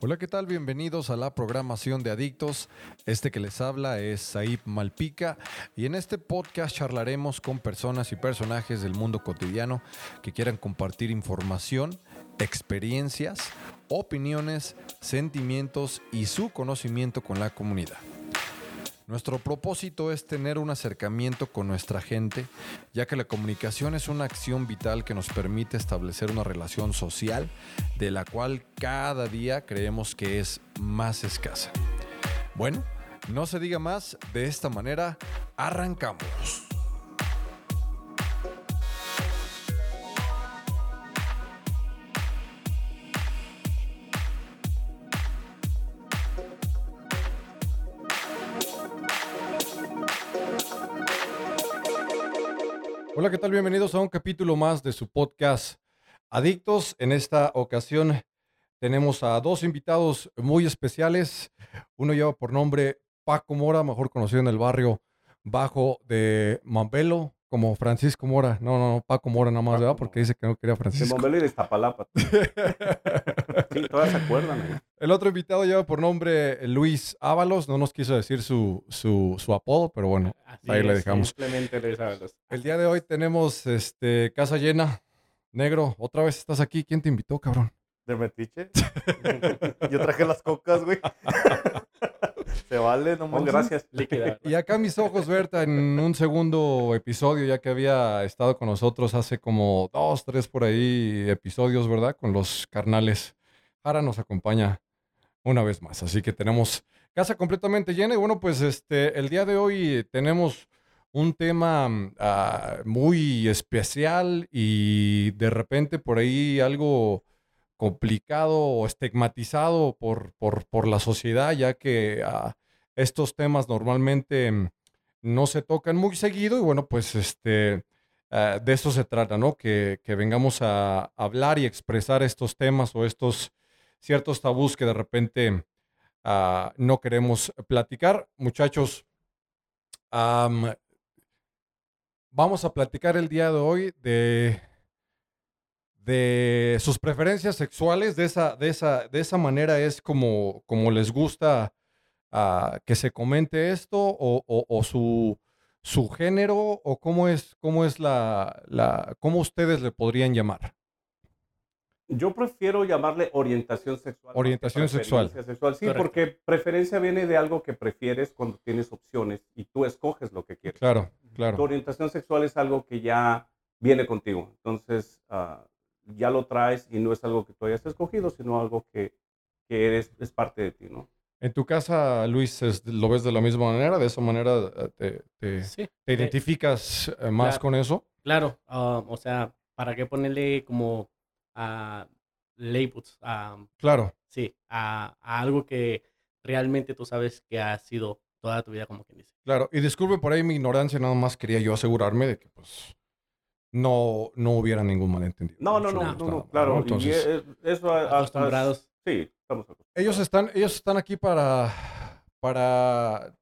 Hola, ¿qué tal? Bienvenidos a la programación de Adictos. Este que les habla es Saib Malpica y en este podcast charlaremos con personas y personajes del mundo cotidiano que quieran compartir información, experiencias, opiniones, sentimientos y su conocimiento con la comunidad. Nuestro propósito es tener un acercamiento con nuestra gente, ya que la comunicación es una acción vital que nos permite establecer una relación social de la cual cada día creemos que es más escasa. Bueno, no se diga más, de esta manera arrancamos. Hola, ¿qué tal? Bienvenidos a un capítulo más de su podcast Adictos. En esta ocasión tenemos a dos invitados muy especiales. Uno lleva por nombre Paco Mora, mejor conocido en el barrio bajo de Mambelo, como Francisco Mora. No, no, no, Paco Mora nada más, ¿verdad? Porque dice que no quería De Francisco. Mombelo y de Iztapalapa. Sí, todas se acuerdan. ¿eh? El otro invitado lleva por nombre Luis Ábalos. No nos quiso decir su, su, su apodo, pero bueno, Así ahí le dejamos. Simplemente le sabes. El día de hoy tenemos este, casa llena. Negro, otra vez estás aquí. ¿Quién te invitó, cabrón? ¿De metiche? Yo traje las cocas, güey. Se vale, no más. Gracias. Líquida. Y acá mis ojos, Berta, en un segundo episodio, ya que había estado con nosotros hace como dos, tres por ahí episodios, ¿verdad? Con los carnales. Ahora nos acompaña una vez más. Así que tenemos casa completamente llena. Y bueno, pues este, el día de hoy tenemos un tema mm, ah, muy especial y de repente por ahí algo complicado o estigmatizado por, por, por la sociedad, ya que ah, estos temas normalmente mm, no se tocan muy seguido y bueno, pues este, ah, de eso se trata, ¿no? Que, que vengamos a hablar y expresar estos temas o estos ciertos tabús que de repente ah, no queremos platicar. Muchachos, am, vamos a platicar el día de hoy de, de sus preferencias sexuales. De esa, de esa, de esa manera es como, como les gusta ah, que se comente esto o, o- o su, su género o cómo es, cómo es la, la, cómo ustedes le podrían llamar. Yo prefiero llamarle orientación sexual. Orientación sexual. Sí, Correcto. porque preferencia viene de algo que prefieres cuando tienes opciones y tú escoges lo que quieres. Claro, Tu claro. orientación sexual es algo que ya viene contigo. Entonces, ah, ya lo traes y no es algo que tú hayas escogido, sino algo que, que eres, es parte de ti, ¿no? En tu casa, Luis, es- ¿lo ves de la misma manera? ¿De esa manera eh, te, te- Sí. te identificas eh, más claro. con eso? claro, ah, o sea, ¿para qué ponerle como a labels? ah, Claro, sí, a, a algo que realmente tú sabes que ha sido toda tu vida, como quien dice. claro. Y disculpe por ahí mi ignorancia, nada más quería yo asegurarme de que pues no, no hubiera ningún malentendido. No, no, no, no, nada no, claro. ¿no? y Entonces, eh, eso a- a- Acostumbrados. sí, estamos acostumbrados. ellos están, ellos están aquí para, para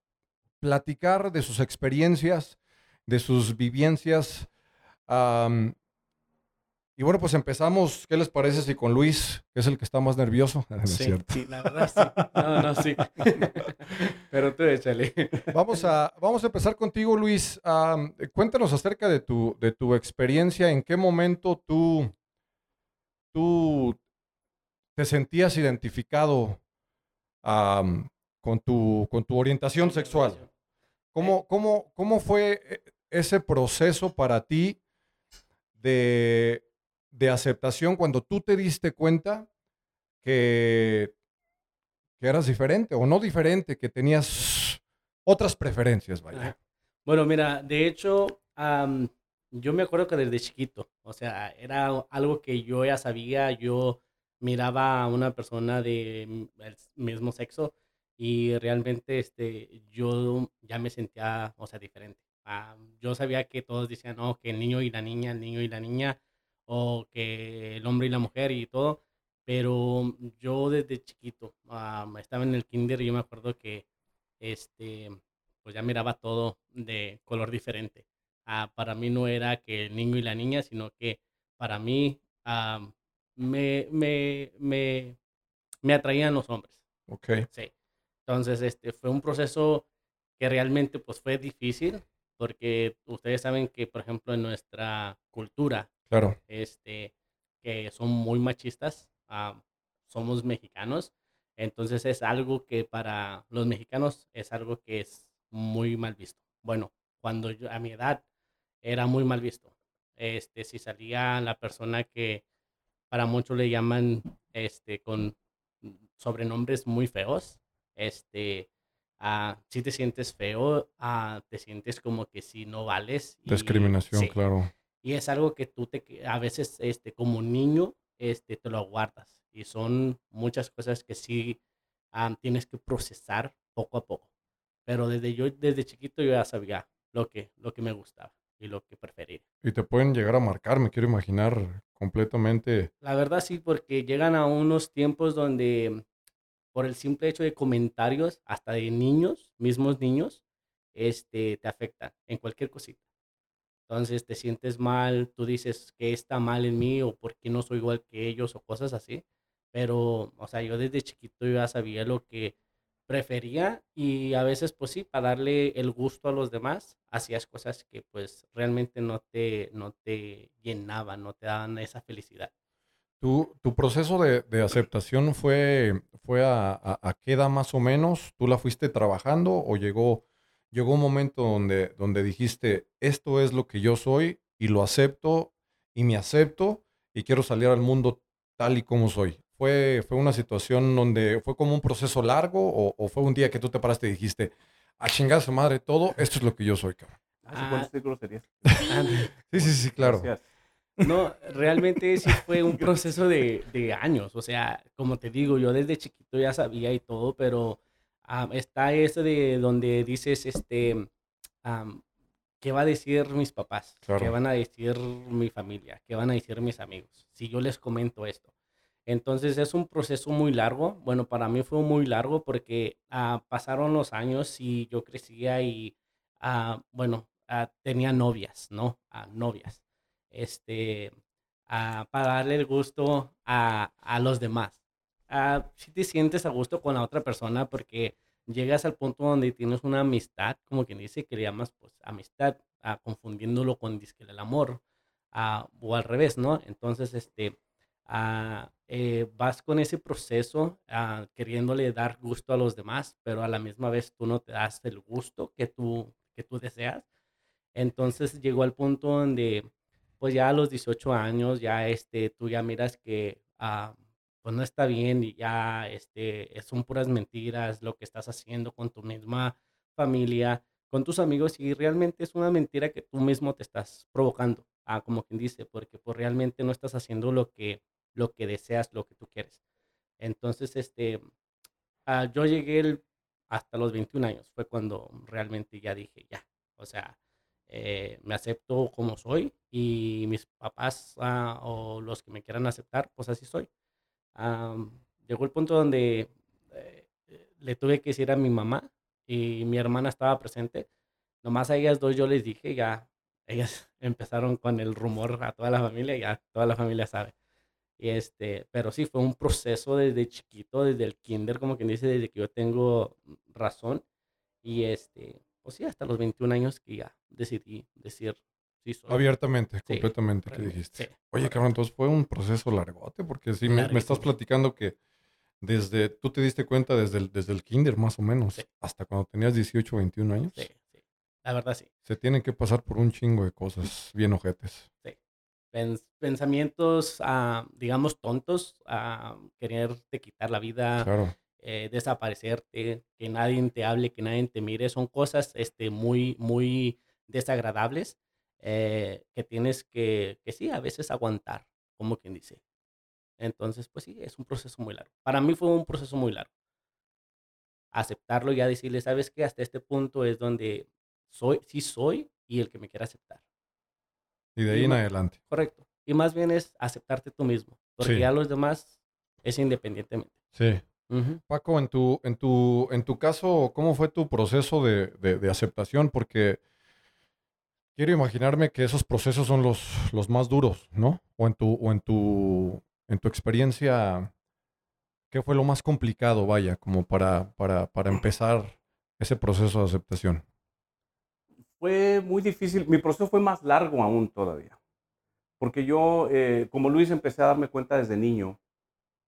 platicar de sus experiencias, de sus vivencias. am, y bueno, pues empezamos. ¿Qué les parece si con Luis, que es el que está más nervioso? No Sí, sí, la verdad sí. No, no, sí. Pero tú échale. Vamos a, vamos a empezar contigo, Luis. Cuéntanos acerca de tu, de tu experiencia. ¿En qué momento tú, tú te sentías identificado con, tu, con tu orientación sexual? ¿Cómo, cómo, cómo fue eh, ese proceso para ti de, de aceptación cuando tú te diste cuenta que, que eras diferente o no diferente, que tenías otras preferencias, vaya? Bueno, mira, de hecho, am, yo me acuerdo que desde chiquito, o sea, era algo que yo ya sabía, yo miraba a una persona de el mismo sexo y realmente este, yo ya me sentía, o sea, diferente. Yo sabía que todos decían, no, que el niño y la niña, el niño y la niña, o que el hombre y la mujer y todo, pero yo desde chiquito am, estaba en el kinder y yo me acuerdo que este, pues ya miraba todo de color diferente. Ah, para mí no era que el niño y la niña, sino que para mí am, me, me, me, me atraían los hombres. Ok. Sí. Entonces, este, fue un proceso que realmente pues fue difícil porque ustedes saben que, por ejemplo, en nuestra cultura, Claro. este, que son muy machistas, somos mexicanos, entonces es algo que para los mexicanos es algo que es muy mal visto. Bueno, cuando yo, a mi edad era muy mal visto. Este, si salía la persona que para muchos le llaman este, con sobrenombres muy feos, este, ah, si te sientes feo, ah, te sientes como que si no vales. y- Discriminación, sí. claro. Y es algo que tú te, que- a veces, este, como niño, este, te lo guardas. Y son muchas cosas que sí tienes que procesar poco a poco. Pero desde yo, desde chiquito yo ya sabía lo que, lo que me gustaba y lo que prefería. Y te pueden llegar a marcar, me quiero imaginar completamente. La verdad sí, porque llegan a unos tiempos donde por el simple hecho de comentarios, hasta de niños, mismos niños, este, te afectan en cualquier cosita. Entonces te sientes mal, tú dices que está mal en mí o por qué no soy igual que ellos o cosas así. Pero, o sea, yo desde chiquito ya sabía lo que prefería y a veces, pues sí, para darle el gusto a los demás, hacías cosas que pues realmente no te, no te llenaban, no te daban esa felicidad. ¿Tu, tu proceso de, de aceptación fue, fue a, a- a qué edad más o menos? ¿Tú la fuiste trabajando o llegó, llegó un momento donde, donde dijiste, esto es lo que yo soy y lo acepto y me acepto y quiero salir al mundo tal y como soy? ¿Fue, fue una situación donde fue como un proceso largo o, o fue un día que tú te paraste y dijiste, a chingar a su madre todo, esto es lo que yo soy, cabrón? ¿Hace Ah. círculos serías? Sí, sí, sí, claro. No, realmente sí fue un proceso de, de años. O sea, como te digo, yo desde chiquito ya sabía y todo, pero está eso de donde dices, este, ¿qué va a decir mis papás? ¿Qué van a decir mi familia? ¿Qué van a decir mis amigos? Si yo les comento esto. Entonces es un proceso muy largo. Bueno, para mí fue muy largo porque ah, pasaron los años y yo crecía y, ah, bueno, ah, tenía novias, ¿no? Novias. Este, para darle el gusto a, a los demás. Ah, si te sientes a gusto con la otra persona porque llegas al punto donde tienes una amistad, como quien dice, que le llamas pues amistad, ah, confundiéndolo con disque el amor, ah, o al revés, ¿no? Entonces, este, ah, eh, vas con ese proceso ah, queriéndole dar gusto a los demás, pero a la misma vez tú no te das el gusto que tú, que tú deseas. Entonces llegó al punto donde, pues ya a los 18 años, ya este, tú ya miras que ah, pues no está bien y ya este, son puras mentiras lo que estás haciendo con tu misma familia, con tus amigos y realmente es una mentira que tú mismo te estás provocando, ah, como quien dice, porque pues realmente no estás haciendo lo que, lo que deseas, lo que tú quieres. Entonces, este, ah, yo llegué hasta los 21 años, fue cuando realmente ya dije, ya, o sea, eh, me acepto como soy y mis papás ah, o los que me quieran aceptar, pues así soy. Am, llegó el punto donde eh, le tuve que decir a mi mamá y mi hermana estaba presente. Nomás a ellas dos yo les dije, ya, ellas empezaron con el rumor a toda la familia, ya toda la familia sabe. Y este, pero sí, fue un proceso desde chiquito, desde el kinder, como quien dice, desde que yo tengo razón. Y este, pues sí, hasta los 21 años que ya decidí decir, sí soy. Abiertamente, Sí, completamente, ¿qué dijiste? sí, Oye, cabrón, entonces fue un proceso largote, porque sí, me, me estás platicando que desde, tú te diste cuenta desde el, desde el kinder más o menos, Sí. hasta cuando tenías 18 o 21 años, Sí, sí, la verdad sí. se tienen que pasar por un chingo de cosas bien ojetes. Pens- pensamientos, ah, digamos, tontos, a quererte quitar la vida, Claro, eh, desaparecerte, que nadie te hable, que nadie te mire, son cosas este, muy, muy desagradables eh, que tienes que, que sí, a veces aguantar, como quien dice. Entonces, pues sí, es un proceso muy largo. Para mí fue un proceso muy largo. Aceptarlo y ya decirle, sabes que hasta este punto es donde soy, sí soy y el que me quiera aceptar. y de Y ahí en adelante. Correcto. Y más bien es aceptarte tú mismo, porque Sí. ya los demás es independientemente. Sí. Paco, en tu, en tu, en tu caso, ¿cómo fue tu proceso de, de- de aceptación? Porque quiero imaginarme que esos procesos son los, los más duros, ¿no? O en tu, o en tu, en tu experiencia, ¿Qué fue lo más complicado, vaya, como para, para, para empezar ese proceso de aceptación? Fue muy difícil. Mi proceso fue más largo aún todavía. Porque yo, eh, como Luis, empecé a darme cuenta desde niño,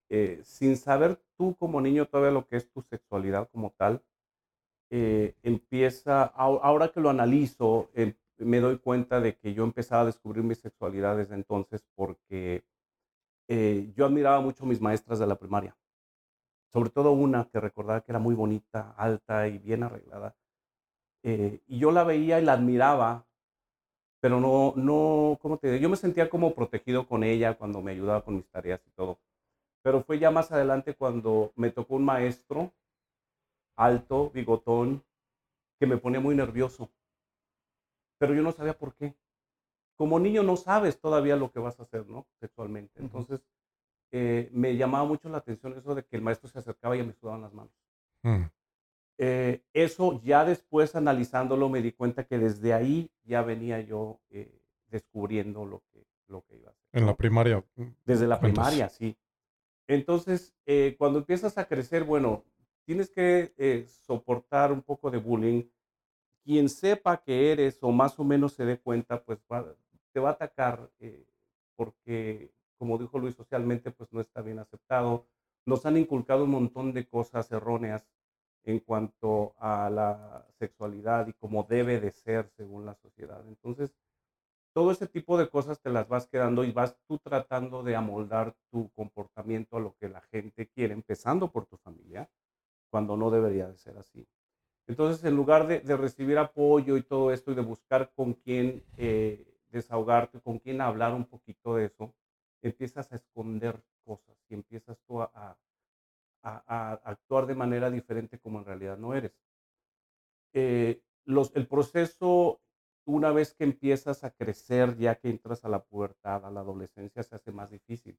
eh, sin saber tú como niño todavía lo que es tu sexualidad como tal, eh, empieza, ahora que lo analizo, em, me doy cuenta de que yo empezaba a descubrir mi sexualidad desde entonces porque yo admiraba mucho a mis maestras de la primaria sobre todo una que recordaba que era muy bonita, alta y bien arreglada. Eh, y yo la veía y la admiraba, pero no, no, ¿cómo te digo? Yo me sentía como protegido con ella cuando me ayudaba con mis tareas y todo. Pero fue ya más adelante cuando me tocó un maestro alto, bigotón, que me ponía muy nervioso. Pero yo no sabía por qué. Como niño no sabes todavía lo que vas a hacer, ¿no? Sexualmente. Entonces, eh, me llamaba mucho la atención eso de que el maestro se acercaba y me sudaban las manos. Mm. Eh, eso ya después analizándolo me di cuenta que desde ahí ya venía yo eh, descubriendo lo que, lo que iba a hacer. En la primaria. Mm, desde la primaria, sí. Entonces, cuando empiezas a crecer, bueno, tienes que soportar un poco de bullying. Quien sepa que eres o más o menos se dé cuenta, pues te va a atacar porque como dijo Luis, socialmente pues no está bien aceptado. Nos han inculcado un montón de cosas erróneas en cuanto a la sexualidad y cómo debe de ser según la sociedad. Entonces, todo ese tipo de cosas te las vas quedando y vas tú tratando de amoldar tu comportamiento a lo que la gente quiere, empezando por tu familia, cuando no debería de ser así. Entonces, en lugar de, recibir apoyo y todo esto y de buscar con quién eh, desahogarte, con quién hablar un poquito de eso, empiezas a esconder cosas y empiezas tú a, actuar de manera diferente como en realidad no eres. Eh, los, el proceso, una vez que empiezas a crecer, ya que entras a la pubertad, a la adolescencia, se hace más difícil,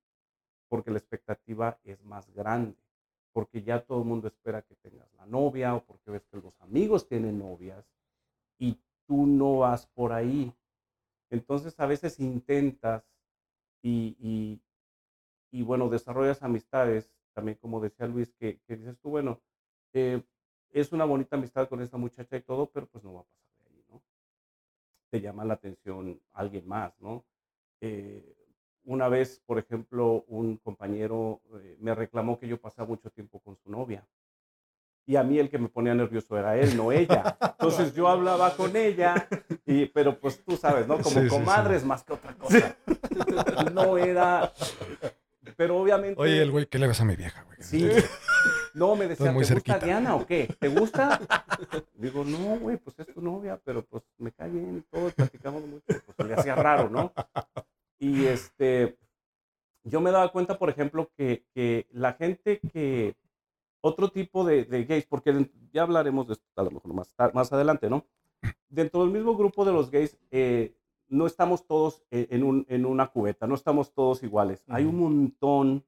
porque la expectativa es más grande, porque ya todo el mundo espera que tengas la novia o porque ves que los amigos tienen novias y tú no vas por ahí. Entonces a veces intentas y, y, bueno, desarrollas amistades, también como decía Luis, que, dices tú, bueno, eh, es una bonita amistad con esta muchacha y todo, pero pues no va a pasar de ahí, ¿no? Te llama la atención alguien más, ¿no? Eh, una vez, por ejemplo, un compañero eh, me reclamó que yo pasaba mucho tiempo con su novia y a mí el que me ponía nervioso era él, no ella. Entonces yo hablaba con ella, y, pero pues tú sabes, ¿no? Como comadres más que otra cosa. No era... Pero obviamente... Oye, el güey, ¿qué le ves a mi vieja, güey? Sí. No, me decía, ¿te gusta Diana o qué? ¿Te gusta? Digo, no, güey, pues es tu novia, pero pues me cae bien y todo, platicamos mucho. Pues le hacía raro, ¿no? Y este, yo me daba cuenta, por ejemplo, que, que la gente que otro tipo de, gays, porque ya hablaremos de esto a lo mejor más, más adelante, ¿no? Dentro del mismo grupo de los gays, eh, no estamos todos e, en, un, en, una cubeta, no estamos todos iguales. Hay un montón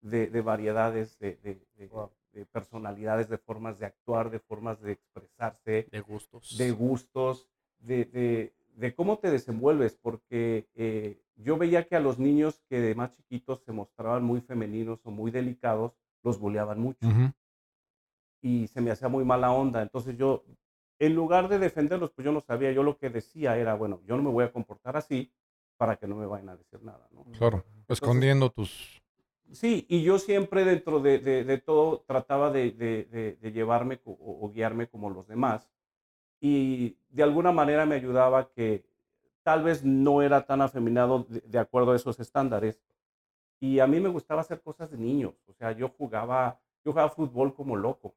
de, variedades, de, de, personalidades, de formas de actuar, de formas de expresarse. De gustos. De gustos, de, cómo te desenvuelves, porque eh, yo veía que a los niños que de más chiquitos se mostraban muy femeninos o muy delicados, los boleaban mucho. Y se me hacía muy mala onda. Entonces yo, en lugar de defenderlos, pues yo no sabía. Yo lo que decía era, bueno, yo no me voy a comportar así para que no me vayan a decir nada. ¿no? Claro, escondiendo tus... Sí, y yo siempre dentro de, de, todo trataba de, de llevarme o, guiarme como los demás. Y de alguna manera me ayudaba que tal vez no era tan afeminado de acuerdo a esos estándares, y a mí me gustaba hacer cosas de niños. O sea, yo jugaba, yo jugaba fútbol como loco.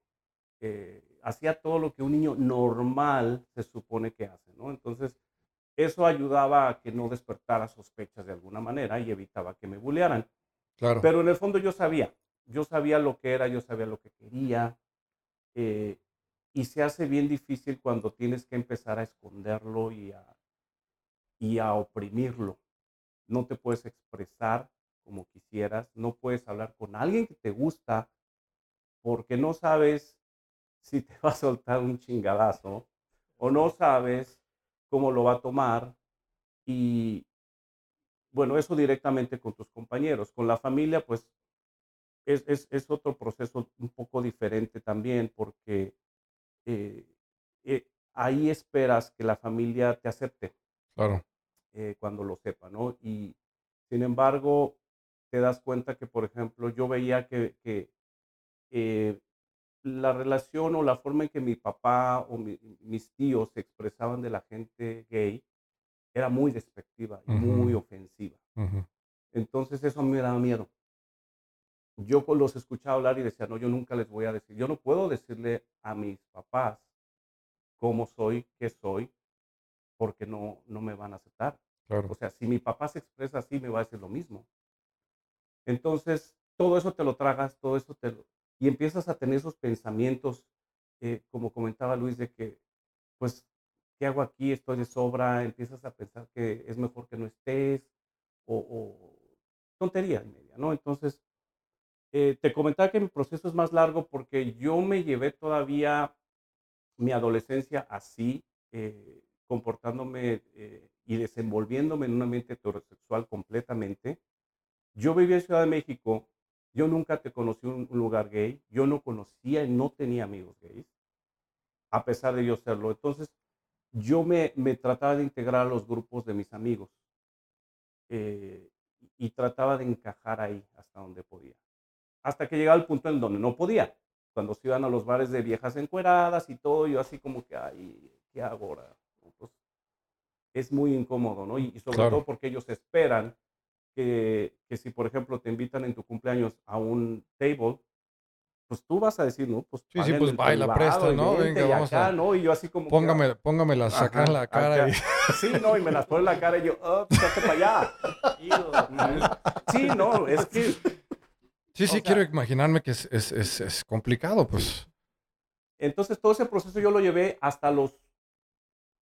Eh, hacía todo lo que un niño normal se supone que hace, ¿no? Entonces, eso ayudaba a que no despertara sospechas de alguna manera y evitaba que me bullearan. Claro. Pero en el fondo yo sabía, yo sabía lo que era, yo sabía lo que quería. Eh, y se hace bien difícil cuando tienes que empezar a esconderlo y a, y a oprimirlo. No te puedes expresar como quisieras, no puedes hablar con alguien que te gusta porque no sabes si te va a soltar un chingadazo o no sabes cómo lo va a tomar y bueno, eso directamente con tus compañeros, con la familia pues es, es, es otro proceso un poco diferente también porque eh, eh, ahí esperas que la familia te acepte Claro. eh, cuando lo sepa, ¿no? Y sin embargo, te das cuenta que, por ejemplo, yo veía que, que, eh, la relación o la forma en que mi papá o mi- mis tíos se expresaban de la gente gay era muy despectiva y muy ofensiva. Entonces eso me daba miedo. Yo los escuchaba hablar y decía, no, yo nunca les voy a decir, yo no puedo decirle a mis papás cómo soy, qué soy, porque no, no me van a aceptar. Claro. O sea, si mi papá se expresa así, me va a decir lo mismo. Entonces, todo eso te lo tragas, todo eso te lo... Y empiezas a tener esos pensamientos, eh, como comentaba Luis, de que, pues, ¿qué hago aquí? Estoy de sobra. Empiezas a pensar que es mejor que no estés, o, o tontería y media, ¿no? Entonces, eh, te comentaba que mi proceso es más largo porque yo me llevé todavía mi adolescencia así, eh, comportándome eh, y desenvolviéndome en un ambiente heterosexual completamente. Yo vivía en Ciudad de México, yo nunca te conocí un, un lugar gay, yo no conocía y no tenía amigos gays, a pesar de yo serlo. Entonces, yo me, me trataba de integrar a los grupos de mis amigos eh, y trataba de encajar ahí hasta donde podía. Hasta que llegaba el punto en donde no podía. Cuando se iban a los bares de viejas encueradas y todo, yo así como que, ay, ¿qué hago ahora? Es muy incómodo, ¿no? Y, y sobre Claro. todo porque ellos esperan que, que si, por ejemplo, te invitan en tu cumpleaños a un table, pues tú vas a decir, no, pues Sí, sí, pues baila, presta, ¿no? Venga, y vamos acá, a- ¿no? Y yo así como que, Póngame, póngamela, sacar Ajá, en la cara acá. y... Sí, no, y me las pone en la cara y yo, oh, para allá. Sí, no, es que Sí, sí, sea- quiero imaginarme que es, es, es, es complicado, pues. entonces todo ese proceso yo lo llevé hasta los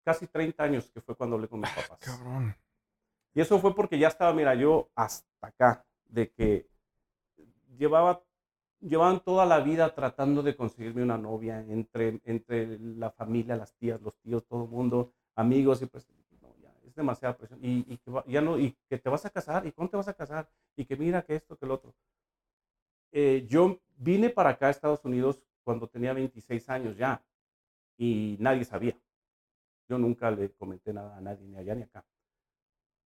casi 30 años, que fue cuando hablé con mis papás. Cabrón. Y eso fue porque ya estaba, mira, yo hasta acá, de que llevaba, llevaban toda la vida tratando de conseguirme una novia entre, entre la familia, las tías, los tíos, todo el mundo, amigos, y pues, no, ya, es demasiada presión. Y, y que va- ya no, y que te vas a casar, y cuándo te vas a casar, y que mira que esto, que el otro. Eh, yo vine para acá a Estados Unidos cuando tenía 26 años ya, y nadie sabía. Yo nunca le comenté nada a nadie, ni allá ni acá.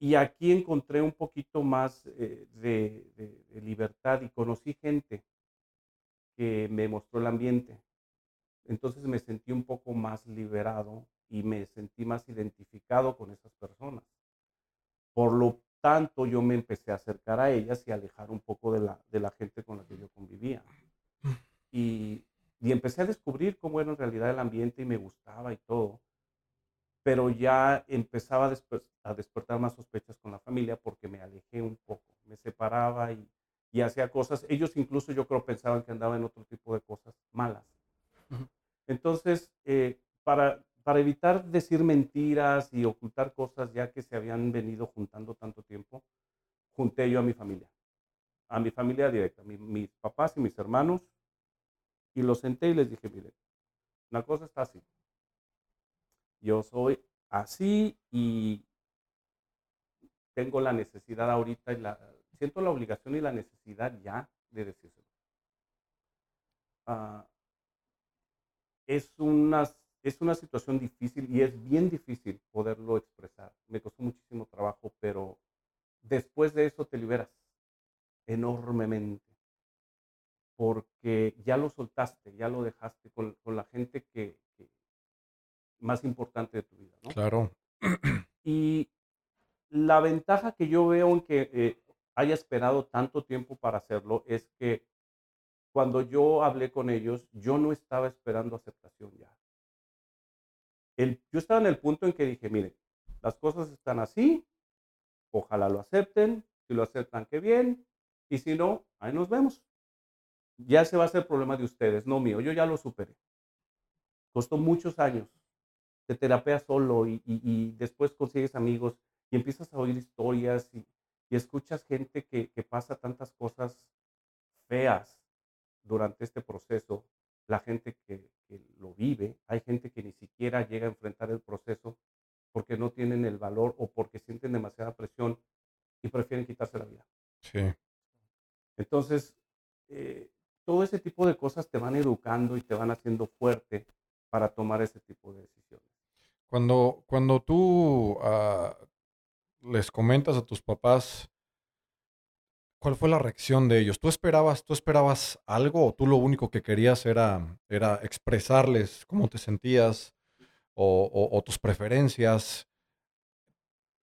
Y aquí encontré un poquito más eh, de, de- de libertad y conocí gente que me mostró el ambiente. Entonces me sentí un poco más liberado y me sentí más identificado con esas personas. Por lo tanto, yo me empecé a acercar a ellas y a alejar un poco de la, de la gente con la que yo convivía. Y, y empecé a descubrir cómo era en realidad el ambiente y me gustaba y todo pero ya empezaba a, desper- a despertar más sospechas con la familia porque me alejé un poco, me separaba y, y hacía cosas. Ellos incluso yo creo pensaban que andaba en otro tipo de cosas malas. Entonces, eh, para, para evitar decir mentiras y ocultar cosas ya que se habían venido juntando tanto tiempo, junté yo a mi familia, a mi familia directa, mi- mis papás y mis hermanos, y los senté y les dije, miren, la cosa está así yo soy así y tengo la necesidad ahorita y la, siento la obligación y la necesidad ya de decírselo. Ah, es, una, es una situación difícil y es bien difícil poderlo expresar. Me costó muchísimo trabajo, pero después de eso te liberas enormemente porque ya lo soltaste, ya lo dejaste con, con la gente que- más importante de tu vida, ¿no? Claro. Y la ventaja que yo veo en que eh, haya esperado tanto tiempo para hacerlo es que cuando yo hablé con ellos, yo no estaba esperando aceptación ya. El- yo estaba en el punto en que dije, miren, las cosas están así, ojalá lo acepten, si lo aceptan, qué bien, y si no, ahí nos vemos. Ya ese va a ser problema de ustedes, no mío, yo ya lo superé. Costó muchos años te terapeas solo y, y- y después consigues amigos y empiezas a oír historias y, y escuchas gente que, que pasa tantas cosas feas durante este proceso, la gente que, que lo vive, hay gente que ni siquiera llega a enfrentar el proceso porque no tienen el valor o porque sienten demasiada presión y prefieren quitarse la vida. Sí. Entonces, eh, todo ese tipo de cosas te van educando y te van haciendo fuerte para tomar ese tipo de decisiones. Cuando, cuando tú ah, les comentas a tus papás, ¿cuál fue la reacción de ellos? ¿Tú esperabas, tú esperabas algo o tú lo único que querías era, era expresarles cómo te sentías o, tus preferencias?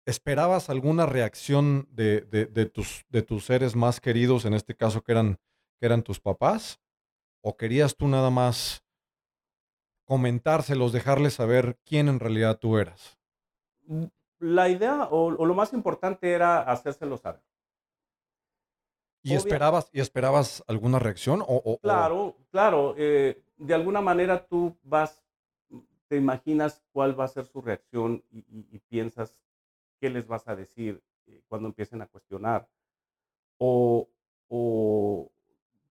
¿Esperabas alguna reacción de, de- de tus, de tus seres más queridos, en este caso que eran, que eran tus papás? ¿O querías tú nada más comentárselos, dejarles saber quién en realidad tú eras? Mm, La idea o, o lo más importante era hacérselo saber. ¿Y esperabas, ¿Y esperabas alguna reacción? O, o- o- Claro, claro. eh, de alguna manera tú vas, te imaginas cuál va a ser su reacción y, y- y piensas qué les vas a decir eh, cuando empiecen a cuestionar. O, o,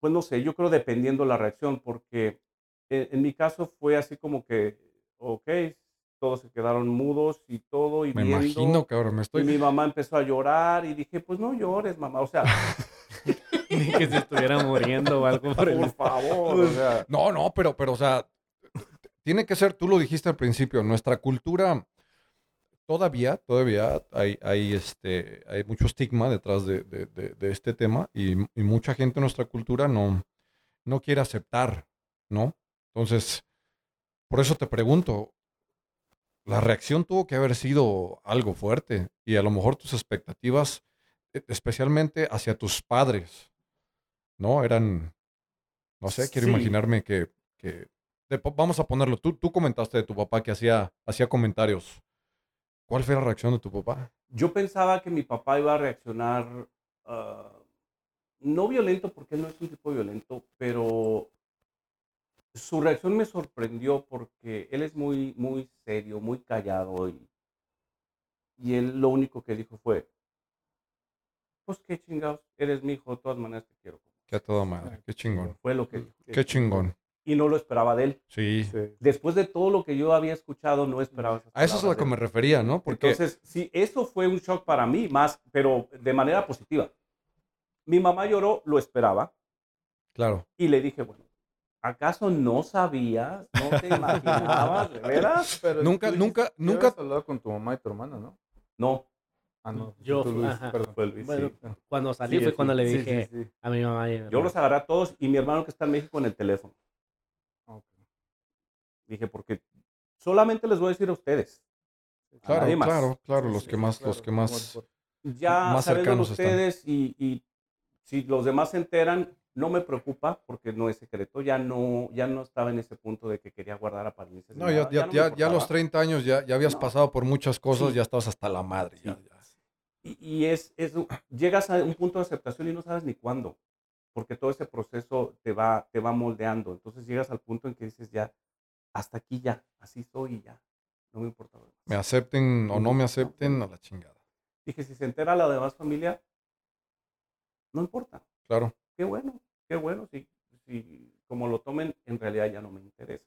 pues no sé, yo creo dependiendo la reacción, porque en, en mi caso fue así como que, ok, todos se quedaron mudos y todo, y me viendo, imagino, cabrón, me y estoy... mi mamá empezó a llorar y dije, pues no llores, mamá, o sea, Ni que se estuviera muriendo o algo por favor, o sea, No, no, pero, pero, o sea, tiene que ser, tú lo dijiste al principio, nuestra cultura todavía, todavía hay, hay, este, hay mucho estigma detrás de, de- de- de este tema y, y mucha gente en nuestra cultura no, no quiere aceptar, ¿no? Entonces, por eso te pregunto, la reacción tuvo que haber sido algo fuerte y a lo mejor tus expectativas, e- especialmente hacia tus padres, ¿no? Eran, no sé, quiero Sí. imaginarme que, que de- vamos a ponerlo, tú, tú comentaste de tu papá que hacía, hacía comentarios. ¿Cuál fue la reacción de tu papá? Yo pensaba que mi papá iba a reaccionar, ah, no violento, porque él no es un tipo violento, pero su reacción me sorprendió porque él es muy, muy serio, muy callado y, y él lo único que dijo fue, pues qué chingados, eres mi hijo, de todas maneras te quiero. Qué a toda madre, qué chingón. Fue lo que dijo. Qué chingón. Y no lo esperaba de él. Sí. Después de todo lo que yo había escuchado, no esperaba esas A eso es a lo que me refería, ¿no? Porque Entonces, sí, eso fue un shock para mí, más, pero de manera positiva. Mi mamá lloró, lo esperaba, claro. y le dije, bueno, ¿acaso no sabías? ¿No te imaginabas? ¿De veras? Pero Nunca- tú nunca- nunca- hablado con tu mamá y tu hermana, ¿no? No, Ah, no. Yo, tú, Luis, perdón. fue Luis, Bueno, sí. Cuando salí Sí, fue sí, cuando le dije sí, sí. a mi mamá. y a mi Yo los agarré a todos y mi hermano que está en México en el teléfono. Dije, porque solamente les voy a decir a ustedes. a Claro, nadie más. claro, claro, los sí, que sí, más, claro, los que más. Ya Más cercanos están. ustedes y, y si los demás se enteran, no me preocupa porque no es secreto. Ya no, ya no estaba en ese punto de que quería guardar apariencias. No, ya, ya, no ya, ya los importaba. 30 años ya, ya habías No. pasado por muchas cosas, Sí. ya estabas hasta la madre. ya, Sí. ya. Y, y es, es, llegas a un punto de aceptación y no sabes ni cuándo, porque todo ese proceso te va, te va moldeando. Entonces llegas al punto en que dices ya, hasta aquí ya, así soy y ya, no me importa. Me acepten o no me acepten, a la chingada. Dije, si se entera la demás familia, no importa. Claro. Qué bueno, qué bueno, si, si como lo tomen, en realidad ya no me interesa.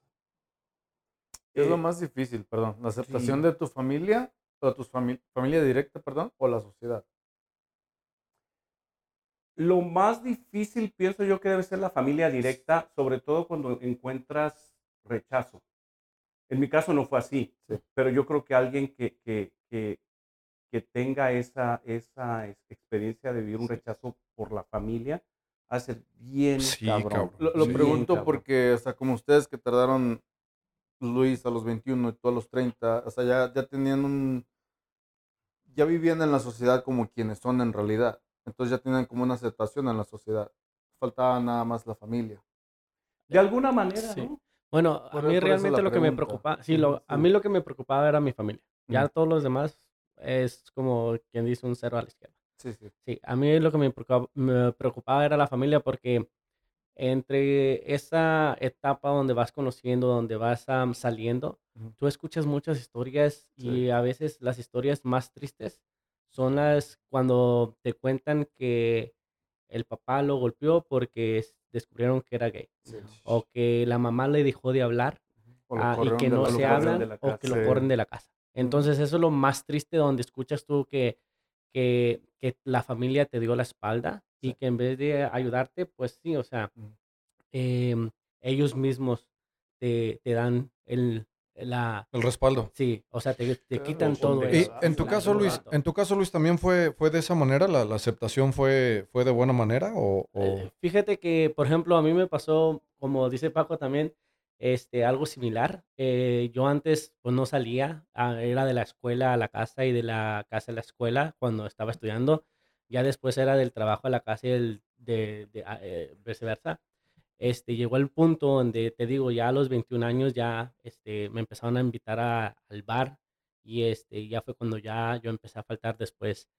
¿Qué es lo Eh, más difícil, perdón? ¿La aceptación sí. de tu familia, o tu fami- familia directa, perdón, o la sociedad? Lo más difícil pienso yo que debe ser la familia directa, sobre todo cuando encuentras rechazo. En mi caso no fue así, Sí. pero yo creo que alguien que, que, que, que tenga esa, esa ex- experiencia de vivir un rechazo por la familia, ser bien Sí, cabrón. cabrón. Lo, lo Sí. pregunto cabrón. porque, o sea, como ustedes que tardaron, Luis a los 21 y tú a los 30, o sea, ya, ya tenían un... Ya vivían en la sociedad como quienes son en realidad. Entonces ya tenían como una aceptación en la sociedad. Faltaba nada más la familia. De alguna manera, Sí. ¿no? Bueno, a mí realmente lo que me preocupaba, sí, lo, a mí lo que me preocupaba era mi familia. Ya todos los demás es como quien dice un cero a la izquierda. Sí, sí. Sí, a mí lo que me preocupaba, me preocupaba era la familia porque entre esa etapa donde vas conociendo, donde vas am, saliendo, tú escuchas muchas historias Sí. y a veces las historias más tristes son las cuando te cuentan que el papá lo golpeó porque descubrieron que era gay sí. o que la mamá le dejó de hablar ah, y que no se hablan o que lo corren de la casa. Entonces eso es lo más triste donde escuchas tú que, que, que la familia te dio la espalda y que en vez de ayudarte, pues sí, o sea, em, ellos mismos te, te dan el, la, El respaldo. sí, o sea, te, te quitan todo Y eso. en tu caso. Luis, en tu caso, Luis, también fue, fue de esa manera, la, la aceptación fue, fue de buena manera o, o- Eh, Fíjate que, por ejemplo, a mí me pasó, como dice Paco también, este, algo similar. Eh, yo antes, pues no salía, ah, era de la escuela a la casa y de la casa a la escuela cuando estaba estudiando. Ya después era del trabajo a la casa y el de, de, ah, eh, viceversa. Este, llegó el punto donde, te digo, ya a los 21 años ya este, me empezaron a invitar a- al bar y este, ya fue cuando ya yo empecé a faltar después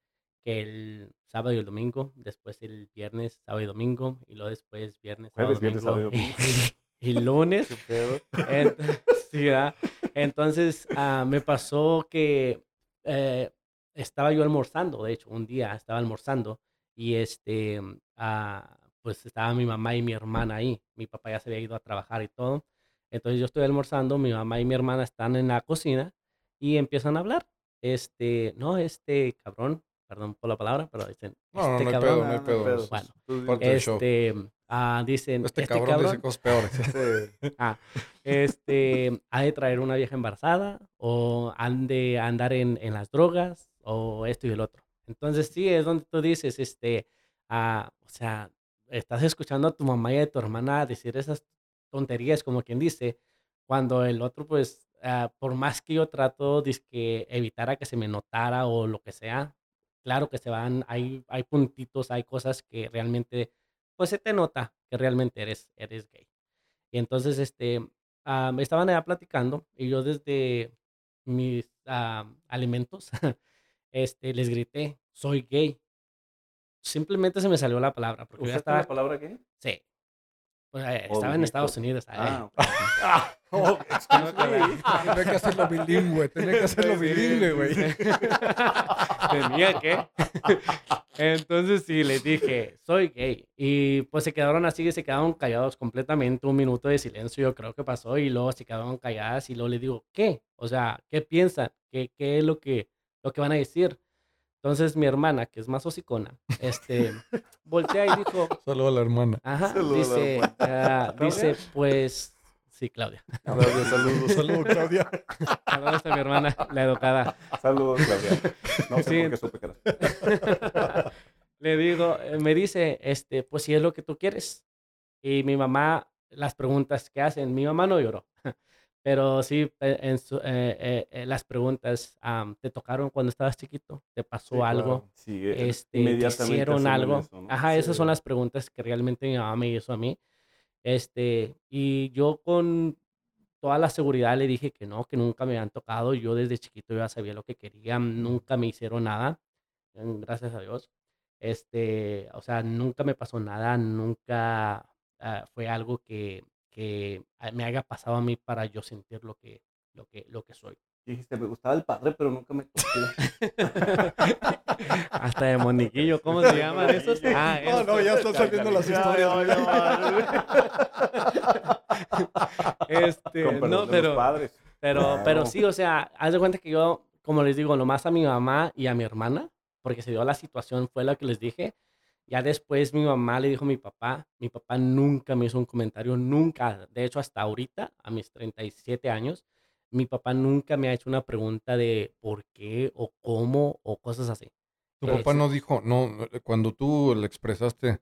que el sábado y el domingo, después el viernes, sábado y domingo, y luego después viernes, sábado, Jueves, viernes, sábado y domingo, y, lunes. ¿Qué pedo? Ent- sí, ¿verdad? Entonces ah, me pasó que eh, estaba yo almorzando, de hecho, un día estaba almorzando y este, ah, pues estaba mi mamá y mi hermana ahí. Mi papá ya se había ido a trabajar y todo. Entonces yo estoy almorzando, mi mamá y mi hermana están en la cocina y empiezan a hablar. Este, no, este cabrón, perdón por la palabra, pero dicen, No, no, este no hay cabrón, pedo, no hay pedo. Bueno, Parte este, ah, dicen, este, este, cabrón, cabrón dice cosas peores. este, Ah, este, ha de traer una vieja embarazada o han de andar en, en las drogas o esto y el otro. Entonces sí, es donde tú dices, este, ah, o sea, estás escuchando a tu mamá y a tu hermana decir esas tonterías, como quien dice, cuando el otro, pues, ah, por más que yo trato de que evitara que se me notara o lo que sea, claro que se van, hay, hay puntitos, hay cosas que realmente, pues se te nota que realmente eres, eres gay. Y entonces, este, ah, me estaban allá platicando y yo desde mis ah, alimentos, este, les grité, soy gay. Simplemente se me salió la palabra, porque yo ya ¿Usaste la estaba, palabra qué? sí, Pues, eh, estaba en Estados Unidos. Ah, ok. Oh. Tenía que hacerlo bilingüe, tenía que hacerlo bilingüe, güey. Tenía que. Entonces sí, les dije, soy gay. Y pues se quedaron así, se quedaron callados completamente, un minuto de silencio yo creo que pasó y luego se quedaron calladas y luego les digo, ¿qué? O sea, ¿qué piensan? ¿Qué, qué es lo que, lo que van a decir? Entonces mi hermana, que es más hocicona, este, voltea y dijo, Saludo a la hermana. ajá, Saludos a la dice, hermana. ah, dice, pues, sí, Claudia. Claudia, saludos. Saludos, Claudia. Saludos a mi hermana, la educada. Saludos, Claudia. No sé Sí, por qué supe que era. Le digo, eh, me dice, este, pues si es lo que tú quieres. Y mi mamá, las preguntas que hacen, mi mamá no lloró, pero sí, eh, en su- eh, eh, eh, las preguntas, ¿te tocaron cuando estabas chiquito? ¿Te pasó Sí, algo? claro. Sí, eh, Este, ¿te inmediatamente hicieron algo? eso, ¿no? Ajá, esas son las preguntas que realmente mi mamá me hizo a mí. Este, y yo con toda la seguridad le dije que no, que nunca me habían tocado. Yo desde chiquito ya sabía lo que quería, nunca me hicieron nada, mm, gracias a Dios. Este, o sea, nunca me pasó nada, nunca ah, fue algo que, que ah, me haya pasado a mí para yo sentir lo que, lo que, lo que soy. Dijiste, me gustaba el padre, pero nunca me. Hasta de moniquillo, ¿cómo se llaman esos? Ah, No, no, ya están saliendo las historias. Este, Con no, pero, padres. pero, pero sí, o sea, haz de cuenta que yo, como les digo, nomás a mi mamá y a mi hermana, porque se dio la situación, fue la que les dije. Ya después mi mamá le dijo a mi papá, mi papá nunca me hizo un comentario, nunca, de hecho hasta ahorita, a mis 37 años, mi papá nunca me ha hecho una pregunta de por qué o cómo o cosas así. Tu papá no dijo, no, cuando tú le expresaste,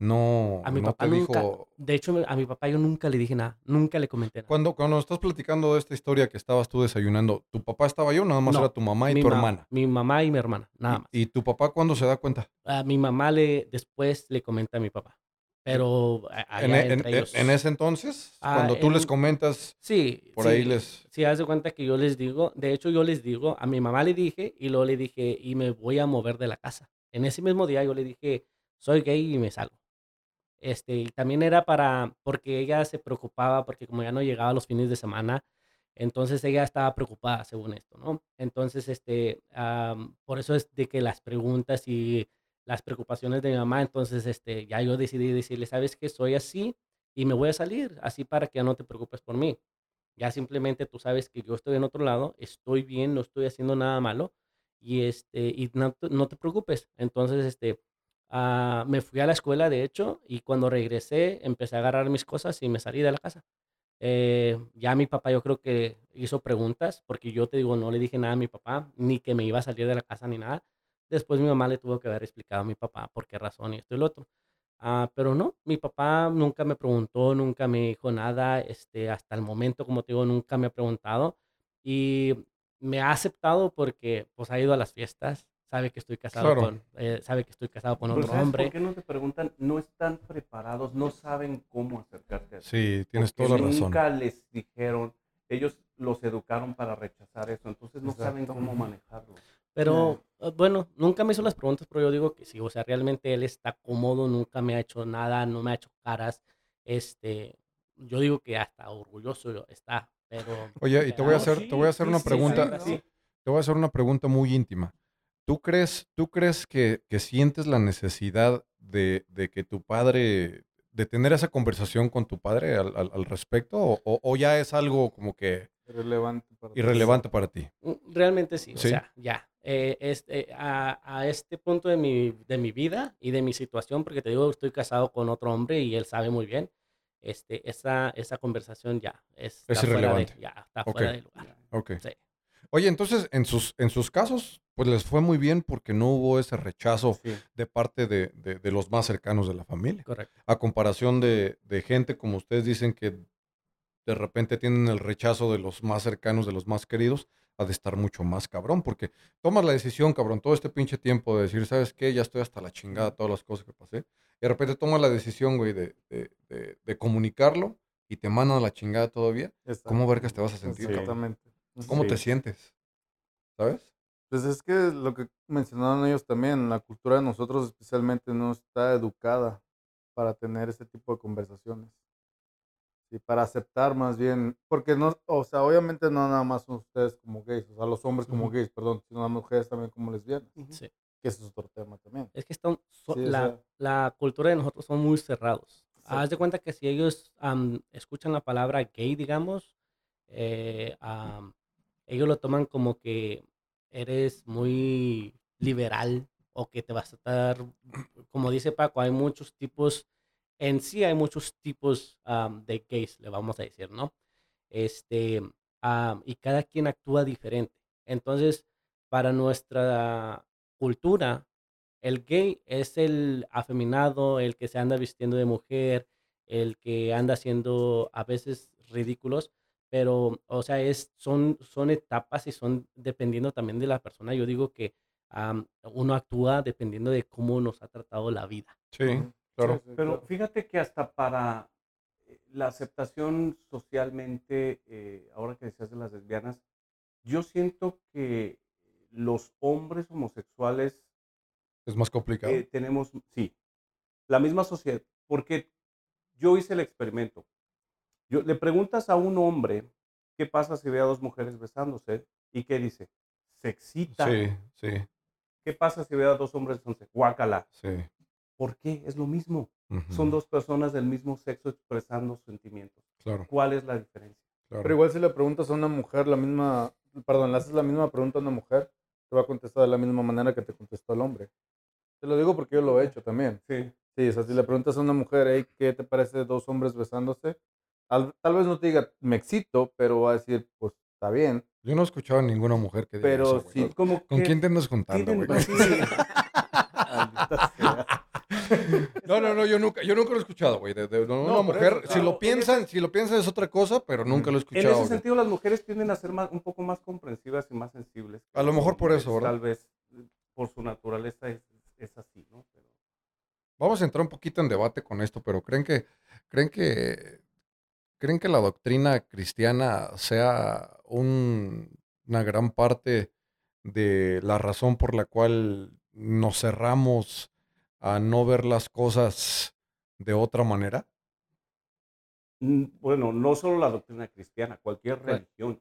no, A mi no papá te nunca, dijo. de hecho a mi papá yo nunca le dije nada, nunca le comenté nada. Cuando, cuando estás platicando de esta historia que estabas tú desayunando, ¿tu papá estaba yo? Nada más No, era tu mamá y tu ma- hermana. Mi mamá y mi hermana, nada más. ¿Y, y tu papá cuándo se da cuenta? A mi mamá le después le comenta a mi papá. Pero En, e- en- entre en- ellos. en ese entonces, Ah, cuando tú les en- comentas, Sí. por sí, ahí les... Sí, haz de cuenta que yo les digo, de hecho yo les digo, a mi mamá le dije y luego le dije, y me voy a mover de la casa. En ese mismo día yo le dije, soy gay y me salgo. Este, también era para, porque ella se preocupaba, porque como ya no llegaba los fines de semana, entonces ella estaba preocupada según esto, ¿no? Entonces, este, por eso es de que las preguntas y las preocupaciones de mi mamá, entonces, este, ya yo decidí decirle, ¿sabes qué? Soy así y me voy a salir, así para que ya no te preocupes por mí. Ya simplemente tú sabes que yo estoy en otro lado, estoy bien, no estoy haciendo nada malo y este y no, no te preocupes. Entonces, este ah, me fui a la escuela, de hecho, y cuando regresé empecé a agarrar mis cosas y me salí de la casa. Eh, ya mi papá yo creo que hizo preguntas, porque yo te digo, no le dije nada a mi papá, ni que me iba a salir de la casa ni nada. Después mi mamá le tuvo que haber explicado a mi papá por qué razón y esto y lo otro. Ah, pero no, mi papá nunca me preguntó, nunca me dijo nada, este, hasta el momento, como te digo, nunca me ha preguntado y me ha aceptado porque pues ha ido a las fiestas, sabe que estoy casado Claro. con, eh, sabe que estoy casado con Pero otro ¿sabes hombre. ¿Por qué no te preguntan? No están preparados, no saben cómo acercarse a ti. Sí, tienes toda la razón. Nunca les dijeron, ellos los educaron para rechazar eso, entonces no saben Exacto. cómo manejarlo. Pero eh, bueno, nunca me hizo las preguntas, pero yo digo que sí, o sea, realmente él está cómodo, nunca me ha hecho nada, no me ha hecho caras. Este, yo digo que hasta orgulloso está, pero Oye, y te voy a hacer, sí, te voy a hacer sí, una sí, pregunta, sí, sí. te voy a hacer una pregunta muy íntima. ¿Tú crees, tú crees que, que sientes la necesidad de, de que tu padre, de tener esa conversación con tu padre al, al- al respecto? O, o- o ya es algo como que Irrelevante para ti. irrelevante para ti? Mm, Realmente sí, o Sí. sea, ya. eh, este, a, a este punto de mi, de mi vida y de mi situación, porque te digo, estoy casado con otro hombre y él sabe muy bien, este, esa, esa conversación ya Es está fuera de, ya está Ok. fuera de lugar. Ok. Sí, Oye, entonces, en sus, en sus casos, pues les fue muy bien porque no hubo ese rechazo Sí. de parte de, de- de los más cercanos de la familia. correcto. A comparación de, de gente, como ustedes dicen, que de repente tienen el rechazo de los más cercanos, de los más queridos, ha de estar mucho más cabrón, porque tomas la decisión, cabrón, todo este pinche tiempo de decir, ¿sabes qué? Ya estoy hasta la chingada, todas las cosas que pasé. Y de repente tomas la decisión, güey, de, de- de- de comunicarlo y te mandan a la chingada todavía. ¿Cómo vergas te vas a sentir, cabrón? ¿Cómo Sí. te sientes? ¿Sabes? Pues es que lo que mencionaron ellos también, la cultura de nosotros especialmente no está educada para tener ese tipo de conversaciones. Y para aceptar más bien, porque no, o sea, obviamente no nada más son ustedes como gays, o sea, los hombres como Ujú. gays, perdón, sino las mujeres también como lesbianas, Sí. que ese es otro tema también. Es que están, so- Sí, o la, sea- la cultura de nosotros son muy cerrados. Haz de cuenta que si ellos am, escuchan la palabra gay, digamos, eh, am, ellos lo toman como que eres muy liberal o que te vas a estar, como dice Paco, hay muchos tipos, en sí hay muchos tipos de gays, le vamos a decir, ¿no? Este, am, y cada quien actúa diferente. Entonces, para nuestra cultura, el gay es el afeminado, el que se anda vistiendo de mujer, el que anda haciendo a veces ridículos, pero, o sea, es, son, son etapas y son dependiendo también de la persona. Yo digo que am, uno actúa dependiendo de cómo nos ha tratado la vida. Sí, claro. Sí, Pero fíjate que hasta para eh, la aceptación socialmente, eh, ahora que decías de las lesbianas, yo siento que los hombres homosexuales Es más complicado. eh, tenemos, sí, la misma sociedad, porque yo hice el experimento. Yo, le preguntas a un hombre qué pasa si ve a dos mujeres besándose y qué dice, se excita. sí, sí, ¿Qué pasa si ve a dos hombres besándose? Guácala. sí. ¿Por qué? Es lo mismo. Son dos personas del mismo sexo expresando sentimientos. Claro, ¿Cuál es la diferencia? claro. Pero igual si le preguntas a una mujer la misma, perdón, le haces la misma pregunta a una mujer, te va a contestar de la misma manera que te contestó el hombre. Te lo digo porque yo lo he hecho también. Sí. Sí, o sea, si le preguntas a una mujer, "Hey, ¿qué te parece dos hombres besándose? Tal, vez no te diga, me excito, pero va a decir, pues está bien. Yo no he escuchado a ninguna mujer que diga Pero eso, sí, Como ¿Con que quién te andas juntando, güey? sea. No, no, no, yo nunca, yo nunca lo he escuchado, güey. De, de- de una mujer, eso, si lo piensan, si lo piensan es otra cosa, pero nunca lo he En escuchado. ese güey. sentido, las mujeres tienden a ser más, un poco más comprensivas y más sensibles. A lo mejor por eso, ¿verdad? Tal vez por su naturaleza es, es así, ¿no? Pero, Vamos a entrar un poquito en debate con esto, pero creen que, creen que, creen que la doctrina cristiana sea un- una gran parte de la razón por la cual nos cerramos a no ver las cosas de otra manera. mm, bueno, no solo la doctrina cristiana, cualquier religión.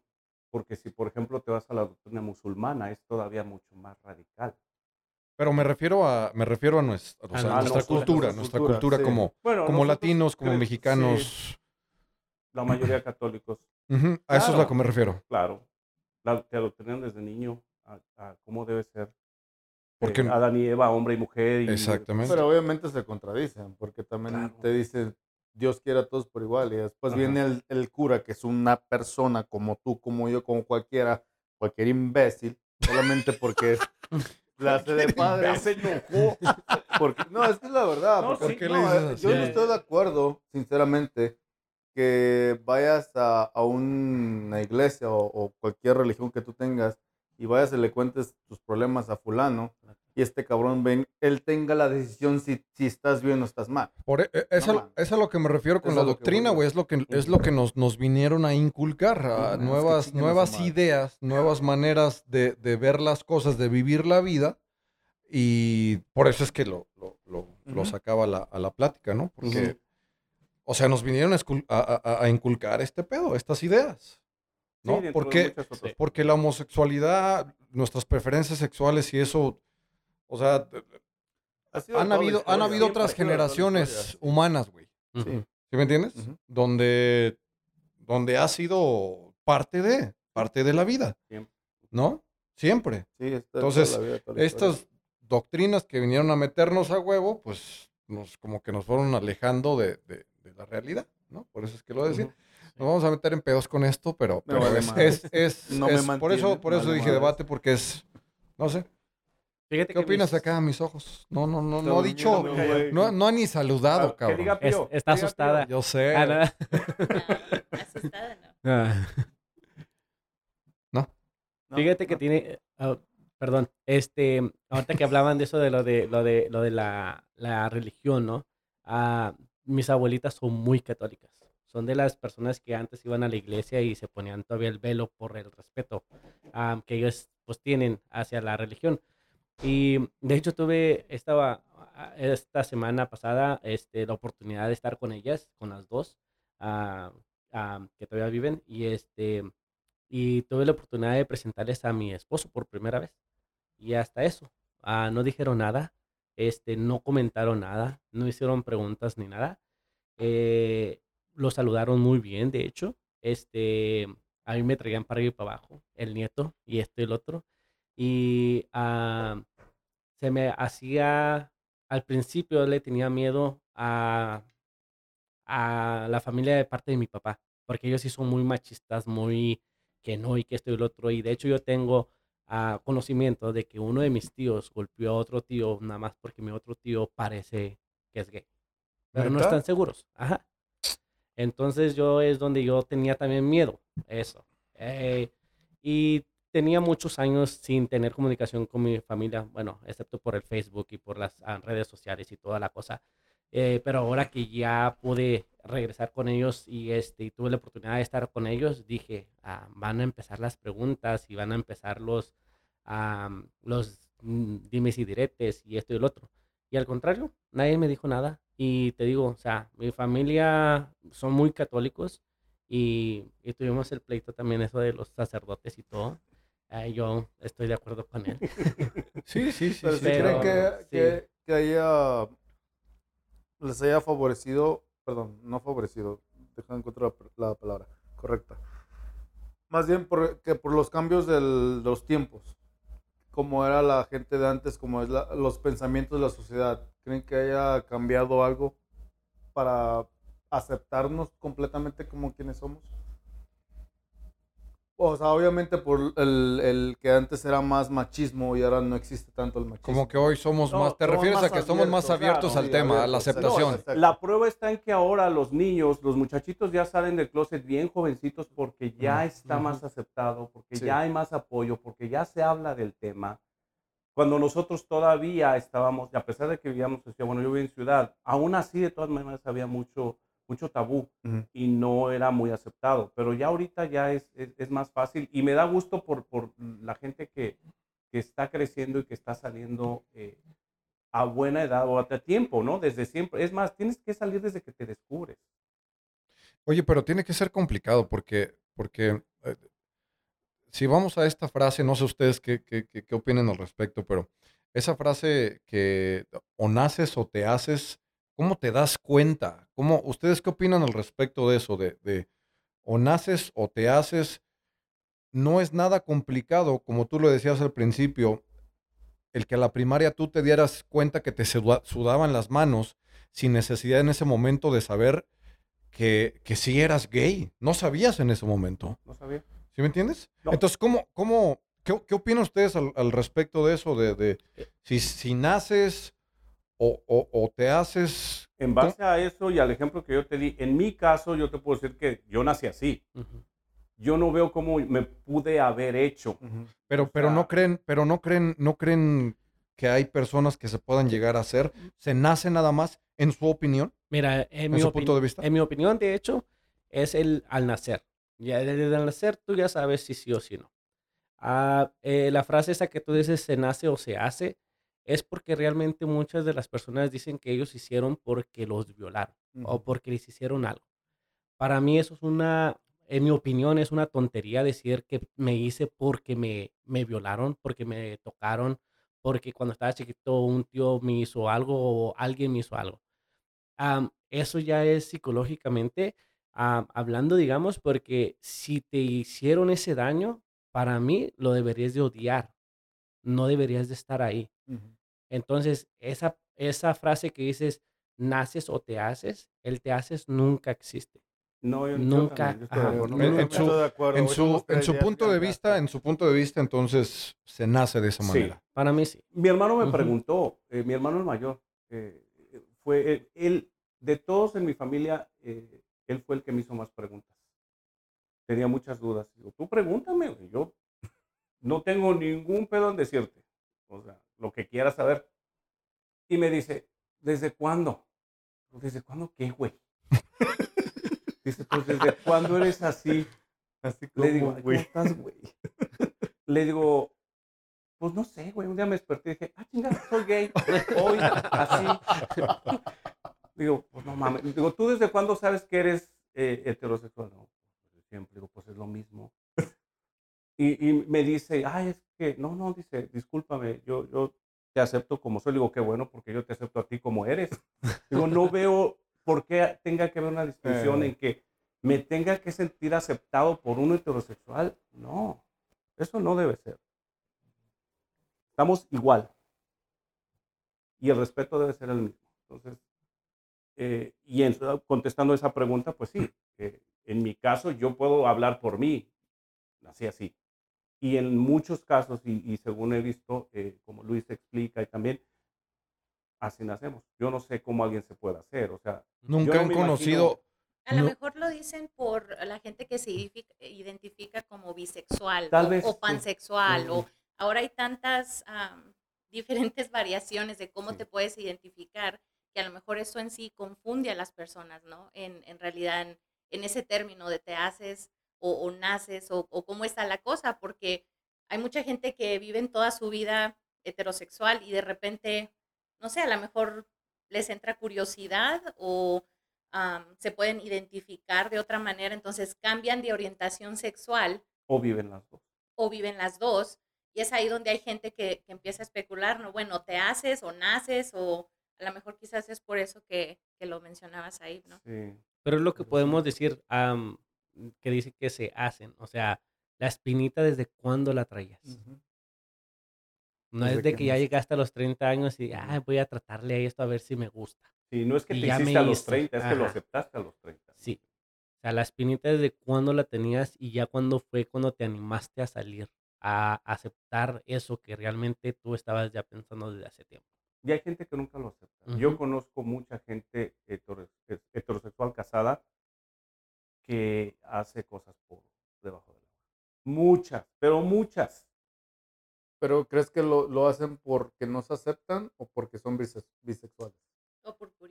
Porque si, por ejemplo, te vas a la doctrina musulmana, es todavía mucho más radical. Pero me refiero a, me refiero a nuestra, o A sea, nuestra nuestra cultura, cultura, nuestra cultura, sí. como, Bueno, como latinos, como sí, mexicanos. La mayoría católicos, Ujú, A eso es a lo Claro. que me refiero. claro. La, te adoctrinan desde niño a, a cómo debe ser Porque- eh, Adán y Eva, hombre y mujer. Y, Exactamente. Pero obviamente se contradicen, porque también Claro. te dice Dios quiere a todos por igual. Y después Ajá. viene el, el cura, que es una persona como tú, como yo, como cualquiera, cualquier imbécil, solamente porque es la de padre. Se enojó. Porque, no, es que es la verdad. No, porque- sí. ¿Por qué le no, dices eh, así? Yo no estoy de acuerdo, sinceramente, que vayas a, a una iglesia o, o cualquier religión que tú tengas y vayas y le cuentes tus problemas a fulano y este cabrón ven, él tenga la decisión si, si estás bien o estás mal. Por, e- e- es, No a, es a lo que me refiero con Es la doctrina, güey. Es lo que, es lo que nos, nos vinieron a inculcar. a Ujú, es que nuevas nuevas ideas, nuevas maneras de, de ver las cosas, de vivir la vida. Y por eso es que lo, lo, lo- sacaba a la, a la plática, ¿no? Porque. O sea, nos vinieron a, inculcar este pedo, estas ideas. Sí, ¿No? de Porque, porque la homosexualidad, nuestras preferencias sexuales y eso, o sea, Ha han habido, han habido otras generaciones humanas, güey. Ujú. Sí. ¿Sí me entiendes? Donde, donde ha sido parte de, parte de la vida, Siempre. ¿no? Siempre. Sí, está Entonces, toda la vida, toda la historia. Estas doctrinas que vinieron a meternos a huevo, pues nos, como que nos fueron alejando de, de- de la realidad, ¿no? Por eso es que lo decía. Ujú. Nos vamos a meter en pedos con esto, pero, Me pero vale es, es, es- No me es- por eso, mantiene, por eso vale dije debate, porque es, no sé, Fíjate ¿qué que opinas mis- acá a mis ojos? No, no, no, no ha dicho, no, no ha ni saludado, Ah, que cabrón. diga está que diga asustada. Pío. Yo sé. Ah, no. No, asustada no. No, Fíjate que no. tiene, ah, perdón, este, ahorita que hablaban de eso de lo de lo de lo de la, la religión, ¿no? Ah, mis abuelitas son muy católicas. Son de las personas que antes iban a la iglesia y se ponían todavía el velo por el respeto ah, que ellos pues tienen hacia la religión. Y de hecho tuve esta, esta semana pasada este, la oportunidad de estar con ellas, con las dos, que todavía viven, y este y tuve la oportunidad de presentarles a mi esposo por primera vez. Y hasta eso, ah, no dijeron nada, este, no comentaron nada, no hicieron preguntas ni nada. Eh, lo saludaron muy bien, de hecho. Este, a mí me traían para y para abajo, el nieto y esto y el otro. Y ah, se me hacía, al principio le tenía miedo a, a la familia de parte de mi papá, porque ellos sí son muy machistas, muy que no y que esto y el otro. Y de hecho yo tengo ah, conocimiento de que uno de mis tíos golpeó a otro tío nada más porque mi otro tío parece que es gay. Pero no están seguros. Ajá. Entonces yo es donde yo tenía también miedo, eso. Eh, y tenía muchos años sin tener comunicación con mi familia, bueno, excepto por el Facebook y por las ah, redes sociales y toda la cosa. Eh, pero ahora que ya pude regresar con ellos y este y tuve la oportunidad de estar con ellos, dije, ah, van a empezar las preguntas y van a empezar los, ah, los mm, dimes y diretes y esto y el otro. Y al contrario, nadie me dijo nada. Y te digo, o sea, mi familia son muy católicos y, y tuvimos el pleito también eso de los sacerdotes y todo. Eh, yo estoy de acuerdo con él. Sí, sí, sí. Pero sí, si pero- creen que, sí. que, que haya, les haya favorecido, perdón, no favorecido, deja encontrar la, la palabra correcta. Más bien por, que por los cambios de los tiempos, como era la gente de antes, como es la- los pensamientos de la sociedad. ¿Creen que haya cambiado algo para aceptarnos completamente como quienes somos? O sea, obviamente por el, el que antes era más machismo y ahora no existe tanto el machismo. Como que hoy somos No, más, te somos refieres más a que somos más abiertos, claro, al tema, a la aceptación. La prueba está en que ahora los niños, los muchachitos ya salen del closet bien jovencitos porque ya está más aceptado, porque Sí. ya hay más apoyo, porque ya se habla del tema. Cuando nosotros todavía estábamos, y a pesar de que vivíamos en ciudad, bueno, yo vivo en ciudad, aún así de todas maneras había mucho, mucho tabú y no era muy aceptado. Pero ya ahorita ya es, es, es más fácil y me da gusto por, por la gente que, que está creciendo y que está saliendo eh, a buena edad o a tiempo, ¿no? Desde siempre. Es más, tienes que salir desde que te descubres. Oye, pero tiene que ser complicado porque, porque eh, si vamos a esta frase, no sé ustedes qué, qué, qué, qué opinen al respecto, pero esa frase que o naces o te haces, ¿cómo te das cuenta? ¿Cómo, ¿Ustedes qué opinan al respecto de eso? De, de o naces o te haces, no es nada complicado, como tú lo decías al principio. el que a la primaria tú te dieras cuenta que te sudaban las manos sin necesidad en ese momento de saber que, que sí eras gay. No sabías en ese momento. No sabía. ¿Sí me entiendes? Entonces, ¿cómo, cómo, qué, qué opinan ustedes al, respecto de eso? De, de si, si naces o, o, te haces... En base a eso y al ejemplo que yo te di, en mi caso yo te puedo decir que yo nací así. Yo no veo cómo me pude haber hecho. Pero, pero no creen, pero no creen, no creen que hay personas que se puedan llegar a ser. ¿Se nace nada más, en su opinión? Mira, en, mi, punto de vista. en mi opinión, de hecho, es el al nacer. Ya desde el nacer tú ya sabes si sí o si no. Ah, eh, la frase esa que tú dices, se nace o se hace, es porque realmente muchas de las personas dicen que ellos hicieron porque los violaron o porque les hicieron algo. Para mí eso es una, en mi opinión, es una tontería decir que me hice porque me, me violaron, porque me tocaron, porque cuando estaba chiquito un tío me hizo algo o alguien me hizo algo. eso ya es psicológicamente hablando, digamos, porque si te hicieron ese daño, para mí lo deberías de odiar, no deberías de estar ahí. Entonces, esa, esa frase que dices, naces o te haces, el te haces nunca existe. No, nunca. En su, en su, punto de vista, en su punto de vista, entonces se nace de esa manera. Para mí sí. Mi hermano me preguntó, eh, mi hermano el mayor, eh, fue eh, él, de todos en mi familia, él fue el que me hizo más preguntas. Tenía muchas dudas. Digo, tú pregúntame, yo no tengo ningún pedo en decirte. O sea, lo que quieras saber. Y me dice, ¿desde cuándo? ¿Desde cuándo qué, güey? dice, pues, ¿desde cuándo eres así? Así como, Le digo, güey. estás, güey? Le digo, pues no sé, güey. Un día me desperté y dije, ah, chingada, soy gay. Hoy, así. Digo, pues no mames. Digo, ¿tú desde cuándo sabes que eres eh, heterosexual? No, pues, siempre. Digo, pues es lo mismo. Y, y, me dice, ay, es que, no, no, dice, discúlpame, yo, yo te acepto como soy. Digo, qué bueno, porque yo te acepto a ti como eres. Digo, no veo por qué tenga que haber una distinción en que me tenga que sentir aceptado por un heterosexual. No, eso no debe ser. Estamos igual. Y el respeto debe ser el mismo. Entonces, eh, y contestando esa pregunta, pues sí, eh, en mi caso yo puedo hablar por mí, así así. Y en muchos casos, y, según he visto, eh, como Luis explica, y también, así nacemos. Yo no sé cómo alguien se puede hacer, o sea. Nunca han conocido. A lo mejor lo dicen por la gente que se identifica como bisexual o, pansexual, o ahora hay tantas diferentes variaciones de cómo te puedes identificar que a lo mejor eso en sí confunde a las personas, ¿no? En, en realidad, en, en, ese término de te haces o, naces o, cómo está la cosa, porque hay mucha gente que vive en toda su vida heterosexual y de repente, no sé, a lo mejor les entra curiosidad o se pueden identificar de otra manera, entonces cambian de orientación sexual. O viven las dos. O viven las dos. Y es ahí donde hay gente que, que empieza a especular, ¿no? Bueno, te haces o naces o a lo mejor quizás es por eso que, que lo mencionabas ahí, ¿no? Sí. Pero es lo que podemos decir, que dice que se hacen. O sea, la espinita, ¿desde cuándo la traías? No es de que, ya llegaste a los 30 años y, ah, voy a tratarle a esto a ver si me gusta. Sí, no es que te hiciste a los 30, es que lo aceptaste a los 30. Sí. O sea, la espinita desde cuándo la tenías y ya cuándo fue cuando te animaste a salir, a aceptar eso que realmente tú estabas ya pensando desde hace tiempo. Y hay gente que nunca lo acepta. Yo conozco mucha gente heterosexual casada que hace cosas por debajo de la Muchas, pero muchas. ¿Pero crees que lo, lo hacen porque no se aceptan o porque son bisexuales?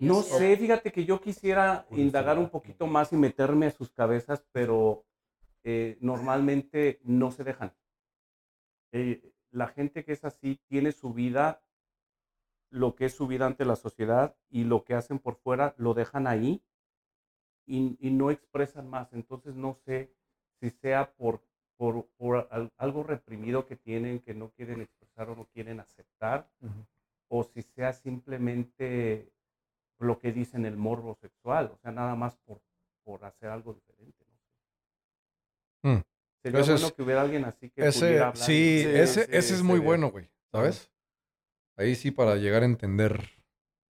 no sé, fíjate que yo quisiera indagar un poquito más y meterme a sus cabezas, pero eh, normalmente no se dejan. Eh, la gente que es así tiene su vida, lo que es su vida ante la sociedad y lo que hacen por fuera lo dejan ahí y, no expresan más. Entonces no sé si sea por, por, algo reprimido que tienen, que no quieren expresar o no quieren aceptar, o si sea simplemente lo que dicen el morbo sexual, o sea, nada más por, por hacer algo diferente. ¿no? Mm. Sería bueno que hubiera alguien así que pudiera hablar. Sí, ese, ese es muy bueno, güey, ¿sabes? ahí sí para llegar a entender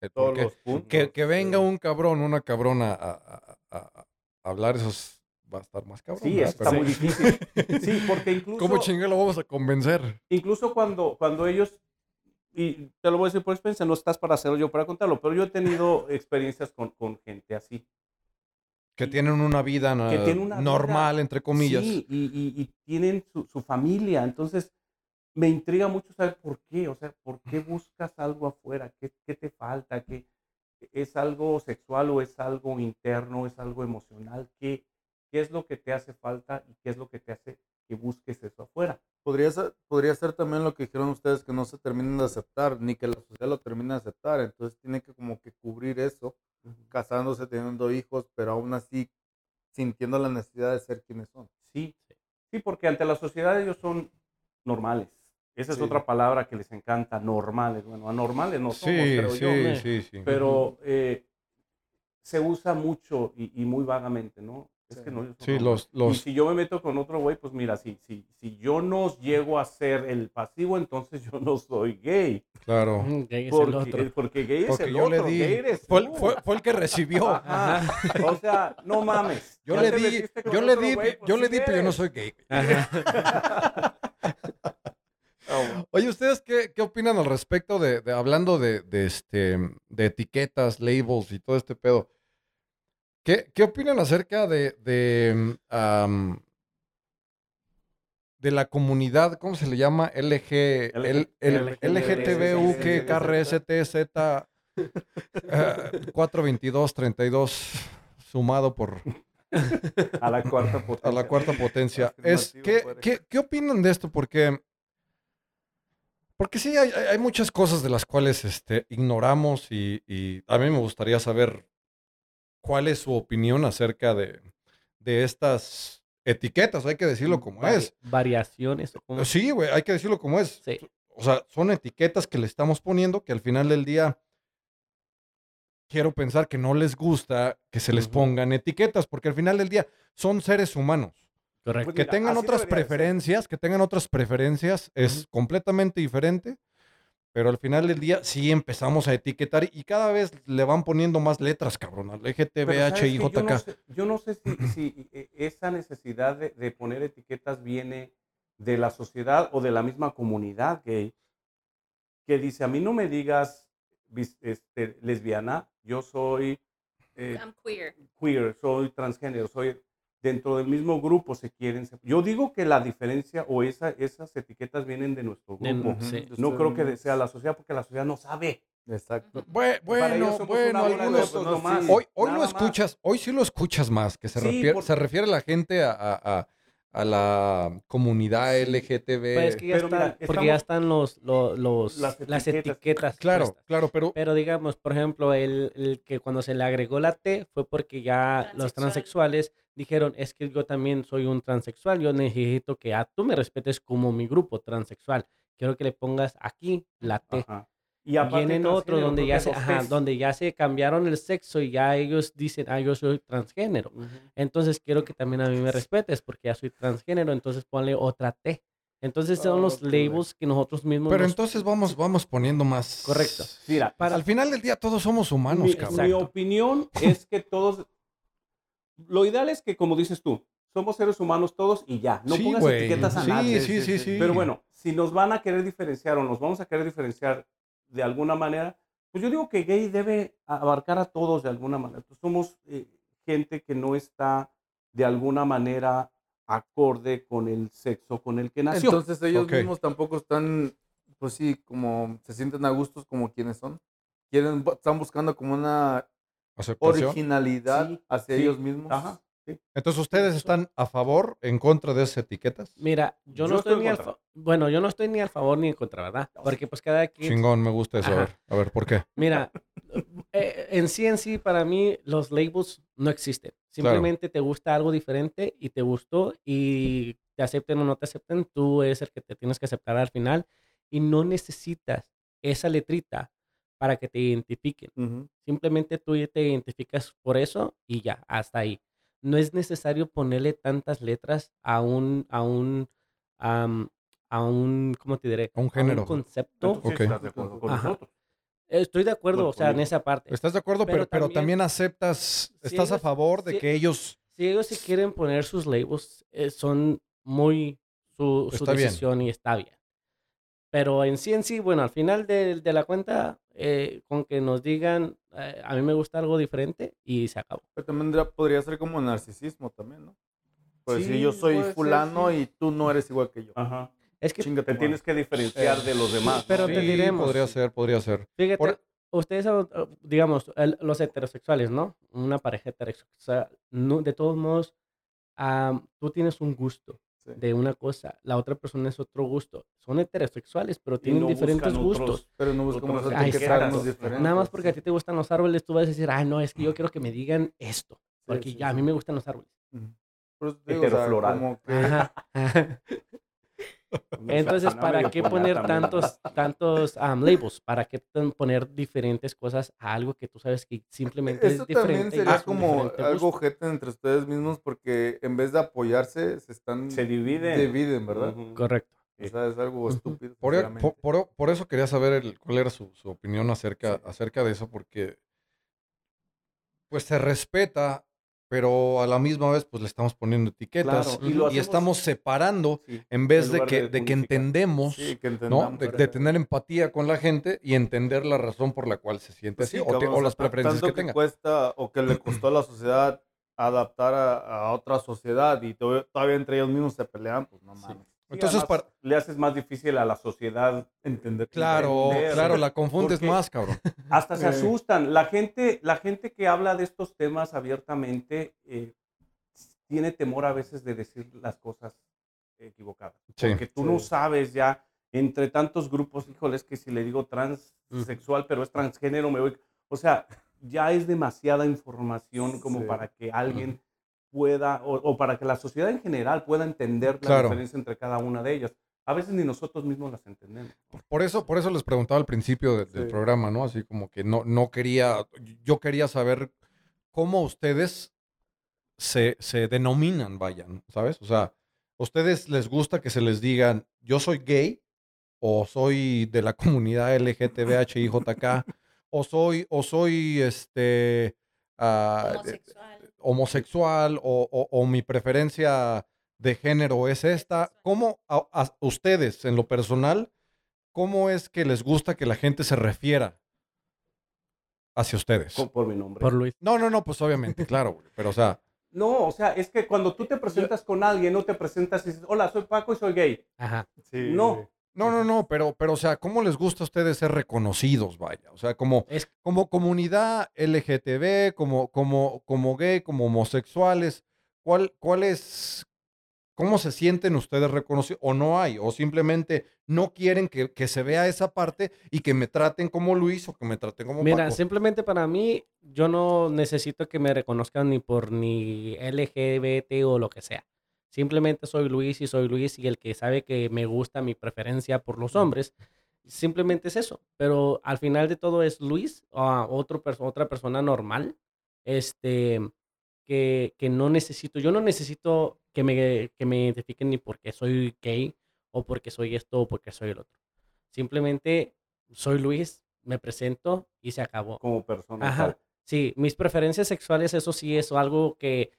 todos los puntos. Que, que, venga un cabrón, una cabrona a, a, hablar esos va a estar más cabrón. Sí, está muy difícil. Sí, porque incluso... ¿Cómo chingue lo vamos a convencer? Incluso cuando, cuando ellos, y te lo voy a decir por experiencia, no estás para hacerlo yo para contarlo, pero yo he tenido experiencias con, con gente así. Que tienen una vida normal, entre comillas. Sí, y, y, tienen su, su, familia. Entonces, me intriga mucho saber por qué. O sea, ¿por qué buscas algo afuera? ¿Qué, qué te falta? ¿Qué, ¿Es algo sexual o es algo interno? ¿Es algo emocional? ¿Qué, ¿Qué es lo que te hace falta y qué es lo que te hace que busques eso afuera? Podría ser, podría ser también lo que dijeron ustedes, que no se terminen de aceptar, ni que la sociedad lo termine de aceptar. Entonces tiene que como que cubrir eso casándose, teniendo hijos, pero aún así sintiendo la necesidad de ser quienes son. Sí, sí, porque ante la sociedad ellos son normales. Esa es otra palabra que les encanta, normales. Bueno, anormales no somos, pero sí, yo. Sí, sí, Pero eh, se usa mucho y, muy vagamente, ¿no? Es que no, sí, los, los... Y si yo me meto con otro güey, pues mira, si, si, si yo no llego a ser el pasivo, entonces yo no soy gay. Claro. Gay es porque, el otro. Porque gay es porque el yo otro. Le di, gay eres fue, fue, fue, el que recibió. Ajá. O sea, no mames. Yo le di, yo le di, güey, pues yo sí le di, pero yo no soy gay. Ajá. Oye, ¿ustedes qué, qué opinan al respecto de, de hablando de, de, este, de etiquetas, labels y todo este pedo? ¿Qué, qué opinan acerca de, de, la comunidad, ¿cómo se le llama? LG, el, el, LGTBU, que KRSTZ eh, 422-32 sumado por A la cuarta potencia. a la cuarta potencia. Es, ¿qué, qué, qué opinan de esto? Porque, porque sí, hay, muchas cosas de las cuales este, ignoramos y, y a mí me gustaría saber cuál es su opinión acerca de, de estas etiquetas, hay que decirlo como Vari- es. Variaciones. como- Sí, güey, hay que decirlo como es. Sí. O sea, son etiquetas que le estamos poniendo que al final del día quiero pensar que no les gusta que se les pongan etiquetas, porque al final del día son seres humanos. Correcto. Pues Que mira, tengan otras ser. preferencias, que tengan otras preferencias, es completamente diferente, pero al final del día sí empezamos a etiquetar y cada vez le van poniendo más letras, cabrón, al Pero ¿sabes qué? LGTBH, Yo no sé, yo no sé si, si, eh, esa necesidad de, de poner etiquetas viene de la sociedad o de la misma comunidad gay, que dice, a mí no me digas este, lesbiana, yo soy eh, I'm queer. queer, soy transgénero, soy dentro del mismo grupo se quieren. Yo digo que la diferencia o esa, esas etiquetas vienen de nuestro De- grupo. Sí. No creo que sea la sociedad porque la sociedad no sabe. Exacto. Bueno, bueno, algunos... no, sí. Hoy, hoy lo más. escuchas, hoy sí lo escuchas más, que se, Sí, refiere, porque- se refiere la gente a, a- a- a la comunidad LGTB. Pues es que ya Pero mira, porque ya están los, los, los- Las las etiquetas. etiquetas. claro, puestas. claro, pero Pero digamos, por ejemplo, el, el que cuando se le agregó la T fue porque ya los Transexual. transexuales dijeron, es que yo también soy un transexual, yo necesito que a tú me respetes como mi grupo transexual. Quiero que le pongas aquí la T. Ajá. Y Vienen otros donde ya se, ajá, donde ya se cambiaron el sexo y ya ellos dicen, ah, yo soy transgénero. Ujú. Entonces quiero que también a mí me respetes porque ya soy transgénero, entonces ponle otra T. Entonces son los labels que nosotros mismos pero nos- entonces vamos, vamos poniendo más. Correcto. Mira, Para al final del día todos somos humanos, mi, cabrón. mi opinión es que todos, lo ideal es que, como dices tú, somos seres humanos todos y ya, no Sí, pongas güey. etiquetas a sí, nadie. Sí, sí, sí, Pero bueno, si nos van a querer diferenciar o nos vamos a querer diferenciar de alguna manera, pues yo digo que gay debe abarcar a todos de alguna manera. Pues somos eh, gente que no está de alguna manera acorde con el sexo con el que nació. Entonces ellos mismos tampoco están, pues sí, como se sienten a gustos como quienes son. Quieren, están buscando como una Aceptación. originalidad Sí, hacia sí. ellos mismos. Ajá. Entonces, ¿ustedes están a favor, en contra de esas etiquetas? Mira, yo, Yo no estoy ni al fa- bueno, yo no estoy ni al favor ni en contra, ¿verdad? Porque pues cada quien, Chingón, me gusta eso. A ver, a ver, ¿por qué? mira, eh, en sí en sí para mí los labels no existen. Simplemente te gusta algo diferente y te gustó y te acepten o no te acepten, tú eres el que te tienes que aceptar al final y no necesitas esa letrita para que te identifiquen. Simplemente tú ya te identificas por eso y ya, hasta ahí. No es necesario ponerle tantas letras a un, a un, am, a un, ¿cómo te diré? A un género. un concepto. Ok. ¿Estás de acuerdo con Ajá. nosotros? Estoy de acuerdo, o sea, en esa parte. ¿Estás de acuerdo? Pero, Pero pero también- también aceptas, Si estás a ellos- favor de si- que ellos... Si ellos si quieren poner sus labels, eh, son muy su, su Está bien. decisión y está bien. Pero en sí, en sí, bueno, al final de, de la cuenta, eh, con que nos digan, eh, a mí me gusta algo diferente y se acabó. Pero también podría ser como narcisismo también, ¿no? Pues si yo soy ser, fulano sí. y tú no eres igual que yo. Ajá. Es que, Chinga Te madre. tienes que diferenciar de los demás. pero ¿no? te Sí, diremos. Podría ser, podría ser. fíjate, por- ustedes, ah, digamos, el- los heterosexuales, ¿no? Una pareja heterosexual, no, de todos modos, ah, tú tienes un gusto Sí. de una cosa, la otra persona es otro gusto. Son heterosexuales, pero tienen no diferentes gustos. otros- Pero no buscamos otros a ti que diferentes. Nada más porque a ti te gustan los árboles, tú vas a decir, ah, no, es que yo quiero que me digan esto. Porque sí, ya, a mí me gustan los árboles. Ujú. Por eso te digo, o sea, Heterofloral. como que- Ajá. Entonces, ¿para qué poner también. tantos, tantos um, labels? ¿Para qué poner diferentes cosas a algo que tú sabes que simplemente Eso es diferente? también y sería como algo ojete entre ustedes mismos porque en vez de apoyarse se están Se dividen. dividen, ¿verdad? Correcto. O sea, es algo estúpido. Por, e- por, por- por eso quería saber el- cuál era su, su opinión acerca, acerca de eso, porque pues se respeta, pero a la misma vez pues le estamos poniendo etiquetas Claro, y y, lo hacemos- estamos separando Sí. en vez en de que, de de que entendemos, Sí, que ¿no? De, de tener empatía con la gente y entender la razón por la cual se siente Pues así sí, o, te- o las preferencias tanto que tenga. cuesta o que le costó a la sociedad adaptar a, a otra sociedad y to- todavía entre ellos mismos se pelean, pues no mames. Entonces, para- le haces más difícil a la sociedad Entender. Claro, entender, claro, la confundes porque- más, cabrón. Hasta se asustan. La gente, la gente que habla de estos temas abiertamente eh, tiene temor a veces de decir las cosas equivocadas. Sí. Porque tú no sabes ya, entre tantos grupos, híjoles, que si le digo transexual, pero es transgénero, me voy. O sea, ya es demasiada información como Sí. para que alguien pueda, o, o para que la sociedad en general pueda entender la Claro. diferencia entre cada una de ellas. A veces ni nosotros mismos las entendemos. Por eso, por eso les preguntaba al principio de- del programa, ¿no? Así como que no, no quería, yo quería saber cómo ustedes se, se denominan, vayan, ¿sabes? O sea, ¿a ustedes les gusta que se les digan, yo soy gay, o soy de la comunidad LGTBHIJK, o soy, o soy este ah, Homosexual. Homosexual, o, o- o mi preferencia de género es esta. ¿Cómo a, a ustedes, en lo personal, cómo es que les gusta que la gente se refiera hacia ustedes? Por, mi nombre. Por Luis. No, no, no, pues obviamente, claro, güey, pero o sea, No, o sea, es que cuando tú te presentas con alguien, no te presentas y dices, hola, soy Paco y soy gay. Ajá. Sí. No. No, no, no, pero, pero o sea, ¿cómo les gusta a ustedes ser reconocidos, vaya? O sea, como, Es, como comunidad LGTB, como, como, como gay, como homosexuales, ¿cuál, cuál es, cómo se sienten ustedes reconocidos? ¿O no hay? ¿O simplemente no quieren que, que se vea esa parte y que me traten como Luis o que me traten como mira, Paco? simplemente para mí, yo no necesito que me reconozcan ni por ni LGBT o lo que sea. Simplemente soy Luis y soy Luis y el que sabe que me gusta mi preferencia por los hombres, simplemente es eso. Pero al final de todo es Luis, o otro perso- otra persona normal, este, que, que no necesito, yo no necesito que me, que me identifiquen ni porque soy gay o porque soy esto o porque soy el otro. Simplemente soy Luis, me presento y se acabó. Como persona. Ajá. Sí, mis preferencias sexuales, eso sí es algo que,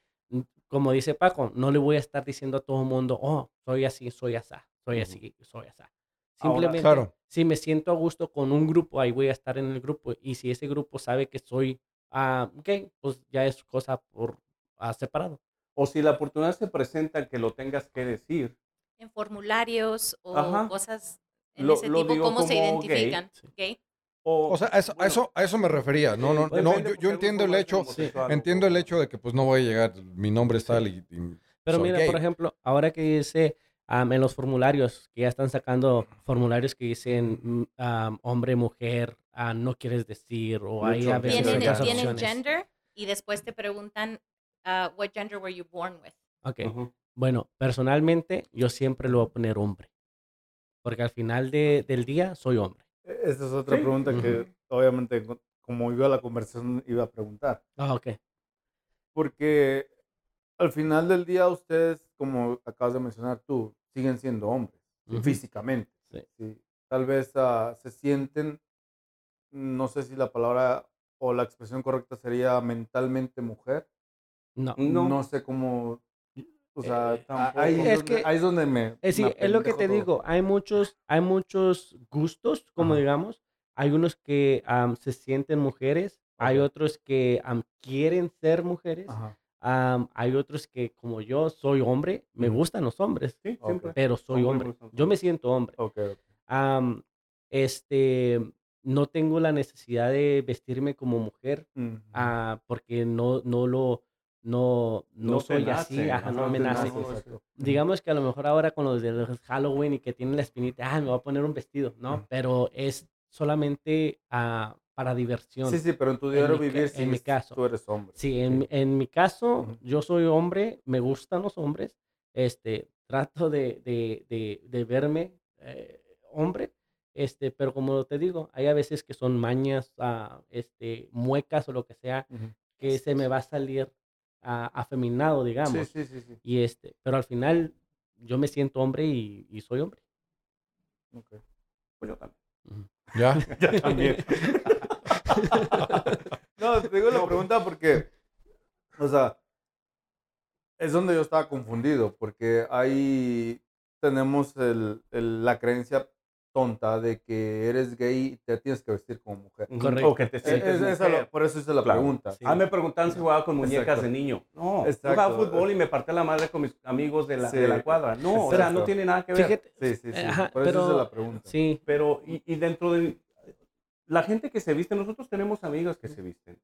como dice Paco, no le voy a estar diciendo a todo el mundo, oh, soy así, soy asá, soy así, soy asá. Ahora- Simplemente, Claro. si me siento a gusto con un grupo, ahí voy a estar en el grupo. Y si ese grupo sabe que soy ah, gay, pues ya es cosa por ah, separado. O si la oportunidad se presenta que lo tengas que decir, En formularios o Ajá. cosas en Lo- ese lo tipo, digo ¿cómo se gay. identifican? Sí. ¿Gay? O, O sea, a eso, a eso, a eso me refería. No, no, no, yo, entiendo el hecho, entiendo el hecho de que pues no voy a llegar, mi nombre es tal y, y Pero soy mira, gay. por ejemplo, ahora que dice en los formularios, que ya están sacando formularios que dicen mm, hombre, mujer, ah, no quieres decir, o hay a veces gender. Tienen, tienen opciones. gender y después te preguntan, uh, what gender were you born with? Ok. Ujú. Bueno, personalmente yo siempre lo voy a poner hombre. Porque al final de- del día soy hombre. E- Esa es otra Sí. pregunta que obviamente co- como iba la conversación iba a preguntar. Ah, ok. Porque al final del día ustedes, como acabas de mencionar tú, siguen siendo hombres. físicamente. Sí. Tal vez uh, se sienten, no sé si la palabra o la expresión correcta sería mentalmente mujer. No. No, no sé cómo o sea, eh, ahí, es, donde, ahí es donde me. Es, sí, es lo que te digo. Hay muchos, hay muchos gustos, como digamos. Hay unos que se sienten mujeres, hay otros que quieren ser mujeres. hay otros que, como yo, soy hombre, me gustan los hombres, sí, pero soy hombre. Yo me siento hombre. Okay, este, no tengo la necesidad de vestirme como mujer ah, porque no, no lo, no, no, soy así, no nace. Digamos que a lo mejor ahora con los de Halloween y que tienen la espinita, ah, me voy a poner un vestido, ¿no? Pero es solamente uh, para diversión. Sí, sí, pero en tu diario vivir, en mi caso, tú eres hombre. Sí, en, en mi caso, yo soy hombre, me gustan los hombres, este, trato de, de, de, de verme eh, hombre, este, pero como te digo, hay a veces que son mañas, uh, este, muecas o lo que sea, que se me va a salir afeminado, digamos. Sí, sí, sí, Y este, pero al final yo me siento hombre y, y soy hombre. Ok. Pues yo también. ¿Ya? ya también. no, te digo la pregunta porque, o sea, es donde yo estaba confundido, porque ahí tenemos el, el, la creencia tonta de que eres gay y te tienes que vestir como mujer. Correcto. O que te sientes es, por eso es la pregunta. Ah, me preguntaban si jugaba con muñecas de niño. No, jugaba fútbol y me parté la madre con mis amigos de la, de la cuadra. No, o sea, no tiene nada que ver. sí, sí, sí. por eso es la pregunta. Sí. Pero, y, y, dentro de la gente que se viste, nosotros tenemos amigas que se visten.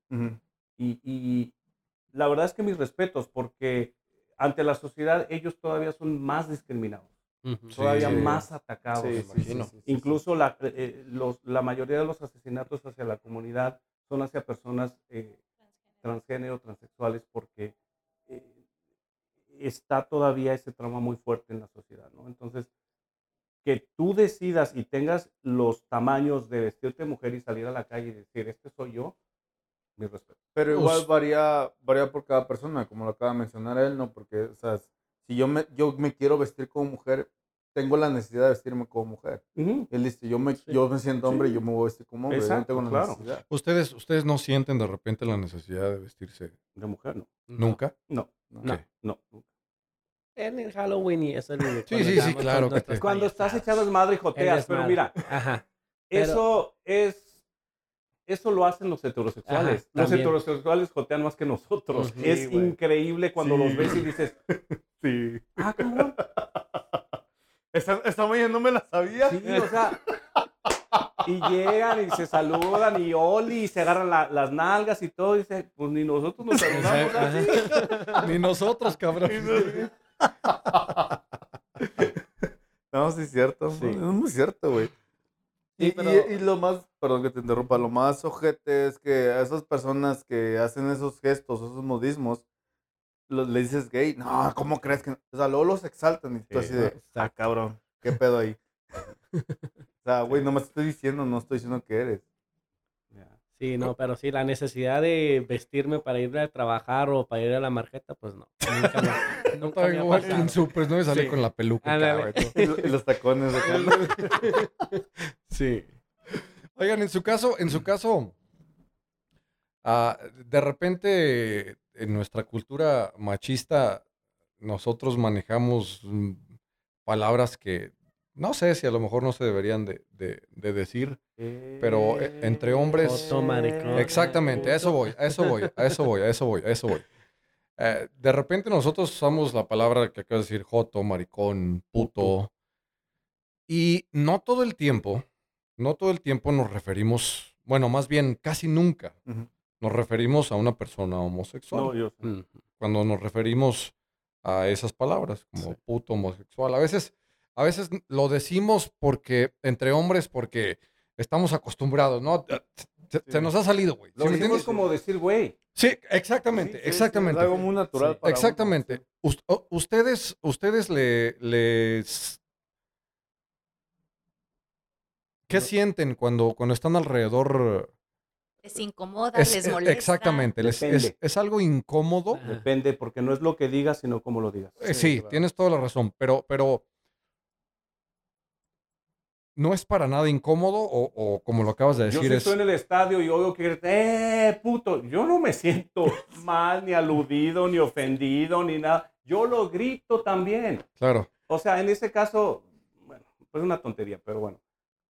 y, y la verdad es que mis respetos, porque ante la sociedad ellos todavía son más discriminados todavía más atacados. Incluso la, eh, eh, los, la mayoría de los asesinatos hacia la comunidad son hacia personas eh, transgénero, transexuales, porque está todavía ese trauma muy fuerte en la sociedad, ¿no? Entonces, que tú decidas y tengas los tamaños de vestirte mujer y salir a la calle y decir, este soy yo, mi respeto. Pero igual varía, varía por cada persona, como lo acaba de mencionar él, ¿no? Porque, o sea, si yo me, yo me quiero vestir como mujer, tengo la necesidad de vestirme como mujer. Él dice, yo me, yo me siento hombre y yo me voy a vestir como hombre. Exacto, no tengo claro. necesidad. ¿Ustedes, ¿Ustedes no sienten de repente la necesidad de vestirse de mujer? No. ¿Nunca? No, no, no. En el Halloween y eso. sí, sí, sí, claro. Que Cuando estás echado madre y joteas, pero mira, Ajá. eso es eso lo hacen los heterosexuales. los heterosexuales jotean más que nosotros. es increíble cuando los ves y dices, sí. Ah, ¿cómo? Esta, esta mañana no me la sabía. Sí, o sea. Y llegan y se saludan y Oli y se agarran las nalgas y todo. Y dice, pues ni nosotros nos saludamos así. ni nosotros, cabrón. no, sí es cierto. Sí. Es muy cierto, güey. Y, y, lo más, perdón que te interrumpa, lo más ojete es que a esas personas que hacen esos gestos, esos modismos, le dices gay, no, ¿cómo crees que? O sea, luego los exaltan y tú así de, ah, cabrón, ¿qué pedo ahí? o sea, güey, no me estoy diciendo, no estoy diciendo que eres. Sí, no, pero sí, la necesidad de vestirme para ir a trabajar o para ir a la marqueta, pues no. Nunca, me, nunca me en super, no me salí con la peluca. y los tacones. sí. Oigan, en su caso, en su caso, uh, de repente en nuestra cultura machista nosotros manejamos mm, palabras que no sé si a lo mejor no se deberían de, decir, pero eh, entre hombres... Exactamente, a eso voy, a eso voy, a eso voy, a eso voy, a eso voy. Eh, de repente nosotros usamos la palabra que acabo de decir, joto, maricón, puto. Y no todo el tiempo, no todo el tiempo nos referimos, bueno, más bien casi nunca nos referimos a una persona homosexual. Cuando nos referimos a esas palabras, como puto, homosexual. A veces, a veces lo decimos porque, entre hombres, porque estamos acostumbrados, ¿no? Se, nos ha salido, güey. Lo decimos como decir, güey. Sí, exactamente, exactamente. Es algo muy natural para Exactamente. ustedes, ustedes le, les... ¿Qué sienten cuando, cuando están alrededor les incomoda, les e, molesta. Exactamente, es, algo incómodo. Depende, porque no es lo que digas, sino cómo lo digas. Eh, sí, tienes toda la razón, pero, pero no es para nada incómodo o, como lo acabas de decir. Yo si estoy en el estadio y oigo que eh, puto, yo no me siento mal, ni aludido, ni ofendido, ni nada. Yo lo grito también. Claro. O sea, en ese caso, bueno, pues una tontería, pero bueno.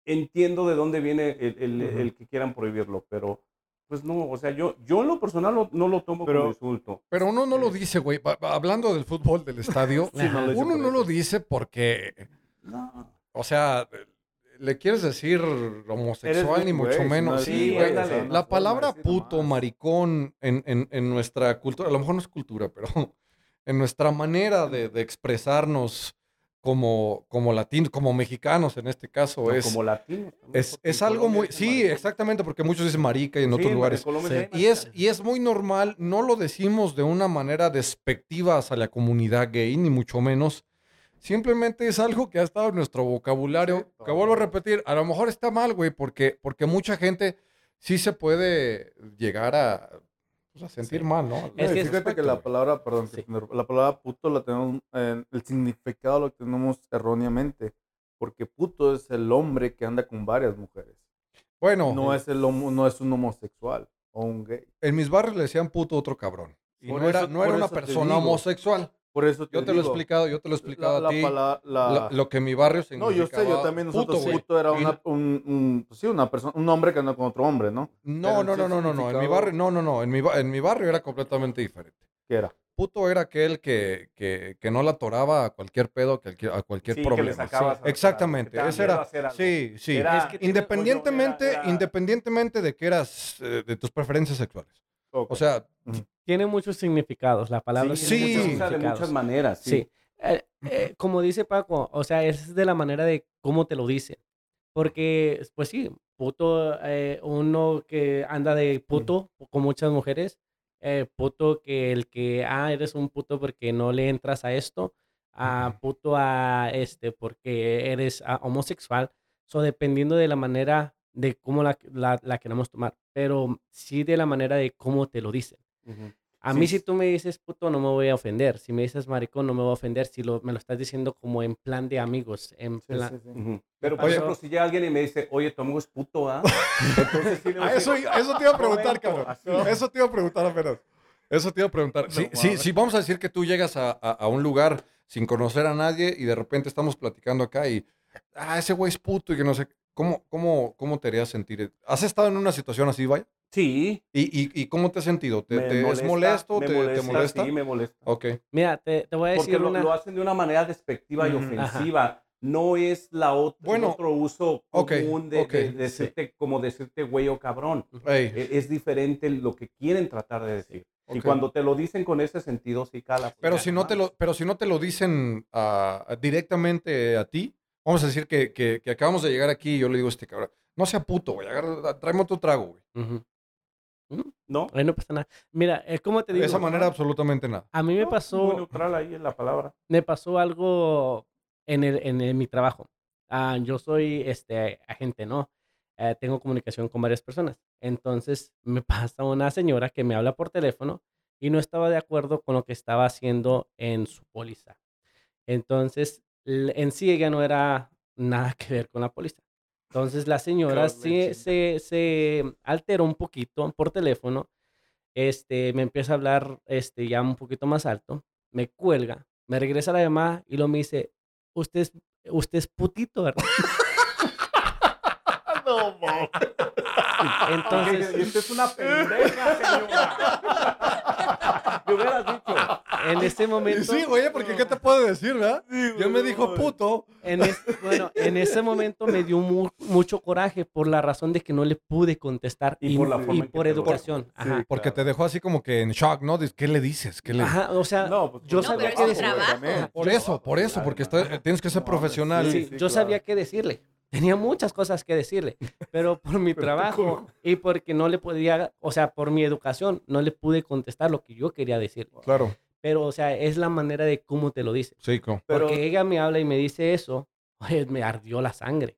Entiendo de dónde viene el, que quieran prohibirlo, pero pues no, o sea, yo, yo en lo personal no lo tomo como insulto. Pero uno no lo dice, güey. Hablando del fútbol del estadio, uno no lo dice porque. No. O sea, le quieres decir homosexual ni mucho menos. sí, güey. La palabra puto, maricón, en, nuestra cultura, a lo mejor no es cultura, pero en nuestra manera de, expresarnos como, como latinos, como mexicanos en este caso, es. Como latinos. Es, algo muy. Sí, exactamente, porque muchos dicen marica y en otros lugares. Y, es, y es muy normal, no lo decimos de una manera despectiva hacia la comunidad gay, ni mucho menos Simplemente es algo que ha estado en nuestro vocabulario. que vuelvo a repetir, a lo mejor está mal, güey, porque, porque mucha gente sí se puede llegar a, pues, sentir mal, ¿no? Es que fíjate que la palabra, perdón, la palabra puto la tenemos, el significado lo tenemos erróneamente, porque puto es el hombre que anda con varias mujeres. Bueno. No es, el, no es un homosexual o un gay. En mis barrios le decían puto otro cabrón. Y no, era, no era una persona homosexual. Por eso yo te lo he explicado, yo te lo he explicado a ti. lo que mi barrio significaba. No, yo sé, yo también nosotros puto, puto era una, un, un, pues sí, una persona, un hombre que anda con otro hombre, ¿no? No, no, no, no, no, no, en mi barrio, no, no, no, en mi, en mi barrio era completamente diferente. ¿Qué era? Puto era aquel que, que, que no la atoraba a cualquier pedo, a cualquier problema. Exactamente, ese era. Sí, sí. independientemente, independientemente de que eras, eh, de tus preferencias sexuales. O sea, tiene muchos significados la palabra. Sí, sí. de muchas maneras. Sí. Eh, eh, como dice Paco, o sea, es de la manera de cómo te lo dice. Porque, pues sí, puto, eh, uno que anda de puto con muchas mujeres, puto que el que, ah, eres un puto porque no le entras a esto, a puto a este porque eres ah, homosexual. So, dependiendo de la manera de cómo la, la, queremos tomar, pero sí de la manera de cómo te lo dicen. A mí si tú me dices puto no me voy a ofender, si me dices maricón no me voy a ofender, si lo, me lo estás diciendo como en plan de amigos, en plan... Pero por ejemplo, si llega alguien y me dice, oye, tu amigo es puto, ¿ah? Entonces sí ah, eso, eso te iba a preguntar, cabrón. Eso te iba a preguntar apenas. Eso te iba a preguntar. Sí, sí, sí, vamos a decir que tú llegas a, a, a, un lugar sin conocer a nadie y de repente estamos platicando acá y, ah, ese güey es puto y que no sé, ¿Cómo, cómo, cómo te harías sentir? ¿Has estado en una situación así, vaya? Sí. ¿Y, y, y cómo te has sentido? ¿Te, es molesto? Me te, molesta, ¿Te molesta? Sí, me molesta. Ok. Mira, te, te voy a decir Porque lo, lo, hacen de una manera despectiva y ofensiva. No es la otra, bueno, otro uso común de, de, decirte, como decirte güey o cabrón. E, es, diferente lo que quieren tratar de decir. Y cuando te lo dicen con ese sentido, sí cala. Pues pero, si no te lo, pero si no te lo dicen uh, directamente a ti, Vamos a decir que, que, acabamos de llegar aquí y yo le digo a este cabrón, no sea puto, güey, agarra, tráeme otro trago, güey. Mm, no. Ahí no pasa nada. Mira, es como te digo. De esa manera, absolutamente nada. A mí me pasó. Muy neutral ahí en la palabra. Me pasó algo en, el, en, mi trabajo. Ah, yo soy este agente, ¿no? Eh, tengo comunicación con varias personas. Entonces me pasa una señora que me habla por teléfono y no estaba de acuerdo con lo que estaba haciendo en su póliza. Entonces en sí ella no era nada que ver con la póliza. Entonces la señora sí, se, se, alteró un poquito por teléfono, este, me empieza a hablar este, ya un poquito más alto, me cuelga, me regresa la llamada y lo me dice, usted es, usted es putito, ¿verdad? no, Entonces... Usted es una pendeja, señora. Me hubieras dicho en ese momento. Sí, güey, porque ¿qué te puedo decir, verdad? Yo me dijo puto. En bueno, en ese momento me dio mucho coraje por la razón de que no le pude contestar y, por, la forma y por educación. Ajá. porque te dejó así como que en shock, ¿no? ¿Qué le dices? ¿Qué le... Ajá, o sea, pues, yo sabía qué decirle. Por eso, por eso, porque tienes que ser profesional. Sí, yo sabía qué decirle. Tenía muchas cosas que decirle, pero por mi trabajo y porque no le podía, o sea, por mi educación, no le pude contestar lo que yo quería decir. Claro. Pero, o sea, es la manera de cómo te lo dice. Sí, Porque pero, ella me habla y me dice eso, oye, me ardió la sangre.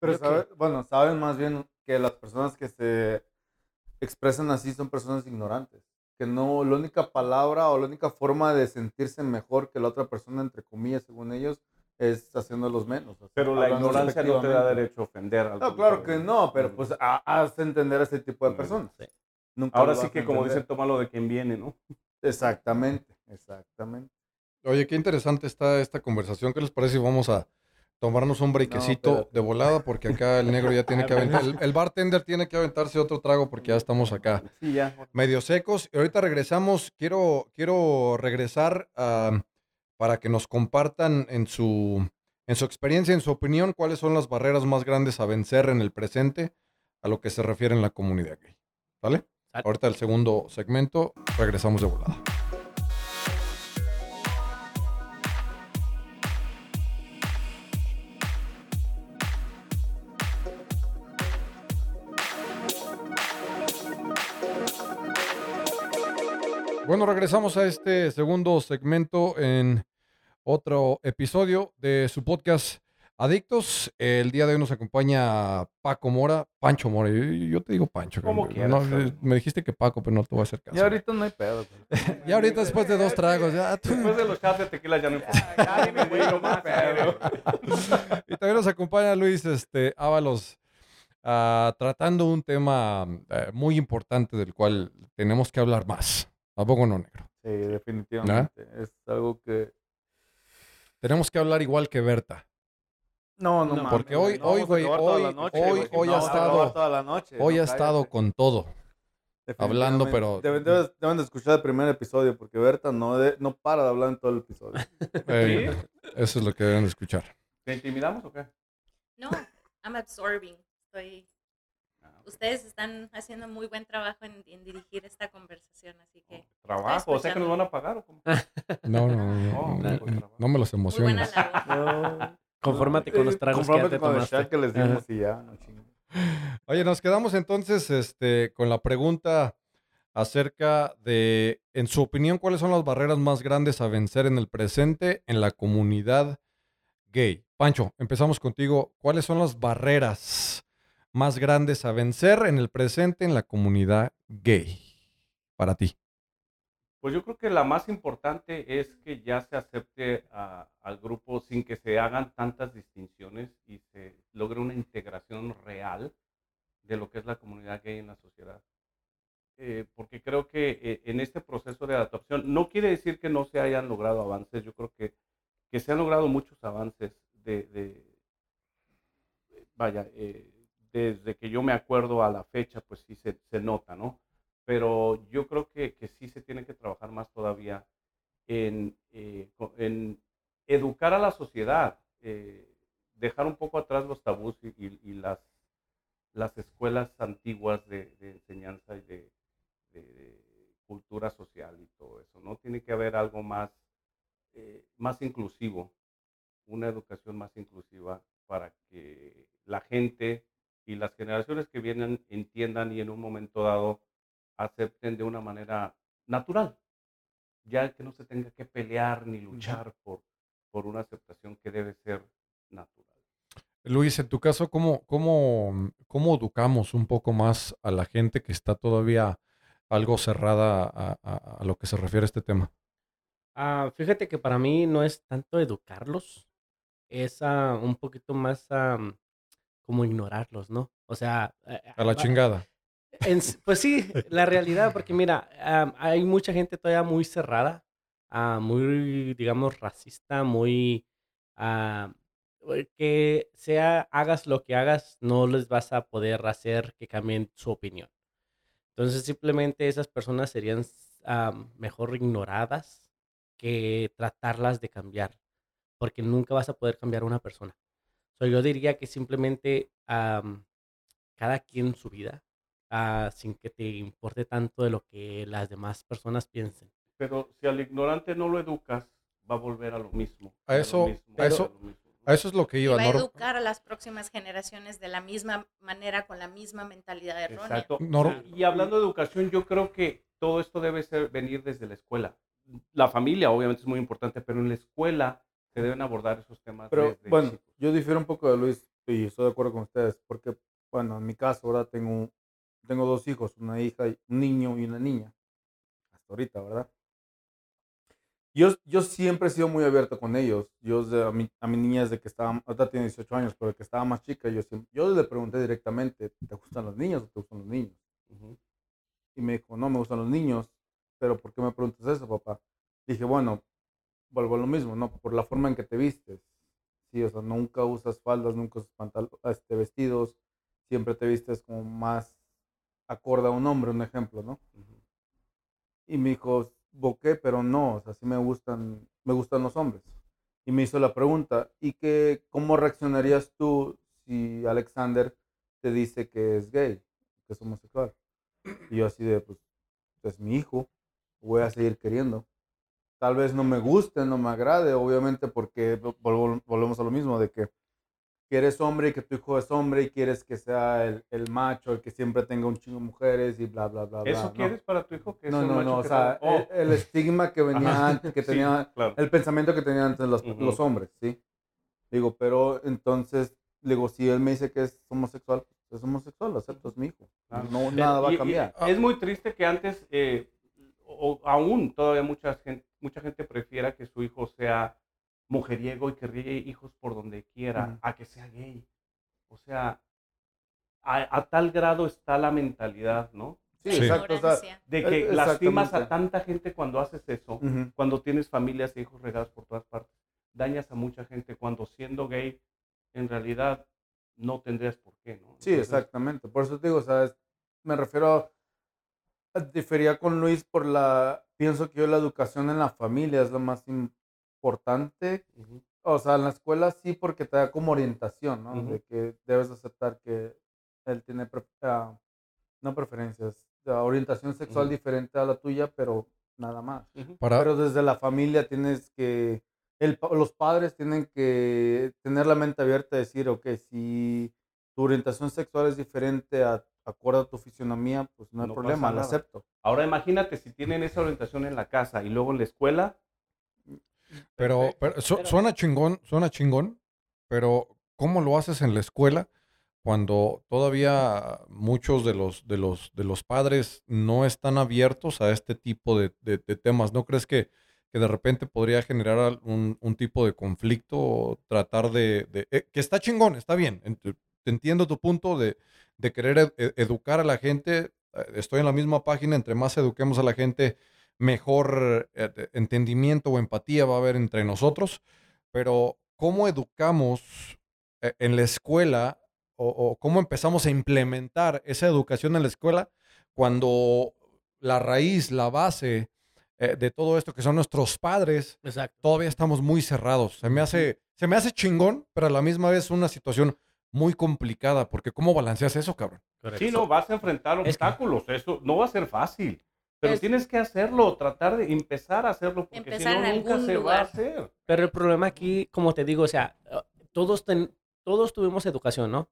Pero, bueno, saben más bien que las personas que se expresan así son personas ignorantes. Que no, la única palabra o la única forma de sentirse mejor que la otra persona, entre comillas, según ellos, es haciéndolos menos. pero la ignorancia no te da derecho a ofender. no, claro que no, pero pues haz entender a ese tipo de personas. Ahora sí que como dice, tómalo de quien viene, ¿no? Exactamente, exactamente. Oye, qué interesante está esta conversación. ¿Qué les parece si vamos a tomarnos un brequecito de volada? Porque acá el negro ya tiene que aventar. El, bartender tiene que aventarse otro trago porque ya estamos acá sí, ya. medio secos. Y ahorita regresamos. Quiero, quiero regresar para que nos compartan en su, en su experiencia, en su opinión, cuáles son las barreras más grandes a vencer en el presente a lo que se refiere en la comunidad gay. ¿Vale? Ahorita el segundo segmento, regresamos de volada. Bueno, regresamos a este segundo segmento en otro episodio de su podcast Adictos. El día de hoy nos acompaña Paco Mora, Pancho Mora. Yo, te digo Pancho. Como quieras. Me dijiste que Paco, pero no te voy a hacer caso. Y ahorita no hay pedo. y ahorita después de dos tragos. Ya, Después de los chats de tequila ya no digo más y también nos acompaña Luis este, Ábalos. Ah, tratando un tema eh, muy importante del cual tenemos que hablar más. ¿A poco no, negro? Sí, definitivamente. Es algo que... Tenemos que hablar igual que Berta. No, no, Porque hoy, hoy, güey, hoy, hoy, hoy ha estado, hoy ha estado con todo. Hablando, pero... Deben, de escuchar el primer episodio, porque Berta no, no para de hablar en todo el episodio. Eso es lo que deben de escuchar. ¿Te intimidamos o qué? No, I'm absorbing. Estoy ustedes están haciendo muy buen trabajo en, dirigir esta conversación, así que... ¿Trabajo? ¿O sea que nos van a pagar o cómo? No, no, no, no, me los emociones. Confórmate con los tragos que ya te tomaste. que les dimos y ya, Oye, nos quedamos entonces este, con la pregunta acerca de, en su opinión, cuáles son las barreras más grandes a vencer en el presente en la comunidad gay. Pancho, empezamos contigo. ¿Cuáles son las barreras más grandes a vencer en el presente en la comunidad gay para ti? Pues yo creo que la más importante es que ya se acepte al grupo sin que se hagan tantas distinciones y se logre una integración real de lo que es la comunidad gay en la sociedad. Eh, porque creo que eh, en este proceso de adaptación no quiere decir que no se hayan logrado avances, yo creo que, que se han logrado muchos avances de, vaya, eh, desde que yo me acuerdo a la fecha, pues sí se, se nota, ¿no? Pero yo creo que, que, sí se tiene que trabajar más todavía en, eh, en educar a la sociedad, eh, dejar un poco atrás los tabús y, y, las, las escuelas antiguas de, enseñanza y de, de, cultura social y todo eso, ¿no? Tiene que haber algo más, eh, más inclusivo, una educación más inclusiva para que la gente y las generaciones que vienen entiendan y en un momento dado acepten de una manera natural, ya que no se tenga que pelear ni luchar por, por una aceptación que debe ser natural. Luis, en tu caso, ¿cómo, cómo, cómo educamos un poco más a la gente que está todavía algo cerrada a, lo que se refiere a este tema? Ah, fíjate que para mí no es tanto educarlos, es ah, un poquito más como ignorarlos, ¿no? O sea... Eh, a la chingada. pues sí, la realidad, porque mira, hay mucha gente todavía muy cerrada, ah, muy, digamos, racista, muy... Ah, que sea, hagas lo que hagas, no les vas a poder hacer que cambien su opinión. Entonces simplemente esas personas serían mejor ignoradas que tratarlas de cambiar, porque nunca vas a poder cambiar a una persona yo diría que simplemente cada quien su vida, ah, sin que te importe tanto de lo que las demás personas piensen. Pero si al ignorante no lo educas, va a volver a lo mismo. A eso, a, eso, a, eso es lo que iba. va a educar a las próximas generaciones de la misma manera, con la misma mentalidad errónea. Exacto. y hablando de educación, yo creo que todo esto debe ser, venir desde la escuela. La familia obviamente es muy importante, pero en la escuela se deben abordar esos temas. Pero bueno, yo difiero un poco de Luis y estoy de acuerdo con ustedes, porque, bueno, en mi caso ahora tengo, tengo dos hijos, una hija, un niño y una niña, hasta ahorita, ¿verdad? Yo, yo siempre he sido muy abierto con ellos. Yo a, mi, a mi niña desde que estaba, ahorita tiene 18 años, pero que estaba más chica, yo, siempre, yo le pregunté directamente, ¿te gustan los niños o te gustan los niños? Y me dijo, no, me gustan los niños, pero ¿por qué me preguntas eso, papá? Dije, bueno, vuelvo a lo mismo, ¿no? Por la forma en que te vistes. Sí, o sea, nunca usas faldas, nunca usas pantalones, este, vestidos, siempre te vistes como más acorde a un hombre, un ejemplo, ¿no? Y me dijo, boqué, pero no, o sea, sí me gustan, me gustan los hombres. Y me hizo la pregunta, ¿y qué, cómo reaccionarías tú si Alexander te dice que es gay, que es homosexual? Y yo así de, pues, es mi hijo, voy a seguir queriendo tal vez no me guste, no me agrade, obviamente porque volvemos a lo mismo, de que, eres hombre y que tu hijo es hombre y quieres que sea el, el macho, el que siempre tenga un chingo de mujeres y bla, bla, bla. ¿Eso quieres para tu hijo? Que no, no, no, o sea, oh. el, estigma que venía antes, que tenía, el pensamiento que tenían antes los, los hombres, ¿sí? Digo, pero entonces, digo, si él me dice que es homosexual, es homosexual, lo acepto, es mi hijo. No, nada va a cambiar. es muy triste que antes, eh, o aún todavía mucha gente, mucha gente prefiera que su hijo sea mujeriego y que ríe hijos por donde quiera, a que sea gay. O sea, a, tal grado está la mentalidad, ¿no? Sí, exacto. de que lastimas a tanta gente cuando haces eso, cuando tienes familias e hijos regados por todas partes. Dañas a mucha gente cuando siendo gay, en realidad no tendrías por qué, ¿no? sí, exactamente. Por eso te digo, ¿sabes? Me refiero difería con Luis por la, pienso que yo la educación en la familia es lo más importante. O sea, en la escuela sí porque te da como orientación, ¿no? De que debes aceptar que él tiene, ah, no preferencias, orientación sexual diferente a la tuya, pero nada más. Pero desde la familia tienes que, el, los padres tienen que tener la mente abierta y decir, ok, si tu orientación sexual es diferente a acuerdo a tu fisionomía, pues no hay problema, lo acepto. Ahora imagínate si tienen esa orientación en la casa y luego en la escuela. Pero, suena chingón, suena chingón, pero ¿cómo lo haces en la escuela cuando todavía muchos de los, de los, de los padres no están abiertos a este tipo de, temas? ¿No crees que, que, de repente podría generar un, tipo de conflicto, tratar de... Eh, que está chingón, está bien, entiendo tu punto de de querer e, educar a la gente. Eh, estoy en la misma página, entre más eduquemos a la gente, mejor eh, entendimiento o empatía va a haber entre nosotros. Pero, ¿cómo educamos eh, en la escuela o, cómo empezamos a implementar esa educación en la escuela cuando la raíz, la base de todo esto que son nuestros padres, todavía estamos muy cerrados? Se me hace, se me hace chingón, pero a la misma vez una situación muy complicada, porque ¿cómo balanceas eso, cabrón? Sí, no, vas a enfrentar obstáculos, eso no va a ser fácil. Pero tienes que hacerlo, tratar de empezar a hacerlo, porque si no, nunca se va a hacer. Pero el problema aquí, como te digo, o sea, todos, todos tuvimos educación, ¿no?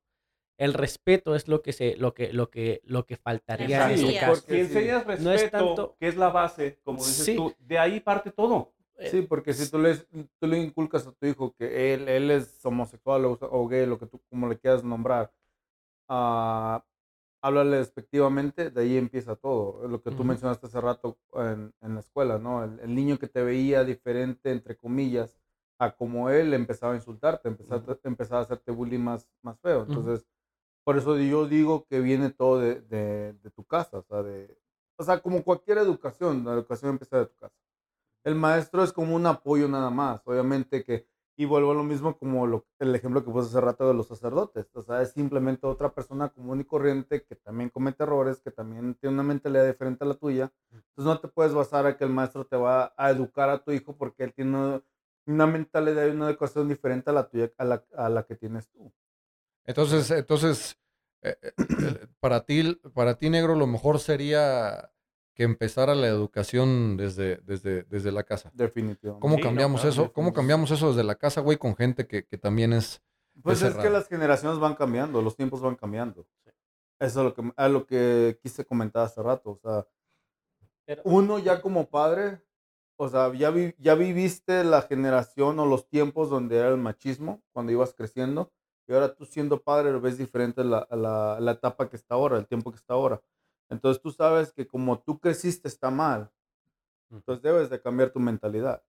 El respeto es lo que se, lo que, lo que, lo que faltaría en este caso. Porque enseñas respeto, no es tanto, que es la base, como dices tú, de ahí parte todo. Eh, sí, porque si tú le, tú le inculcas a tu hijo que él, él es homosexual o, gay, lo que tú como le quieras nombrar, uh, háblale despectivamente, de ahí empieza todo. Lo que tú mencionaste hace rato en, en la escuela, ¿no? El, niño que te veía diferente, entre comillas, a como él empezaba a insultarte, empezaba, empezaba a hacerte bullying más, más feo. Entonces, por eso yo digo que viene todo de, de, de tu casa, o sea, de, o sea, como cualquier educación, la educación empieza de tu casa el maestro es como un apoyo nada más. Obviamente que, y vuelvo a lo mismo como lo, el ejemplo que puse hace rato de los sacerdotes. O sea, es simplemente otra persona común y corriente que también comete errores, que también tiene una mentalidad diferente a la tuya. Entonces no te puedes basar a que el maestro te va a educar a tu hijo porque él tiene una, mentalidad y una educación diferente a la tuya, a la, a la que tienes tú. Entonces, entonces, eh, eh, para ti, para ti, negro, lo mejor sería que empezara la educación desde, desde, desde la casa. Definitivamente. ¿Cómo cambiamos eso? ¿Cómo cambiamos eso desde la casa, güey, con gente que, que también es... Pues es, que las generaciones van cambiando, los tiempos van cambiando. Eso es lo que, es lo que quise comentar hace rato. O sea, uno ya como padre, o sea, ya, ya viviste la generación o los tiempos donde era el machismo, cuando ibas creciendo, y ahora tú siendo padre lo ves diferente la, la, la etapa que está ahora, el tiempo que está ahora. Entonces tú sabes que como tú creciste está mal. Entonces debes de cambiar tu mentalidad.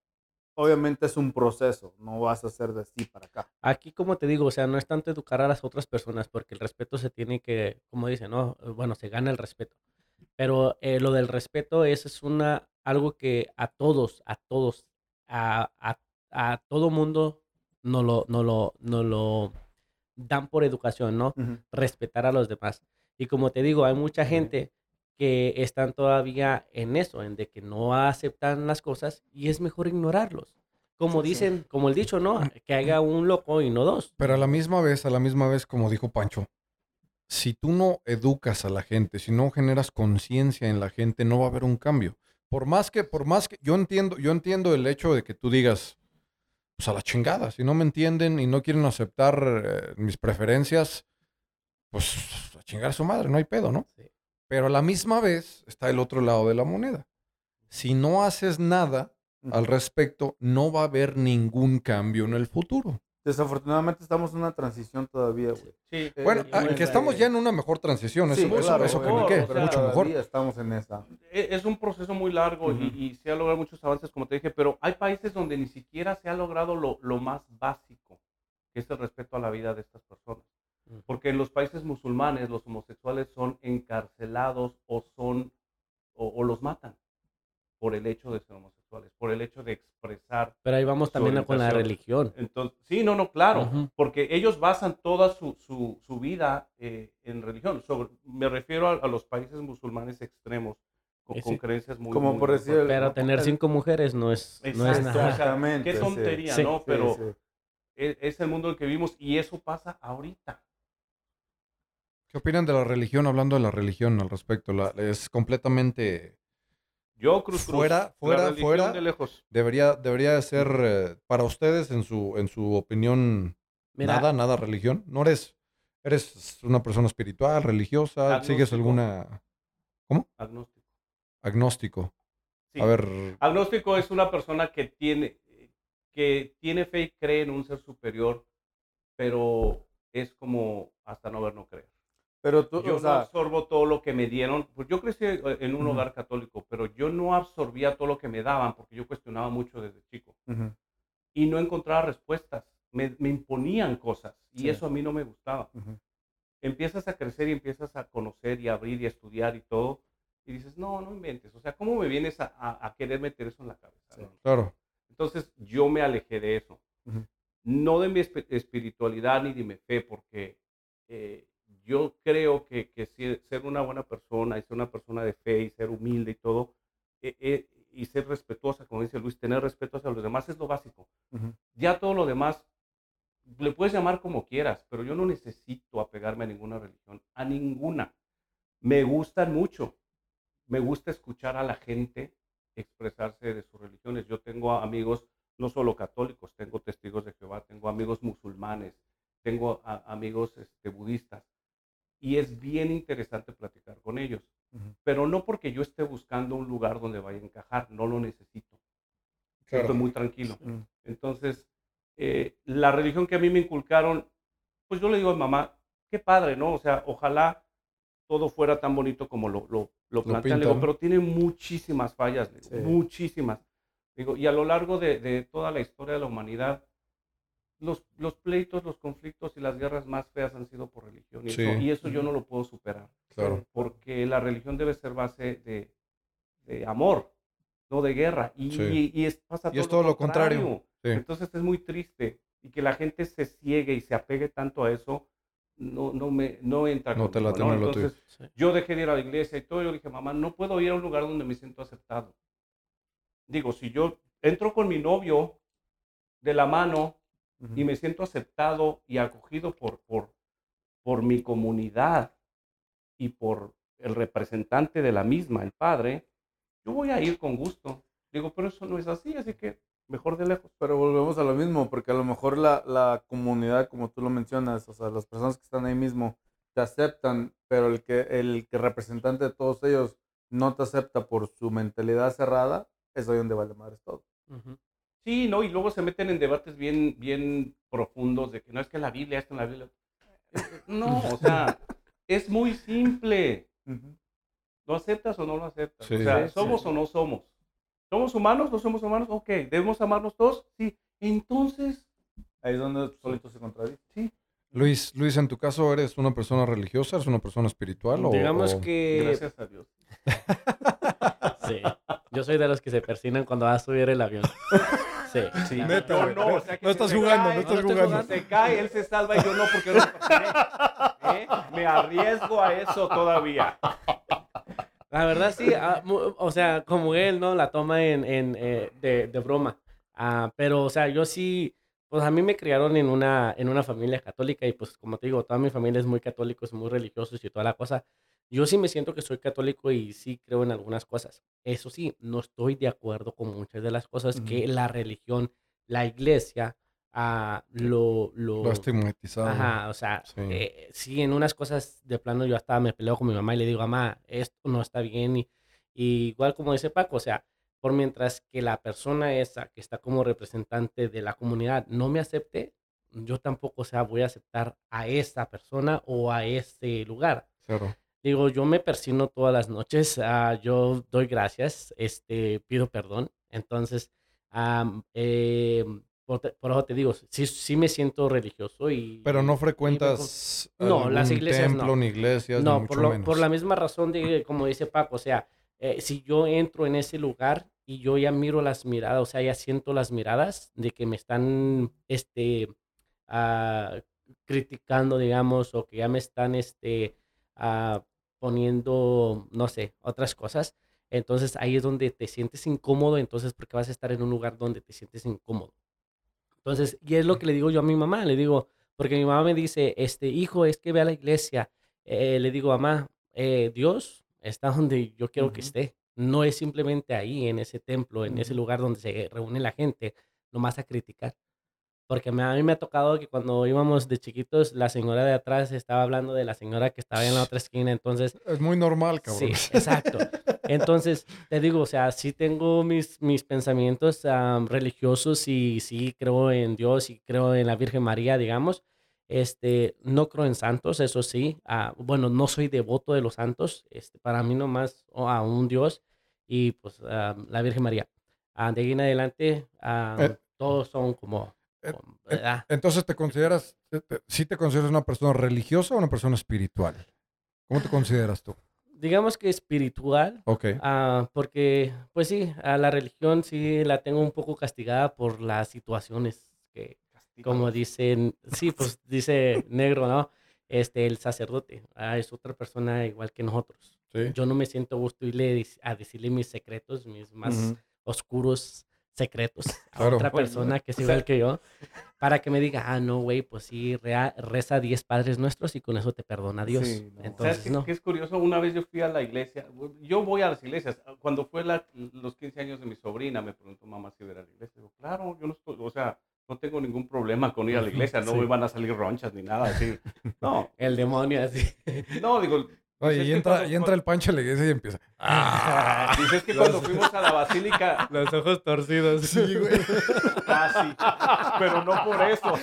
obviamente es un proceso, no vas a hacer de sí para acá. Aquí, como te digo, o sea, no es tanto educar a las otras personas, porque el respeto se tiene que, como dicen, ¿no? Bueno, se gana el respeto. Pero eh, lo del respeto es, es una, algo que a todos, a todos, a, a, a todo mundo no lo, no, lo, no lo dan por educación, ¿no? Respetar a los demás. Y como te digo, hay mucha gente que están todavía en eso, en de que no aceptan las cosas y es mejor ignorarlos. Como dicen, como el dicho, ¿no? Que haga un loco y no dos. Pero a la misma vez, a la misma vez, como dijo Pancho, si tú no educas a la gente, si no generas conciencia en la gente, no va a haber un cambio. Por más que, por más que, yo entiendo, yo entiendo el hecho de que tú digas, pues a la chingada, si no me entienden y no quieren aceptar eh, mis preferencias, pues chingar a su madre, no hay pedo, ¿no? Pero a la misma vez está el otro lado de la moneda. Si no haces nada al respecto, no va a haber ningún cambio en el futuro. Desafortunadamente estamos en una transición todavía, güey. Sí, bueno, ah, que estamos ya en una mejor transición, eso, eso, que me quede, mucho mejor. Estamos en esa. E, es un proceso muy largo y, se han logrado muchos avances, como te dije, pero hay países donde ni siquiera se ha logrado lo, lo más básico, que es el respeto a la vida de estas personas. Porque en los países musulmanes los homosexuales son encarcelados o son o los matan por el hecho de ser homosexuales, por el hecho de expresar. Pero ahí vamos también con la religión. Entonces, sí, no, no, claro, porque ellos basan toda su, su, su vida eh, en religión. Sobre, me refiero a, los países musulmanes extremos, con, creencias muy... Como por decir... Pero tener cinco mujeres no es, no es nada. qué tontería, ¿no? Pero es, es el mundo en el que vivimos y eso pasa ahorita. ¿Qué opinan de la religión, hablando de la religión al respecto? La, es completamente yo, Cruz Fuera, fuera, fuera. De lejos. Debería, debería ser eh, para ustedes, en su, en su opinión, nada, nada religión. No eres, eres una persona espiritual, religiosa, sigues alguna. ¿Cómo? Agnóstico. Agnóstico. A ver. Agnóstico es una persona que tiene, que tiene fe y cree en un ser superior, pero es como hasta no ver, no creer. Pero tú, yo no absorbo todo lo que me dieron. Pues yo crecí eh, en un hogar católico, pero yo no absorbía todo lo que me daban porque yo cuestionaba mucho desde chico. Y no encontraba respuestas. Me, me imponían cosas y eso a mí no me gustaba. Empiezas a crecer y empiezas a conocer y abrir y a estudiar y todo. Y dices, no, no inventes. O sea, ¿cómo me vienes a, a, querer meter eso en la cabeza? Claro. Entonces yo me alejé de eso. No de mi espiritualidad ni de mi fe, porque eh, yo creo que, que ser una buena persona y ser una persona de fe y ser humilde y todo, eh, eh, y ser respetuosa, como dice Luis, tener respeto hacia los demás es lo básico. Ya todo lo demás, le puedes llamar como quieras, pero yo no necesito apegarme a ninguna religión, a ninguna. Me gustan mucho. Me gusta escuchar a la gente expresarse de sus religiones. Yo tengo amigos no solo católicos, tengo testigos de Jehová, tengo amigos musulmanes, tengo amigos este, budistas y es bien interesante platicar con ellos. Pero no porque yo esté buscando un lugar donde vaya a encajar, no lo necesito. Estoy muy tranquilo. Entonces, eh, la religión que a mí me inculcaron, pues yo le digo a mamá, qué padre, ¿no? O sea, ojalá todo fuera tan bonito como lo, lo, lo plantean, pero tiene muchísimas fallas, muchísimas. Digo, y a lo largo de, de, toda la historia de la humanidad, los, los, pleitos, los conflictos y las guerras más feas han sido por religión. Y, eso, y eso, yo no lo puedo superar. Claro. Porque la religión debe ser base de, de amor, no de guerra. Y, y, es, pasa todo, es todo lo contrario. Entonces es muy triste. Y que la gente se ciegue y se apegue tanto a eso, no, no, me, no entra. No te la ¿no? Entonces, yo dejé de ir a la iglesia y todo. Yo dije, mamá, no puedo ir a un lugar donde me siento aceptado. Digo, si yo entro con mi novio de la mano y me siento aceptado y acogido por, por, por mi comunidad y por el representante de la misma, el padre, yo voy a ir con gusto. Digo, pero eso no es así, así que mejor de lejos. Pero volvemos a lo mismo, porque a lo mejor la, la comunidad, como tú lo mencionas, o sea, las personas que están ahí mismo te aceptan, pero el que el que representante de todos ellos no te acepta por su mentalidad cerrada, es ahí donde vale madre todo. Sí, ¿no? Y luego se meten en debates bien, bien profundos de que no es que la Biblia, esto en la Biblia. Eh, eh, no, o sea, es muy simple. ¿Lo aceptas o no lo aceptas? o sea, ¿somos o no somos? ¿Somos humanos? ¿No somos humanos? Ok, ¿debemos amarnos todos? Sí. Entonces... Ahí es donde solito se contradice. Sí. Luis, Luis, en tu caso, ¿eres una persona religiosa? ¿Eres una persona espiritual? O, Digamos o- que... Gracias a Dios. Sí. Yo soy de los que se persinan cuando va a subir el avión. Sí. Sí. Neta, güey. no, o sea que No estás jugando, cae, no estás jugando. Se cae, él se salva y yo no porque no. ¿Eh? Me arriesgo a eso todavía. La verdad sí, ah, o sea, como él, ¿no? La toma en, en, eh, de, de broma. Ah, pero, o sea, yo sí, pues a mí me criaron en una, en una familia católica y pues como te digo, toda mi familia es muy católicos, muy religiosos y toda la cosa. Yo sí me siento que soy católico y sí creo en algunas cosas. Eso sí, no estoy de acuerdo con muchas de las cosas que la religión, la iglesia, ah, lo, lo, Lo estigmatizado. Ajá, o sea, Sí. eh, sí, en unas cosas de plano yo hasta me peleo con mi mamá y le digo, mamá, esto no está bien. Y, y igual como dice Paco, o sea, por mientras que la persona esa que está como representante de la comunidad no me acepte, yo tampoco, o sea, voy a aceptar a esa persona o a ese lugar. Claro. Digo, yo me persino todas las noches, ah, yo doy gracias, este, pido perdón. Entonces, eh, por, por eso te digo, sí, sí me siento religioso y... Pero no y frecuentas No, las iglesias no. ni iglesias, ni No, mucho por, lo- menos. por la misma razón de, como dice Paco, o sea, eh, si yo entro en ese lugar y yo ya miro las miradas, o sea, ya siento las miradas de que me están, este, ah, criticando, digamos, o que ya me están, este, poniendo, no sé, otras cosas, entonces ahí es donde te sientes incómodo, entonces porque vas a estar en un lugar donde te sientes incómodo. Entonces, y es lo que le digo yo a mi mamá, le digo, porque mi mamá me dice, este, hijo, es que ve a la iglesia. Eh, le digo, mamá, eh, Dios está donde yo quiero que esté. No es simplemente ahí, en ese templo, en ese lugar donde se reúne la gente, nomás a criticar. Porque me- a mí me ha tocado que cuando íbamos de chiquitos, la señora de atrás estaba hablando de la señora que estaba en la otra esquina. Entonces, Es muy normal, cabrón. Sí, exacto. Entonces, te digo, o sea, sí tengo mis, mis pensamientos am, religiosos y sí creo en Dios y creo en la Virgen María, digamos. Este, no creo en santos, eso sí. ah, bueno, no soy devoto de los santos. Este, para mí nomás oh, a un Dios y pues am, la Virgen María. Ah, de ahí en adelante, Eh, todos son como... eh, como, ¿verdad? Entonces, ¿te consideras, te- te- sí te consideras una persona religiosa o una persona espiritual? ¿Cómo te consideras tú? Digamos que espiritual, Ok. Ah, porque, pues sí, a la religión sí la tengo un poco castigada por las situaciones que, como dicen, sí, pues dice negro, ¿no? Este, el sacerdote, ah, es otra persona igual que nosotros. Sí. Yo no me siento gusto irle a decirle mis secretos, mis más Ujú. oscuros secretos a Claro. otra persona que es o igual sea- que yo, para que me diga, ah, no, güey, pues sí, rea- reza 10 padres nuestros y con eso te perdona Dios. Sí, no. ¿Sabes Entonces, qué, no. qué es curioso? Una vez yo fui a la iglesia, yo voy a las iglesias. Cuando fue la- los 15 años de mi sobrina, me preguntó mamá si iba a la iglesia. Digo, claro, yo no estoy, o sea, no tengo ningún problema con ir a la iglesia, no Sí. me van a salir ronchas ni nada así. No, El demonio así. no, digo, Oye, y entra, cuando- y entra el pancho a la iglesia y empieza. ¡Ah! dices que cuando fuimos a la basílica, Los ojos torcidos. Sí, güey. casi, pero no por eso.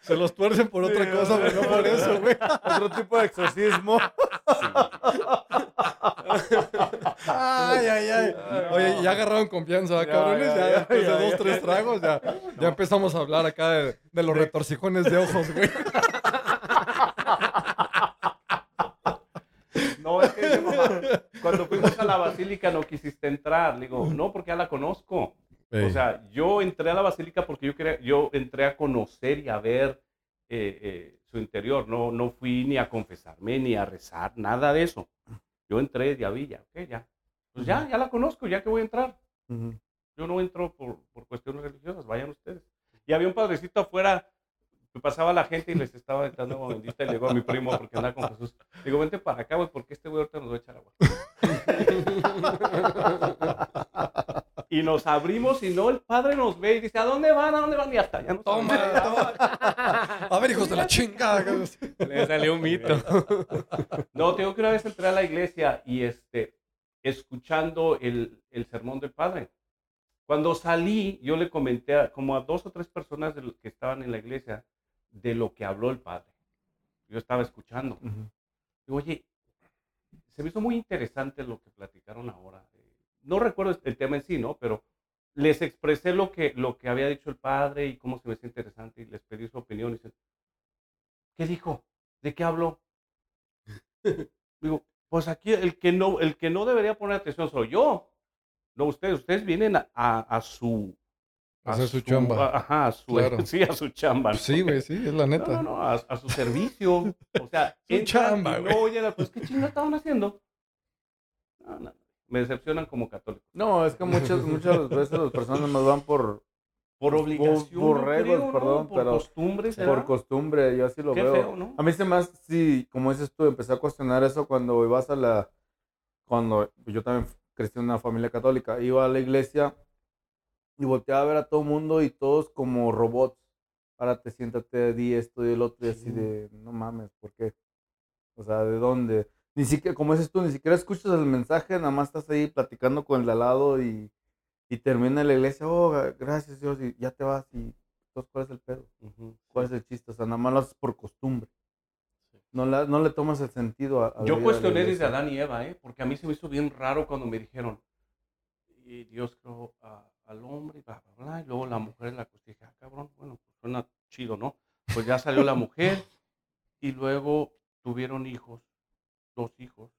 Se los tuercen por otra cosa, pero no por eso, güey. Otro tipo de exorcismo. Ay, ay, ay. Oye, ya agarraron confianza, ¿eh, Ya, cabrones. ya, Ya, después de dos, tres tragos, ya, ya empezamos a hablar acá de, de los retorcijones de ojos, güey. No, es que mamá, cuando fuimos a la basílica no quisiste entrar. Le digo, no, porque ya la conozco. O sea, yo entré a la basílica porque yo quería, yo entré a conocer y a ver eh, eh, su interior. No, no fui ni a confesarme ni a rezar, nada de eso. Yo entré, ya vi, ya, ok, ya. Pues ya, ya la conozco, ya que voy a entrar. Yo no entro por, por cuestiones religiosas, vayan ustedes. Y había un padrecito afuera, que pasaba la gente y les estaba dando agua bendita y llegó a mi primo porque andaba con Jesús. Le digo, vente para acá, güey, porque este güey ahorita nos va a echar agua. y nos abrimos y no, el padre nos ve y dice, ¿a dónde van? ¿A dónde van? Y hasta ya nos Toma, toma. A ver, hijos de la chingada. Le salió un mito. No, tengo que una vez entré a la iglesia y este, escuchando el, el sermón del padre. Cuando salí, yo le comenté a, como a dos o tres personas de los que estaban en la iglesia de lo que habló el padre. Yo estaba escuchando. Digo, oye, se me hizo muy interesante lo que platicaron ahora. No recuerdo el tema en sí, ¿no? Pero les expresé lo que, lo que había dicho el padre y cómo se me hacía interesante y les pedí su opinión. Y dicen, ¿qué dijo? ¿De qué habló? Digo, pues aquí el que no, el que no debería poner atención soy yo. No ustedes, ustedes vienen a, a, su hacer su, chamba. Ajá, a su, sí, a su chamba. Sí, güey, sí, es la neta. No, no, a, a su servicio. O sea, su chamba, güey. No, oye, pues, ¿qué chingada estaban haciendo? No, no, me decepcionan como católico. No, es que muchas, muchas veces las personas nos van por... Por obligación. Por, reglas, perdón, por pero... costumbre, Por costumbre, yo así lo Qué veo. Feo, ¿no? A mí se me hace, sí, como dices tú, empecé a cuestionar eso cuando ibas a la... Cuando yo también crecí en una familia católica, iba a la iglesia y volteaba a ver a todo el mundo y todos como robots. Párate, siéntate, di esto y el otro y así de, no mames, ¿por qué? O sea, ¿de dónde? Ni siquiera, como dices tú, ni siquiera escuchas el mensaje, nada más estás ahí platicando con el de al lado y, y termina la iglesia, oh, gracias Dios, y ya te vas y entonces, ¿cuál es el pedo? ¿Cuál es el chiste? O sea, nada más lo haces por costumbre. No, la, no le tomas el sentido a, a Yo cuestioné desde Adán y Eva, ¿eh? porque a mí se me hizo bien raro cuando me dijeron, y Dios creó a, al hombre, bla, bla, bla, y luego la mujer la dije, ah, cabrón, bueno, pues suena chido, ¿no? Pues ya salió la mujer, y luego tuvieron hijos, dos hijos,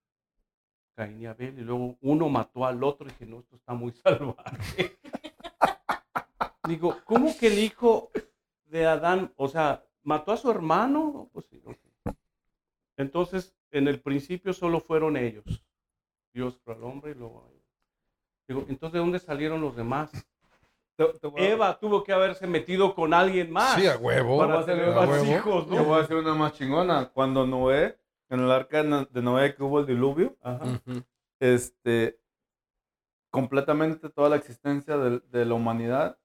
Caín y Abel, y luego uno mató al otro, y dije, no, esto está muy salvaje. Digo, ¿cómo que el hijo de Adán, o sea, mató a su hermano? Pues sí, okay. Entonces, en el principio solo fueron ellos. Dios creó al hombre y luego. Digo, entonces, ¿de dónde salieron los demás? Te, te voy a- Eva tuvo que haberse metido con alguien más. Sí, a huevo. Para tener hacer- más huevo. hijos, Te ¿no? voy a decir una más chingona. Cuando Noé, en el arca de No- de Noé que hubo el diluvio, Ajá. Este, completamente toda la existencia de, de la humanidad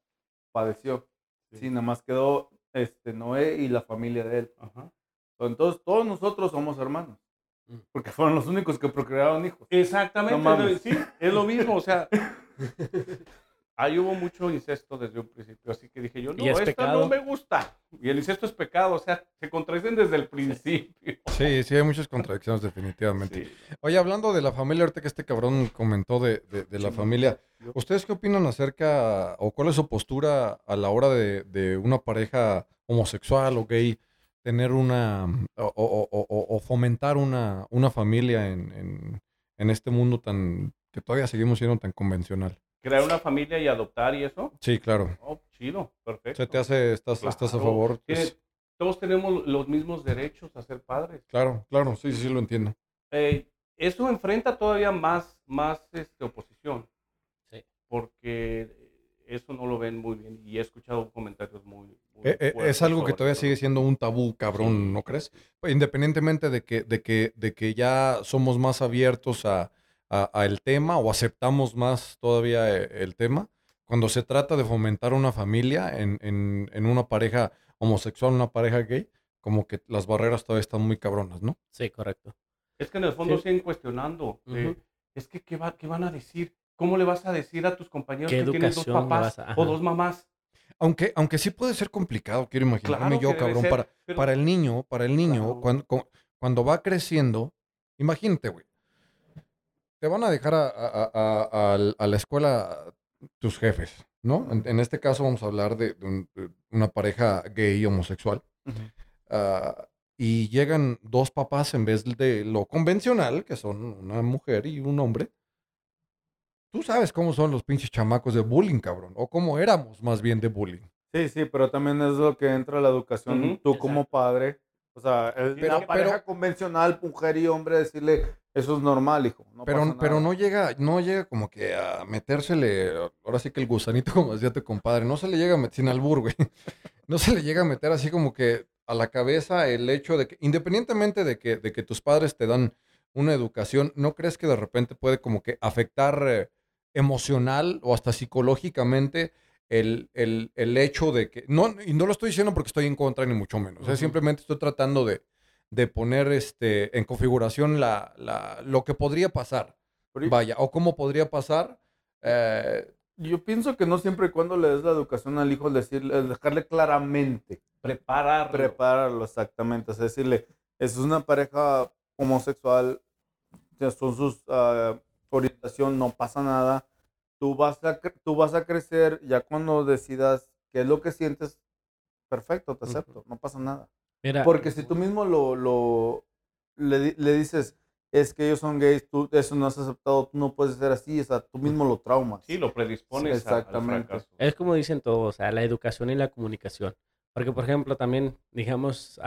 padeció. Sí. Sí, nada más quedó este, Noé y la familia de él. Ajá. Entonces, todos nosotros somos hermanos. Mm. Porque fueron los únicos que procrearon hijos. Exactamente, No mames. sí, es lo mismo, o sea, ahí hubo mucho incesto desde un principio, así que dije yo, no, ¿Y es esta pecado? no me gusta. Y el incesto es pecado, o sea, se contradicen desde el principio. Sí, sí, hay muchas contradicciones definitivamente. Sí. Oye, hablando de la familia, ahorita que este cabrón comentó de, de- de la Sí. familia, ¿ustedes qué opinan acerca o cuál es su postura a la hora de, de una pareja homosexual o gay tener una o, o- o- o- o fomentar una, una familia en, en- en este mundo tan que todavía seguimos siendo tan convencional? Crear una familia y adoptar y eso, Sí, claro. oh, chido, perfecto. ¿Se te hace, estás, estás a favor? Tiene- Pues, todos tenemos los mismos derechos a ser padres. claro, claro, sí, sí, sí lo entiendo. Eh, eso enfrenta todavía más, más este, oposición. Sí. Porque eso no lo ven muy bien y he escuchado comentarios muy... muy Eh, eh, fuertes es algo que todavía sigue siendo un tabú, cabrón, ¿no crees? Pues, Independientemente de que, de que, de que ya somos más abiertos a, a- a el tema o aceptamos más todavía eh, el tema, cuando se trata de fomentar una familia en, en- en una pareja homosexual, una pareja gay, como que las barreras todavía están muy cabronas, ¿no? Sí, correcto. Es que en el fondo Sí. siguen cuestionando. eh, es que, ¿qué, va- ¿qué van a decir? ¿Cómo le vas a decir a tus compañeros ¿Qué que tienen dos papás a- o dos mamás? Aunque, aunque sí puede ser complicado, quiero imaginarme Claro yo, cabrón, ser, para, pero- para el niño, para el niño, Claro. cuando, cu- cuando va creciendo, imagínate, güey, te van a dejar a, a- a- a- a la escuela tus jefes, ¿no? En, en este caso vamos a hablar de, de un- de una pareja gay homosexual. Ah, y llegan dos papás en vez de lo convencional, que son una mujer y un hombre. Tú sabes cómo son los pinches chamacos de bullying, cabrón. O cómo éramos más bien de bullying. Sí, sí, pero también es lo que entra la educación. Tú como padre, o sea, el, Pero- la pareja pero- convencional, mujer y hombre, decirle, eso es normal, hijo. No pero, pasa pero nada". no llega, no llega como que a metérsele, ahora sí que el gusanito, como decía tu compadre, no se le llega a meter sin albur, güey. No se le llega a meter así como que a la cabeza el hecho de que, independientemente de que, de que tus padres te dan una educación, ¿no crees que de repente puede como que afectar eh, emocional o hasta psicológicamente el, el- el hecho de que, no, y no lo estoy diciendo porque estoy en contra ni mucho menos, ¿eh? Ujú. simplemente estoy tratando de, de poner este, en configuración la, la- lo que podría pasar. Vaya, o cómo podría pasar. eh, Yo pienso que no siempre y cuando le des la educación al hijo, decirle, dejarle claramente, Prepararlo. prepararlo exactamente, o sea, decirle, es una pareja homosexual, son sus uh, orientación, no pasa nada. Tú vas, a, tú vas a crecer ya cuando decidas qué es lo que sientes, perfecto, te acepto, no pasa nada. Porque si tú mismo lo, lo le, le, dices, es que ellos son gays, tú eso no has aceptado, tú no puedes ser así, o sea, tú mismo lo traumas. Sí, lo predispones Exactamente. es como dicen todos, o sea, la educación y la comunicación. Porque, por ejemplo, también, digamos,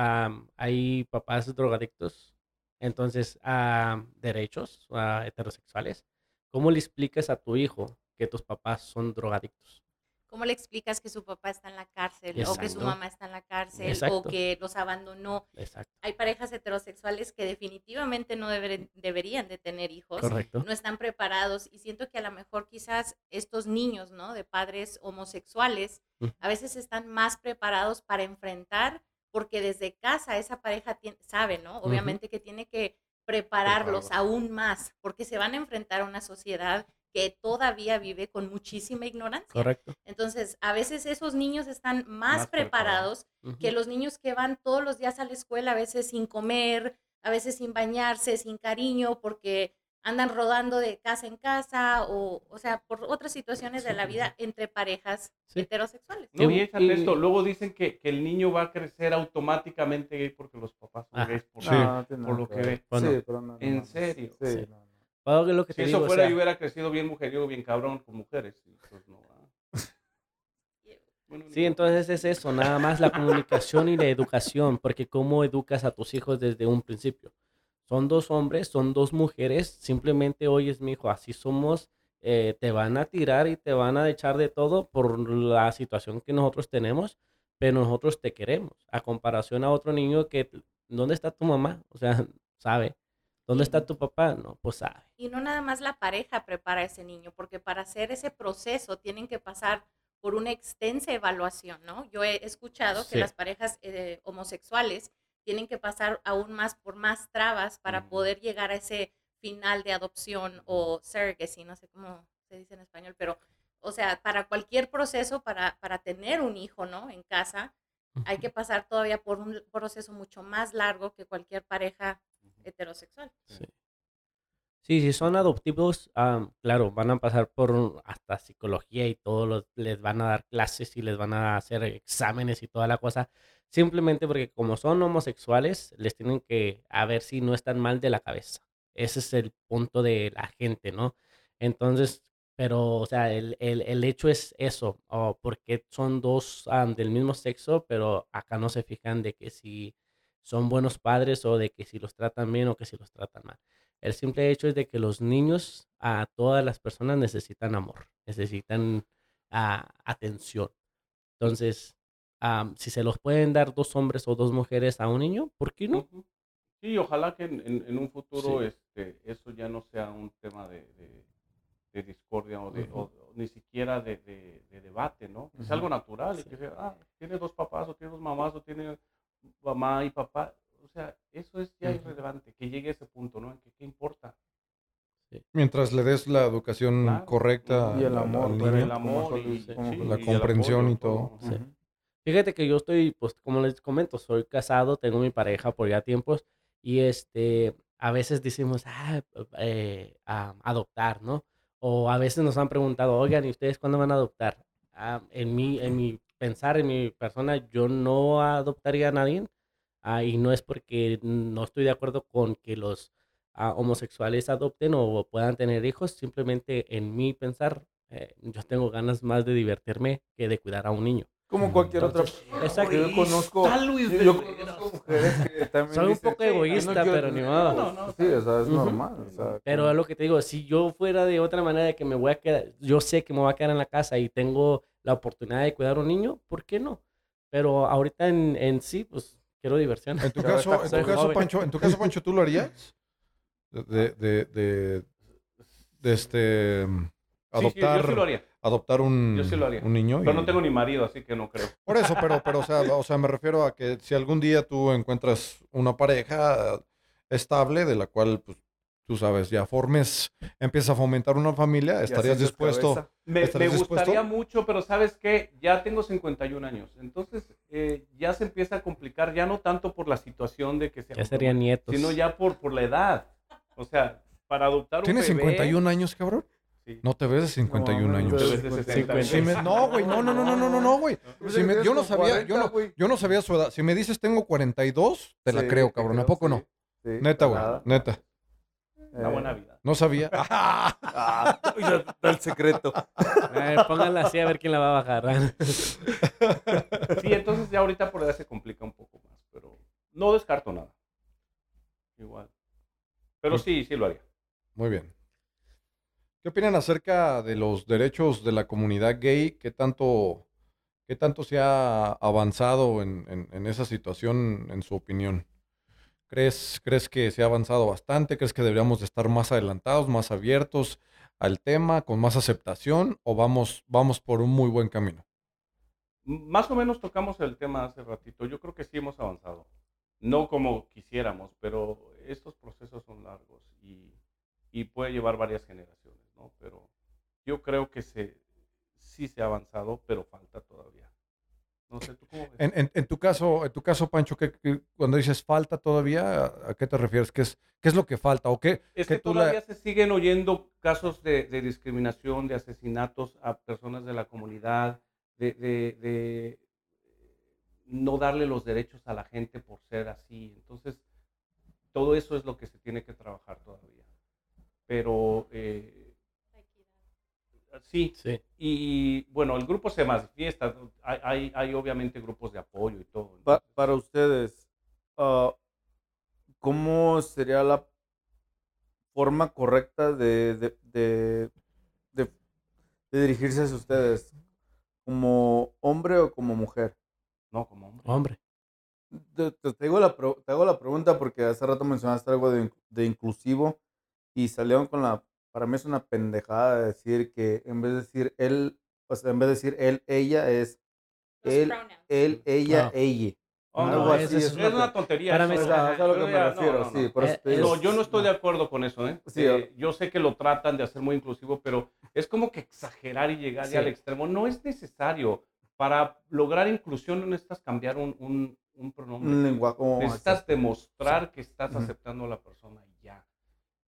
hay papás drogadictos, entonces, a derechos a heterosexuales. ¿Cómo le explicas a tu hijo que tus papás son drogadictos? ¿Cómo le explicas que su papá está en la cárcel o que su mamá está en la cárcel o que los abandonó? Hay parejas heterosexuales que definitivamente no deberían de tener hijos, no están preparados y siento que a lo mejor quizás estos niños, ¿no? De padres homosexuales, a veces están más preparados para enfrentar porque desde casa esa pareja sabe, ¿no? Obviamente que tiene que prepararlos aún más porque se van a enfrentar a una sociedad que todavía vive con muchísima ignorancia. Correcto. Entonces, a veces esos niños están más, preparados que los niños que van todos los días a la escuela, a veces sin comer, a veces sin bañarse, sin cariño, porque andan rodando de casa en casa o, o sea, por otras situaciones de la vida entre parejas heterosexuales. No, y échate esto, luego dicen que, que, el niño va a crecer automáticamente gay porque los papás son gays por, por lo que ve. Sí, pero no, en serio. Sí, lo que si eso fuera, yo hubiera crecido bien mujeriego, bien cabrón con mujeres. Pues no, sí, entonces es eso, nada más la comunicación y la educación, porque cómo educas a tus hijos desde un principio. Son dos hombres, son dos mujeres, simplemente oyes, mi hijo, así somos, eh, te van a tirar y te van a echar de todo por la situación que nosotros tenemos, pero nosotros te queremos, a comparación a otro niño que, ¿dónde está tu mamá? O sea, sabe. ¿Dónde está tu papá? No, pues sabe. Y no nada más la pareja prepara a ese niño, porque para hacer ese proceso tienen que pasar por una extensa evaluación, ¿no? Yo he escuchado que las parejas eh, homosexuales tienen que pasar aún más por más trabas para poder llegar a ese final de adopción o surrogacy, no sé cómo se dice en español, pero, o sea, para cualquier proceso, para, para tener un hijo, ¿no? En casa, hay que pasar todavía por un proceso mucho más largo que cualquier pareja heterosexual. Sí. Sí, si son adoptivos, claro, van a pasar por hasta psicología y todo, les van a dar clases y les van a hacer exámenes y toda la cosa, simplemente porque como son homosexuales, les tienen que a ver si no están mal de la cabeza. Ese es el punto de la gente, ¿no? Entonces, pero, o sea, el, el, hecho es eso, o porque son dos del mismo sexo, pero acá no se fijan de que si son buenos padres o de que si los tratan bien o que si los tratan mal. El simple hecho es de que los niños, a todas las personas necesitan amor, necesitan ah, atención. Entonces, si se los pueden dar dos hombres o dos mujeres a un niño, ¿por qué no? Sí, ojalá que en, un futuro este, eso ya no sea un tema de, discordia o, de, ni siquiera de, debate, ¿no? Es algo natural y que sea, ah, tiene dos papás o tiene dos mamás o tiene mamá y papá, o sea, eso es ya irrelevante, que llegue a ese punto, ¿no? ¿Qué, qué importa? Mientras le des la educación correcta y el amor, el amor y, la comprensión y todo. Fíjate que yo estoy, pues como les comento, soy casado, tengo mi pareja por ya tiempos y este, a veces decimos, ah, eh, adoptar, ¿no? O a veces nos han preguntado, oigan, ¿y ustedes cuándo van a adoptar? Ah, en, mi, en mi pensar en mi persona, yo no adoptaría a nadie. Ah, y no es porque no estoy de acuerdo con que los ah, homosexuales adopten o puedan tener hijos. Simplemente en mi pensar, eh, yo tengo ganas más de divertirme que de cuidar a un niño. Como cualquier otra Exacto. Yo conozco, yo conozco mujeres que también Soy un poco egoísta, pero ni modo. No, no, sí, o sea, es normal. pero es lo que te digo, si yo fuera de otra manera de que me voy a quedar, yo sé que me voy a quedar en la casa y tengo la oportunidad de cuidar a un niño, ¿por qué no? Pero ahorita en, en sí, pues quiero diversión. En tu caso, en tu caso Pancho, en tu caso, Pancho, ¿tú lo harías? De, de, de, de, este adoptar, yo sí lo haría. adoptar un, un niño. Pero no tengo ni marido, así que no creo. Por eso, pero, pero o, sea, o sea, me refiero a que si algún día tú encuentras una pareja estable de la cual pues, tú sabes, ya formes, empieza a fomentar una familia, ¿estarías dispuesto? Me, me gustaría mucho, pero sabes qué, ya tengo 51 años, entonces eh, ya se empieza a complicar, ya no tanto por la situación de que sea... Ya serían nietos. Sino ya por, por la edad. O sea, para adoptar un ¿Tienes 51 años, cabrón? Sí. No te ves de 51 no, años. Te ves de no, güey, no, no, no, no, no, no, güey. Si yo no sabía, yo no, yo no sabía su edad. Si me dices tengo 42, te la creo, cabrón. ¿A poco no? Neta, güey, neta. Una buena vida. No sabía. ah, el secreto. pónganla así a ver quién la va a bajar. sí, entonces ya ahorita por edad se complica un poco más, pero no descarto nada. Igual. Pero sí, sí lo haría. Muy bien. ¿Qué opinan acerca de los derechos de la comunidad gay? ¿Qué tanto, qué tanto se ha avanzado en, esa situación, en su opinión? ¿Crees, ¿Crees que se ha avanzado bastante? ¿Crees que deberíamos de estar más adelantados, más abiertos al tema, con más aceptación o vamos, vamos por un muy buen camino? Más o menos tocamos el tema hace ratito. Yo creo que sí hemos avanzado. No como quisiéramos, pero estos procesos son largos y, y puede llevar varias generaciones, ¿no? Pero yo creo que se, sí se ha avanzado, pero falta todavía. En, tu caso, en tu caso, Pancho, que, cuando dices falta todavía, ¿a qué te refieres? ¿Qué es, qué es lo que falta? ¿O qué, es que, todavía se siguen oyendo casos de, discriminación, de asesinatos a personas de la comunidad, de, no darle los derechos a la gente por ser así. Entonces, todo eso es lo que se tiene que trabajar todavía. Pero eh, Sí, sí. Y bueno, el grupo se manifiesta, hay, hay, hay obviamente grupos de apoyo y todo. para ustedes, uh, ¿cómo sería la forma correcta de, de, de, de, dirigirse a ustedes? ¿Como hombre o como mujer? No, como hombre. Hombre. Te, te, hago la, te hago la pregunta porque hace rato mencionaste algo de, de inclusivo y salieron con la para mí es una pendejada decir que en vez de decir él, o sea, en vez de decir él, ella es él, él, ella, ella. Oh, no, así, es, una, tontería. Para mí es a lo que me refiero, sí. Por eso eh, no, yo no estoy de acuerdo con eso, ¿eh? Sí, eh, yo sé que lo tratan de hacer muy inclusivo, pero es como que exagerar y llegar ya al extremo. No es necesario. Para lograr inclusión no necesitas cambiar un, un, un pronombre. Un lenguaje. necesitas demostrar que estás aceptando a la persona y ya.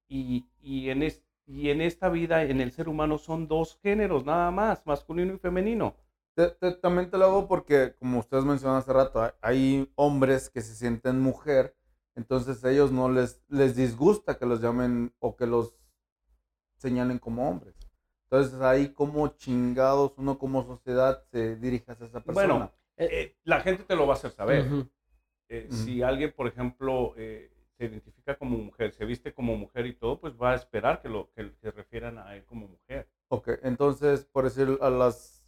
Y, y en este y en esta vida, en el ser humano, son dos géneros nada más, masculino y femenino. también te lo hago porque, como ustedes mencionaron hace rato, hay, hombres que se sienten mujer, entonces a ellos no les, les disgusta que los llamen o que los señalen como hombres. Entonces ahí como chingados uno como sociedad se dirige a esa persona. Bueno, eh, eh, la gente te lo va a hacer saber. Eh, si alguien, por ejemplo, se identifica como mujer, se viste como mujer y todo, pues va a esperar que lo que se refieran a él como mujer. Ok, entonces, por decir a las,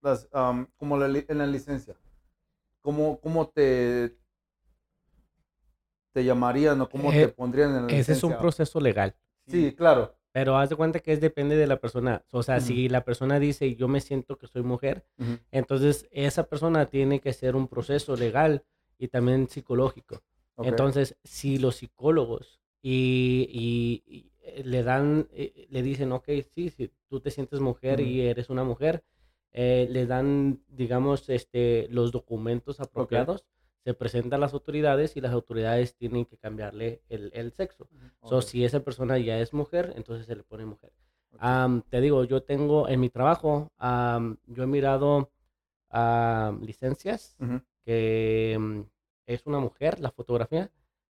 las como en la licencia, ¿cómo, cómo te, te llamarían o cómo te eh, pondrían en la licencia? Ese es un proceso legal. Sí, claro. Pero haz de cuenta que es depende de la persona. O sea, si la persona dice yo me siento que soy mujer, entonces esa persona tiene que hacer un proceso legal y también psicológico. Entonces, si los psicólogos y, eh, le dan, eh, le dicen, ok, sí, si tú te sientes mujer y eres una mujer, eh, le dan, digamos, este, los documentos apropiados, se presentan a las autoridades y las autoridades tienen que cambiarle el, sexo. O si esa persona ya es mujer, entonces se le pone mujer. te digo, yo tengo en mi trabajo, yo he mirado licencias que mm, es una mujer la fotografía,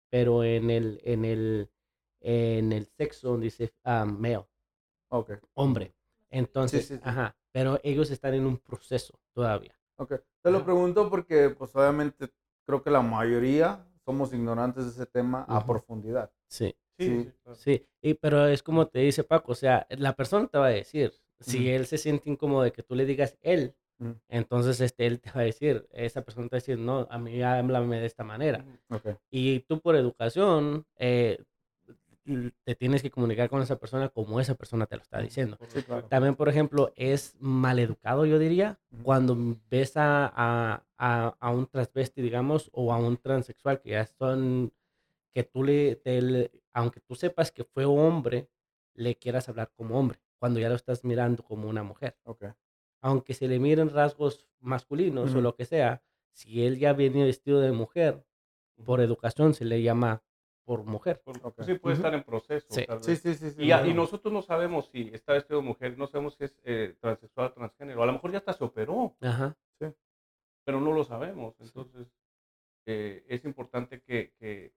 pero en el, en el, en el sexo dice uh, male. Okay. Hombre. Entonces, ajá, pero ellos están en un proceso todavía. Ok, te lo pregunto porque pues obviamente creo que la mayoría somos ignorantes de ese tema a profundidad. Sí. Sí, sí, Y, pero es como te dice Paco, o sea, la persona te va a decir, si él se siente incómodo de que tú le digas él, entonces, este, él te va a decir, esa persona te va a decir, no, a mí háblame de esta manera. Y tú por educación, eh, te tienes que comunicar con esa persona como esa persona te lo está diciendo. También, por ejemplo, es maleducado, yo diría, cuando ves a, a, a, un transvesti, digamos, o a un transexual que ya son, que tú le, aunque tú sepas que fue hombre, le quieras hablar como hombre, cuando ya lo estás mirando como una mujer. Okay aunque se le miren rasgos masculinos o lo que sea, si él ya viene vestido de mujer, por educación se le llama por mujer. Sí, puede estar en proceso. Sí. Sí, sí, sí, y, y, nosotros no sabemos si está vestido de mujer, no sabemos si es eh, transexual o transgénero. A lo mejor ya hasta se operó. Ajá. Sí. Pero no lo sabemos. Entonces, eh, es importante que, que,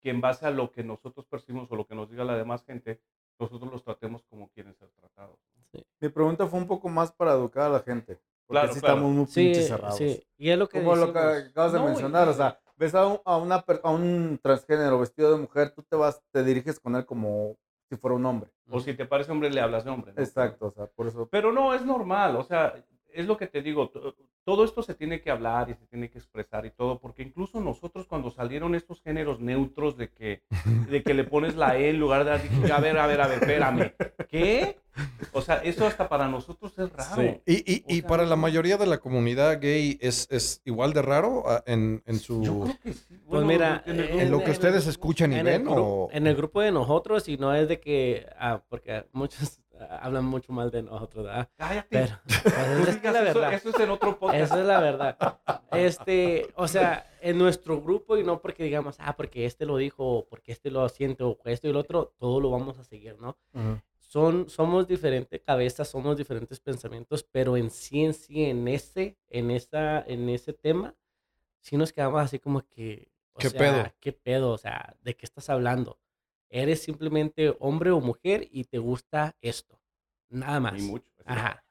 que en base a lo que nosotros percibimos o lo que nos diga la demás gente, nosotros los tratemos como quieren ser tratados. Mi pregunta fue un poco más para educar a la gente. Porque claro, sí estamos muy pinches cerrados. Sí, y es lo que Como lo que acabas de mencionar, o sea, ves a un, a, una, a un transgénero vestido de mujer, tú te vas, te diriges con él como si fuera un hombre. O si te parece hombre, le hablas de hombre. Exacto, o sea, por eso. Pero no, es normal, o sea, es lo que te digo, todo esto se tiene que hablar y se tiene que expresar y todo, porque incluso nosotros cuando salieron estos géneros neutros de que, de que le pones la E en lugar de, a ver, a ver, a ver, espérame, ¿qué? O sea, eso hasta para nosotros es raro. Y, y, y para la mayoría de la comunidad gay es, es igual de raro ah, en, en su... Yo creo que sí. pues mira, en, lo que ustedes escuchan y ven. o... En el grupo de nosotros, y no es de que, ah, porque muchos hablan mucho mal de nosotros, ¿verdad? Cállate. Pero, pues, es la verdad. Eso, es en otro podcast. Esa es la verdad. Este, o sea, en nuestro grupo y no porque digamos, ah, porque este lo dijo, o porque este lo siente, o esto y el otro, todo lo vamos a seguir, ¿no? Son, somos diferentes cabezas, somos diferentes pensamientos, pero en sí, en sí, en ese, en esa, en ese tema, sí nos quedamos así como que, o ¿Qué sea, pedo? ¿Qué pedo? O sea, ¿de qué estás hablando? Eres simplemente hombre o mujer y te gusta esto. Nada más. Y mucho. Ajá.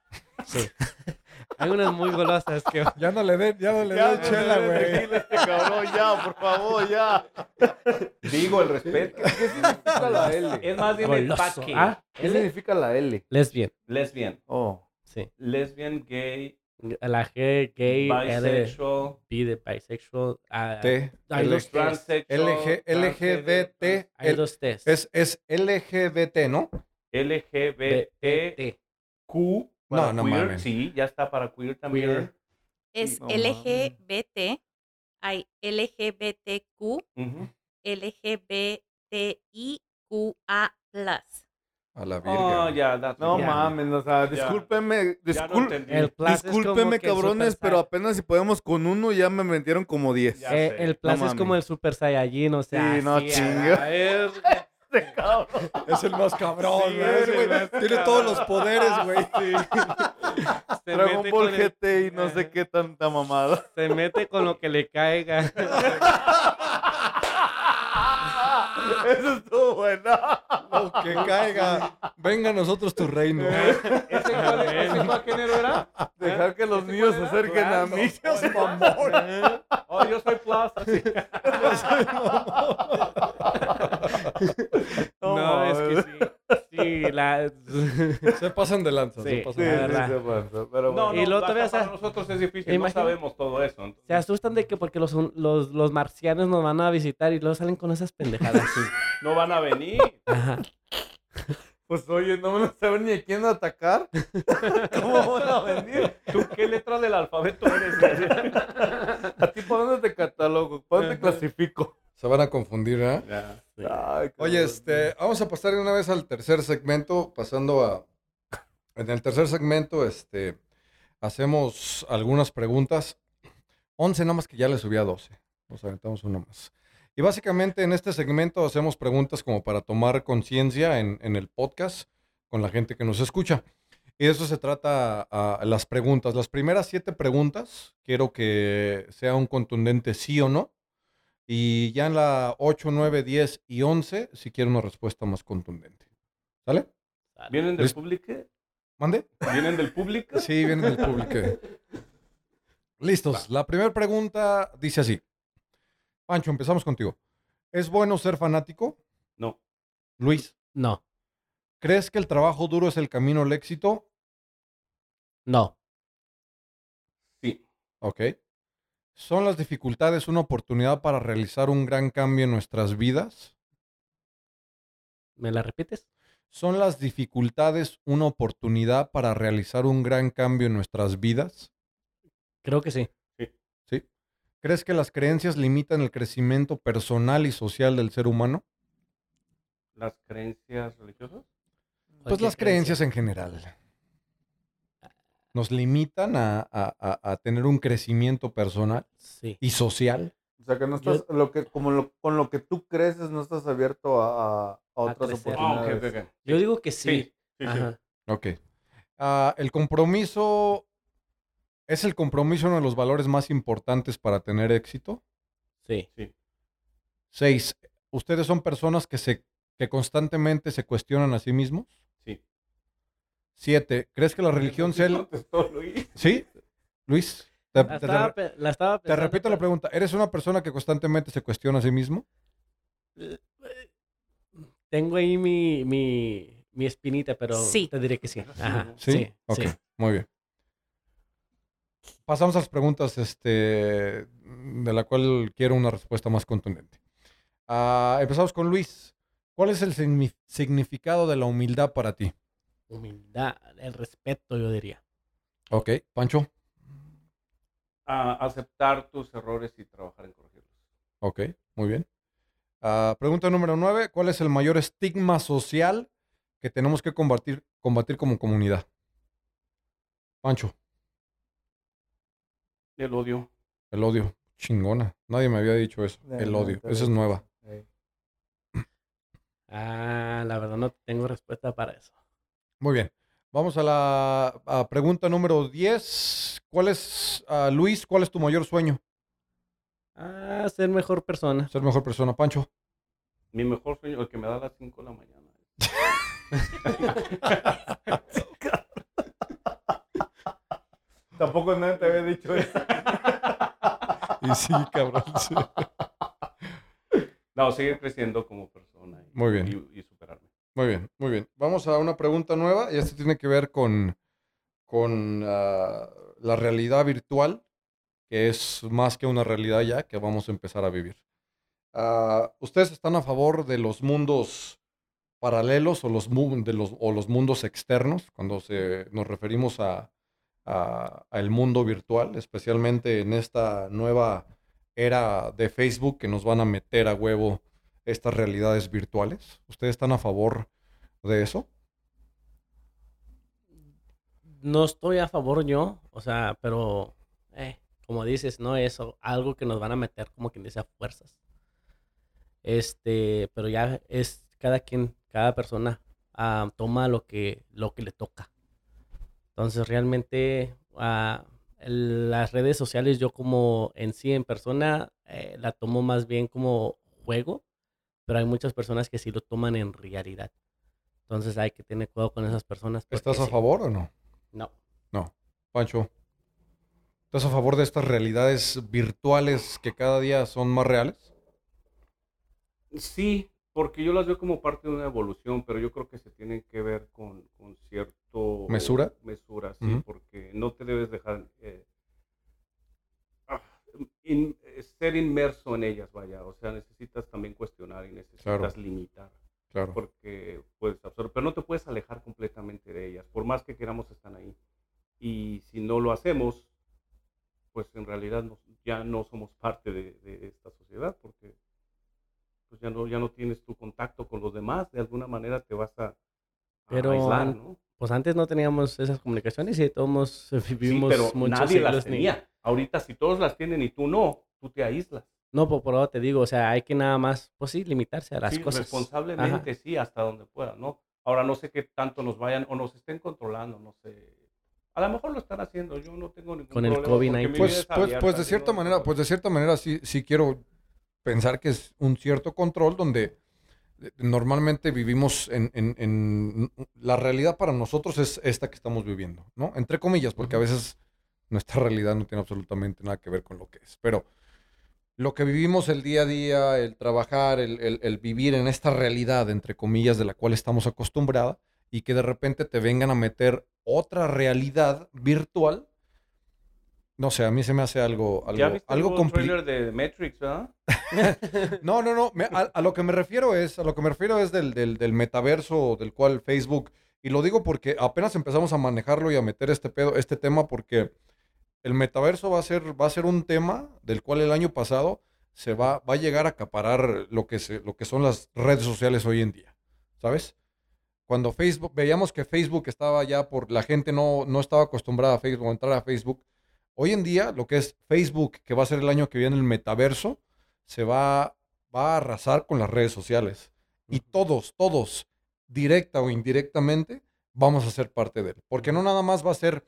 Sí. Hay unas muy golosas que. Ya no le den, ya no le den chela, güey. Este cabrón, ya, por favor, ya. Digo el respeto. ¿Qué significa la L? Es más bien el Goloso. paque. ¿Ah? ¿Qué significa la L? Lesbian. Lesbian. Oh. Sí. Lesbian, gay, La G, gay, L, bisexual, B de bisexual. ah, T. hay dos T's. transsexual, LG, LGBT. Hay el- dos T's. es, es LGBT, ¿no? LGBTQ. No, no queer, mames. Sí, ya está para queer también. Queer. Es No mames. LGBT, hay LGBTQ, Ujú. LGBTIQA+. A la Oh, virgen. ya, that's No ya. mames, o sea, no como discúlpenme que el cabrones, pero apenas si podemos con uno ya me metieron como 10. Ya Eh, el plus No es como mames. el Super Saiyajin, o sea. Sí, no chinga. verga. Es el más cabrón, Sí, güey. más Tiene todos los poderes, güey. Se Dragon Ball con el- GT y no sé qué tanta mamada. Se mete con lo que le caiga. Eso estuvo bueno. Lo que caiga. Venga a nosotros tu reino. ¿Ese cuál, ese cuál género era? Dejar que los niños se acerquen a mí. Seas mamón. Oh, yo soy plus. así. No, es que sí. Sí, la. Se pasan de lanza. se pasan Sí, de sí, lanza. verdad. se pasa, pero No. Y luego todavía, para sea, nosotros es difícil, no sabemos todo eso. entonces- Se asustan de que porque los, los, los marcianos nos van a visitar y luego salen con esas pendejadas. sí. No van a venir. Ajá. Pues oye, no van a saber ni a quién atacar. ¿Cómo van a venir? ¿Tú qué letra del alfabeto eres? ¿A ti para dónde te catalogo? ¿Para dónde te clasifico? Se van a confundir, ¿eh? Ya. Ay, Oye, este, vamos a pasar de una vez al tercer segmento, pasando a... En el tercer segmento, este, hacemos algunas preguntas. 11 nada más que ya le subí a 12. Nos aventamos una más. Y básicamente en este segmento hacemos preguntas como para tomar conciencia en, en el podcast con la gente que nos escucha. Y de eso se trata ah, las preguntas. Las primeras siete preguntas, quiero que sea un contundente sí o no. Y ya en la 8, 9, 10 y 11, si quiero una respuesta más contundente. ¿Sale? ¿Vienen del público? ¿Mande? ¿Vienen del público? Sí, viene del público. Listos. La primera pregunta dice así. Pancho, empezamos contigo. ¿Es bueno ser fanático? No. Luis, No, ¿crees que el trabajo duro es el camino al éxito? no, Sí. Ok. ¿Son las dificultades una oportunidad para realizar un gran cambio en nuestras vidas? ¿me la repites? ¿Son las dificultades una oportunidad para realizar un gran cambio en nuestras vidas? Creo que sí. ¿Sí? ¿Crees que las creencias limitan el crecimiento personal y social del ser humano? ¿Las creencias religiosas? Pues las creencias en general. Nos limitan a, a- a- a tener un crecimiento personal Sí. y social. O sea, que no estás, lo que, como con lo que tú creces, no estás abierto a, otras oportunidades. Yo digo que sí. sí, Ok. Ah, el compromiso, ¿es el compromiso uno de los valores más importantes para tener éxito? Sí. sí. Seis, ¿ustedes son personas que, se, que constantemente se cuestionan a sí mismos? Sí. Siete, ¿crees que la religión sea el... ¿Sí? Luis. Te, la estaba, te repito la pregunta. ¿Eres una persona que constantemente se cuestiona a sí mismo? Tengo ahí mi, mi, mi espinita, pero te diré que sí. ¿Sí? Ok, muy bien. Pasamos a las preguntas este, de la cual quiero una respuesta más contundente. Ah, empezamos con Luis. ¿Cuál es el significado de la humildad para ti? Humildad, el respeto, yo diría. Ok, Pancho aceptar tus errores y trabajar en corregirlos. Ok, muy bien. Ah, pregunta número nueve. ¿Cuál es el mayor estigma social que tenemos que combatir, combatir como comunidad? Pancho. El odio. El odio. Chingona. Nadie me había dicho eso. el odio. Esa es nueva. Ah, la verdad no tengo respuesta para eso. Muy bien. Vamos a la pregunta número 10. ¿Cuál es, uh, Luis, cuál es tu mayor sueño? Ah, ser mejor persona. Ser mejor persona, Pancho. Mi mejor sueño, el que me da a las 5 de la mañana. Tampoco nadie te había dicho eso. y sí, cabrón. No, seguir creciendo como persona. Muy bien. Muy bien, muy bien. Vamos a una pregunta nueva y esto tiene que ver con, con ah, la realidad virtual, que es más que una realidad ya que vamos a empezar a vivir. Ah, ¿Ustedes están a favor de los mundos paralelos o los, de los, o los mundos externos cuando se, nos referimos a, el mundo virtual, especialmente en esta nueva era de Facebook que nos van a meter a huevo estas realidades virtuales? ¿Ustedes están a favor de eso? No estoy a favor yo, o sea, pero eh, como dices, no es algo que nos van a meter como quien dice a fuerzas. Este, pero ya es cada quien, cada persona ah, toma lo que, lo que le toca. Entonces realmente uh, las redes sociales yo como en sí en persona eh, la tomo más bien como juego pero hay muchas personas que sí lo toman en realidad. Entonces hay que tener cuidado con esas personas. ¿Estás a favor o no? No. No. Pancho, ¿estás a favor de estas realidades virtuales que cada día son más reales? Sí, porque yo las veo como parte de una evolución, pero yo creo que se tienen que ver con, cierto... ¿Mesura? Mesura, sí, porque no te debes dejar... Eh, ser inmerso en ellas, vaya. O sea, necesitas también cuestionar y necesitas limitar. Claro. Porque puedes absorber, pero no te puedes alejar completamente de ellas. Por más que queramos, están ahí. Y si no lo hacemos, pues en realidad ya no somos parte de, esta sociedad, porque pues ya no, ya no tienes tu contacto con los demás. De alguna manera te vas a, pero, aislar, ¿no? Pues antes no teníamos esas comunicaciones y todos vivimos sí, pero nadie las tenía. Ahorita si todos las tienen y tú no, tú te aíslas. No, por, por ahora te digo, o sea, hay que nada más, pues sí, limitarse a las sí, cosas. Responsablemente, sí, hasta donde pueda, ¿no? Ahora no sé qué tanto nos vayan o nos estén controlando, no sé. A lo mejor lo están haciendo, yo no tengo ningún Con el COVID-19. Pues, pues, pues, de cierta manera, pues de cierta manera sí, sí quiero pensar que es un cierto control donde normalmente vivimos en, en, en, la realidad para nosotros es esta que estamos viviendo, ¿no? Entre comillas, porque a veces nuestra realidad no tiene absolutamente nada que ver con lo que es. Pero lo que vivimos el día a día, el trabajar, el, vivir en esta realidad, entre comillas, de la cual estamos acostumbrados, y que de repente te vengan a meter otra realidad virtual, no sé, a mí se me hace algo algo, ¿Ya algo complicado. de Matrix, ¿verdad? no, no, no. a, lo que me refiero es, a lo que me refiero es del, del, del, metaverso del cual Facebook, y lo digo porque apenas empezamos a manejarlo y a meter este pedo, este tema, porque el metaverso va a ser, va a ser un tema del cual el año pasado se va, va a llegar a acaparar lo que, se, lo que son las redes sociales hoy en día. ¿Sabes? Cuando Facebook, veíamos que Facebook estaba ya por, la gente no, no estaba acostumbrada a Facebook, a entrar a Facebook. Hoy en día, lo que es Facebook, que va a ser el año que viene el metaverso, se va, va a arrasar con las redes sociales. Y todos, todos, directa o indirectamente, vamos a ser parte de él. Porque no nada más va a ser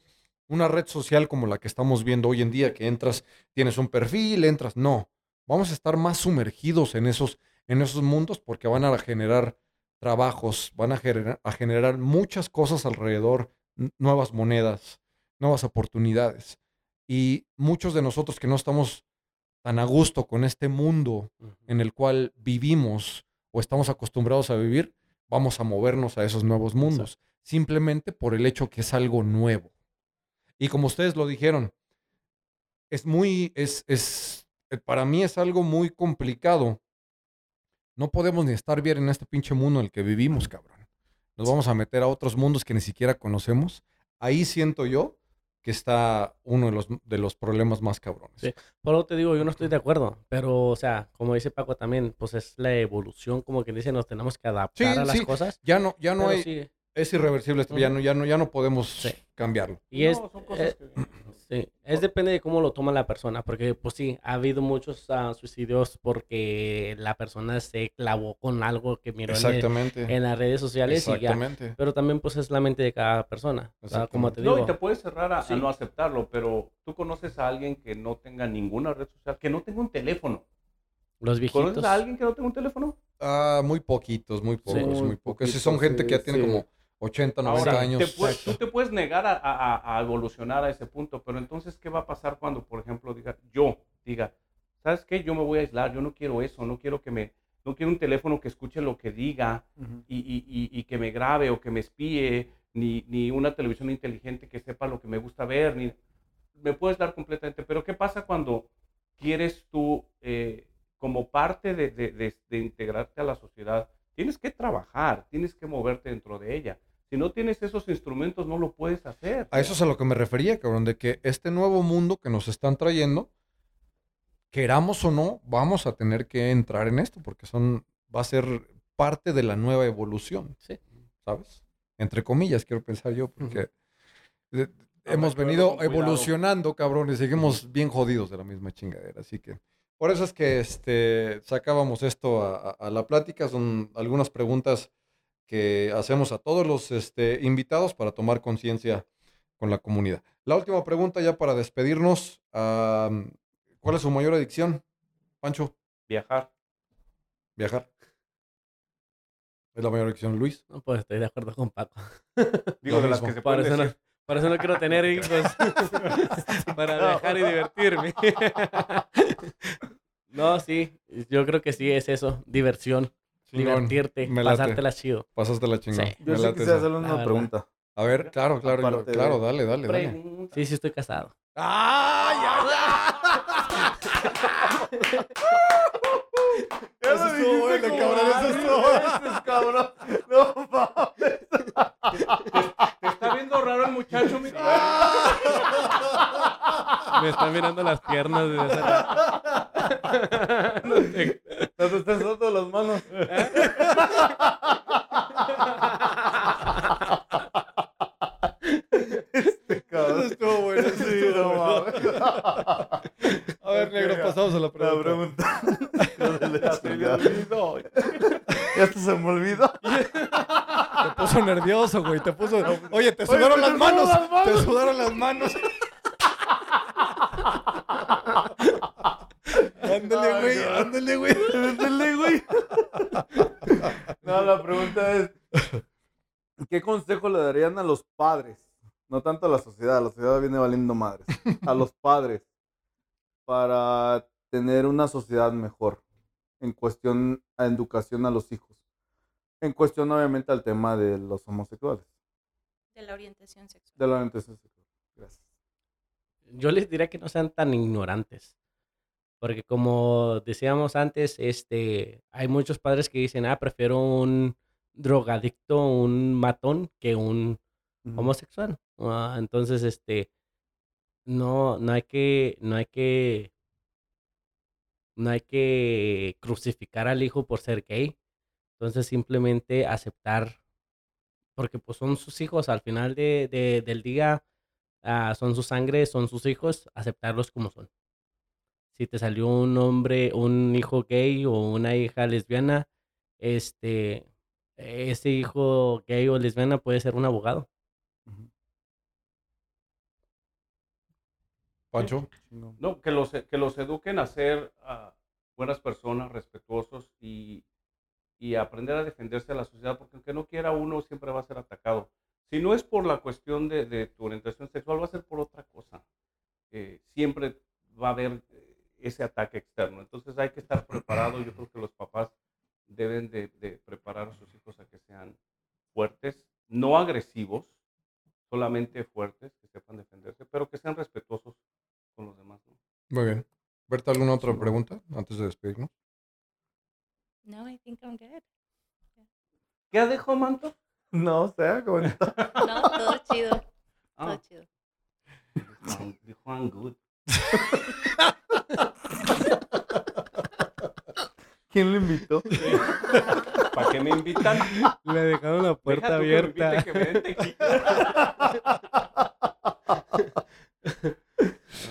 una red social como la que estamos viendo hoy en día, que entras, tienes un perfil, entras. No, vamos a estar más sumergidos en esos, en esos mundos porque van a generar trabajos, van a generar, a generar muchas cosas alrededor, nuevas monedas, nuevas oportunidades. Y muchos de nosotros que no estamos tan a gusto con este mundo en el cual vivimos o estamos acostumbrados a vivir, vamos a movernos a esos nuevos mundos, simplemente por el hecho que es algo nuevo. Y como ustedes lo dijeron, es muy, es, es, eh, para mí es algo muy complicado. No podemos ni estar bien en este pinche mundo en el que vivimos, cabrón. Nos vamos a meter a otros mundos que ni siquiera conocemos. Ahí siento yo que está uno de los, de los problemas más cabrones. Sí. Por lo te digo, yo no estoy de acuerdo, pero, o sea, como dice Paco también, pues es la evolución, como que dice, nos tenemos que adaptar a las cosas. Ya no, ya no hay, es irreversible, esto, ya, no, ya, no, ya no podemos cambiarlo. Y es, eh, sí, es depende de cómo lo toma la persona, porque pues sí, ha habido muchos uh, suicidios porque la persona se clavó con algo que miró en, las redes sociales y ya, pero también pues es la mente de cada persona, como te digo. No, y te puedes cerrar a, no aceptarlo, pero tú conoces a alguien que no tenga ninguna red social, que no tenga un teléfono. Los viejitos. ¿Conoces a alguien que no tenga un teléfono? Ah, muy poquitos, muy pocos, muy pocos. Si son gente que ya tiene como 80, 90 años. tú te puedes negar a, evolucionar a ese punto, pero entonces, ¿qué va a pasar cuando, por ejemplo, diga, yo diga, ¿sabes qué? Yo me voy a aislar, yo no quiero eso, no quiero que me, no quiero un teléfono que escuche lo que diga y, que me grabe o que me espíe, ni, ni, una televisión inteligente que sepa lo que me gusta ver, ni me puedes dar completamente. Pero ¿qué pasa cuando quieres tú, eh, como parte de, de integrarte a la sociedad, tienes que trabajar, tienes que moverte dentro de ella. Si no tienes esos instrumentos, no lo puedes hacer. A eso es a lo que me refería, cabrón, de que este nuevo mundo que nos están trayendo, queramos o no, vamos a tener que entrar en esto, porque son, va a ser parte de la nueva evolución. Sí. ¿Sabes? Entre comillas, quiero pensar yo, porque hemos venido evolucionando, cabrón, y seguimos bien jodidos de la misma chingadera. Así que por eso es que este, sacábamos esto a la plática. Son algunas preguntas que hacemos a todos los este, invitados para tomar conciencia con la comunidad. La última pregunta ya para despedirnos. ¿Cuál es su mayor adicción, Pancho? Viajar. Viajar. ¿Es la mayor adicción, Luis? No, pues estoy de acuerdo con Paco. Digo, de las que se para eso, no, para eso no quiero tener hijos. para viajar y divertirme. no, sí, yo creo que sí es eso, diversión divertirte, pasártela chido. Pasártela chingón. Sí. Yo sí quisiera hacerle una pregunta. A ver, claro, claro, claro, dale, dale, dale. Sí, sí estoy casado. ¡Ah, ya, ya! Eso estuvo bueno, cabrón, eso estuvo bueno, cabrón. No mames. Te está viendo raro el muchacho, mi Me está mirando las piernas esa... no te... No te estás dando las manos. Este cabrón. Eso estuvo bueno. Sí, no mames. A ver, negro, pasamos a la pregunta. La pregunta. ya se me olvidó. Ya se me olvidó. Te puso nervioso, güey. Te puso. Oye, te sudaron, las, manos. las manos. Te sudaron las manos. Ándale, güey, ándale, güey. Ándale, güey. No, la pregunta es: ¿qué consejo le darían a los padres? No tanto a la sociedad, la sociedad viene valiendo madres. A los padres para tener una sociedad mejor en cuestión a educación a los hijos. En cuestión, obviamente, al tema de los homosexuales. De la orientación sexual. De la orientación sexual. Gracias. Yo les diría que no sean tan ignorantes. Porque como decíamos antes, este, hay muchos padres que dicen, ah, prefiero un drogadicto, un matón, que un homosexual. Ah, entonces, este, no, no hay que, no hay que, no hay que crucificar al hijo por ser gay. Entonces, simplemente aceptar, porque pues son sus hijos al final de, del día, ah, son su sangre, son sus hijos, aceptarlos como son si te salió un hombre, un hijo gay o una hija lesbiana, este, ese hijo gay o lesbiana puede ser un abogado. Pancho. No, que los, que los eduquen a ser ah, buenas personas, respetuosos y, y aprender a defenderse de la sociedad, porque aunque no quiera uno siempre va a ser atacado. Si no es por la cuestión de, de tu orientación sexual, va a ser por otra cosa. Eh, siempre va a haber eh, ese ataque externo. Entonces hay que estar preparado. Yo creo que los papás deben de, de, preparar a sus hijos a que sean fuertes, no agresivos, solamente fuertes, que sepan defenderse, pero que sean respetuosos con los demás. Muy bien. Berta, ¿alguna otra pregunta antes de despedirnos? No, I think I'm good. ¿Qué dejó Manto? No, o sea, como... no, todo chido. Todo ah. chido. Dijo I'm good. ¿Quién lo invitó? ¿Para qué me invitan? Le dejaron la puerta abierta. Que me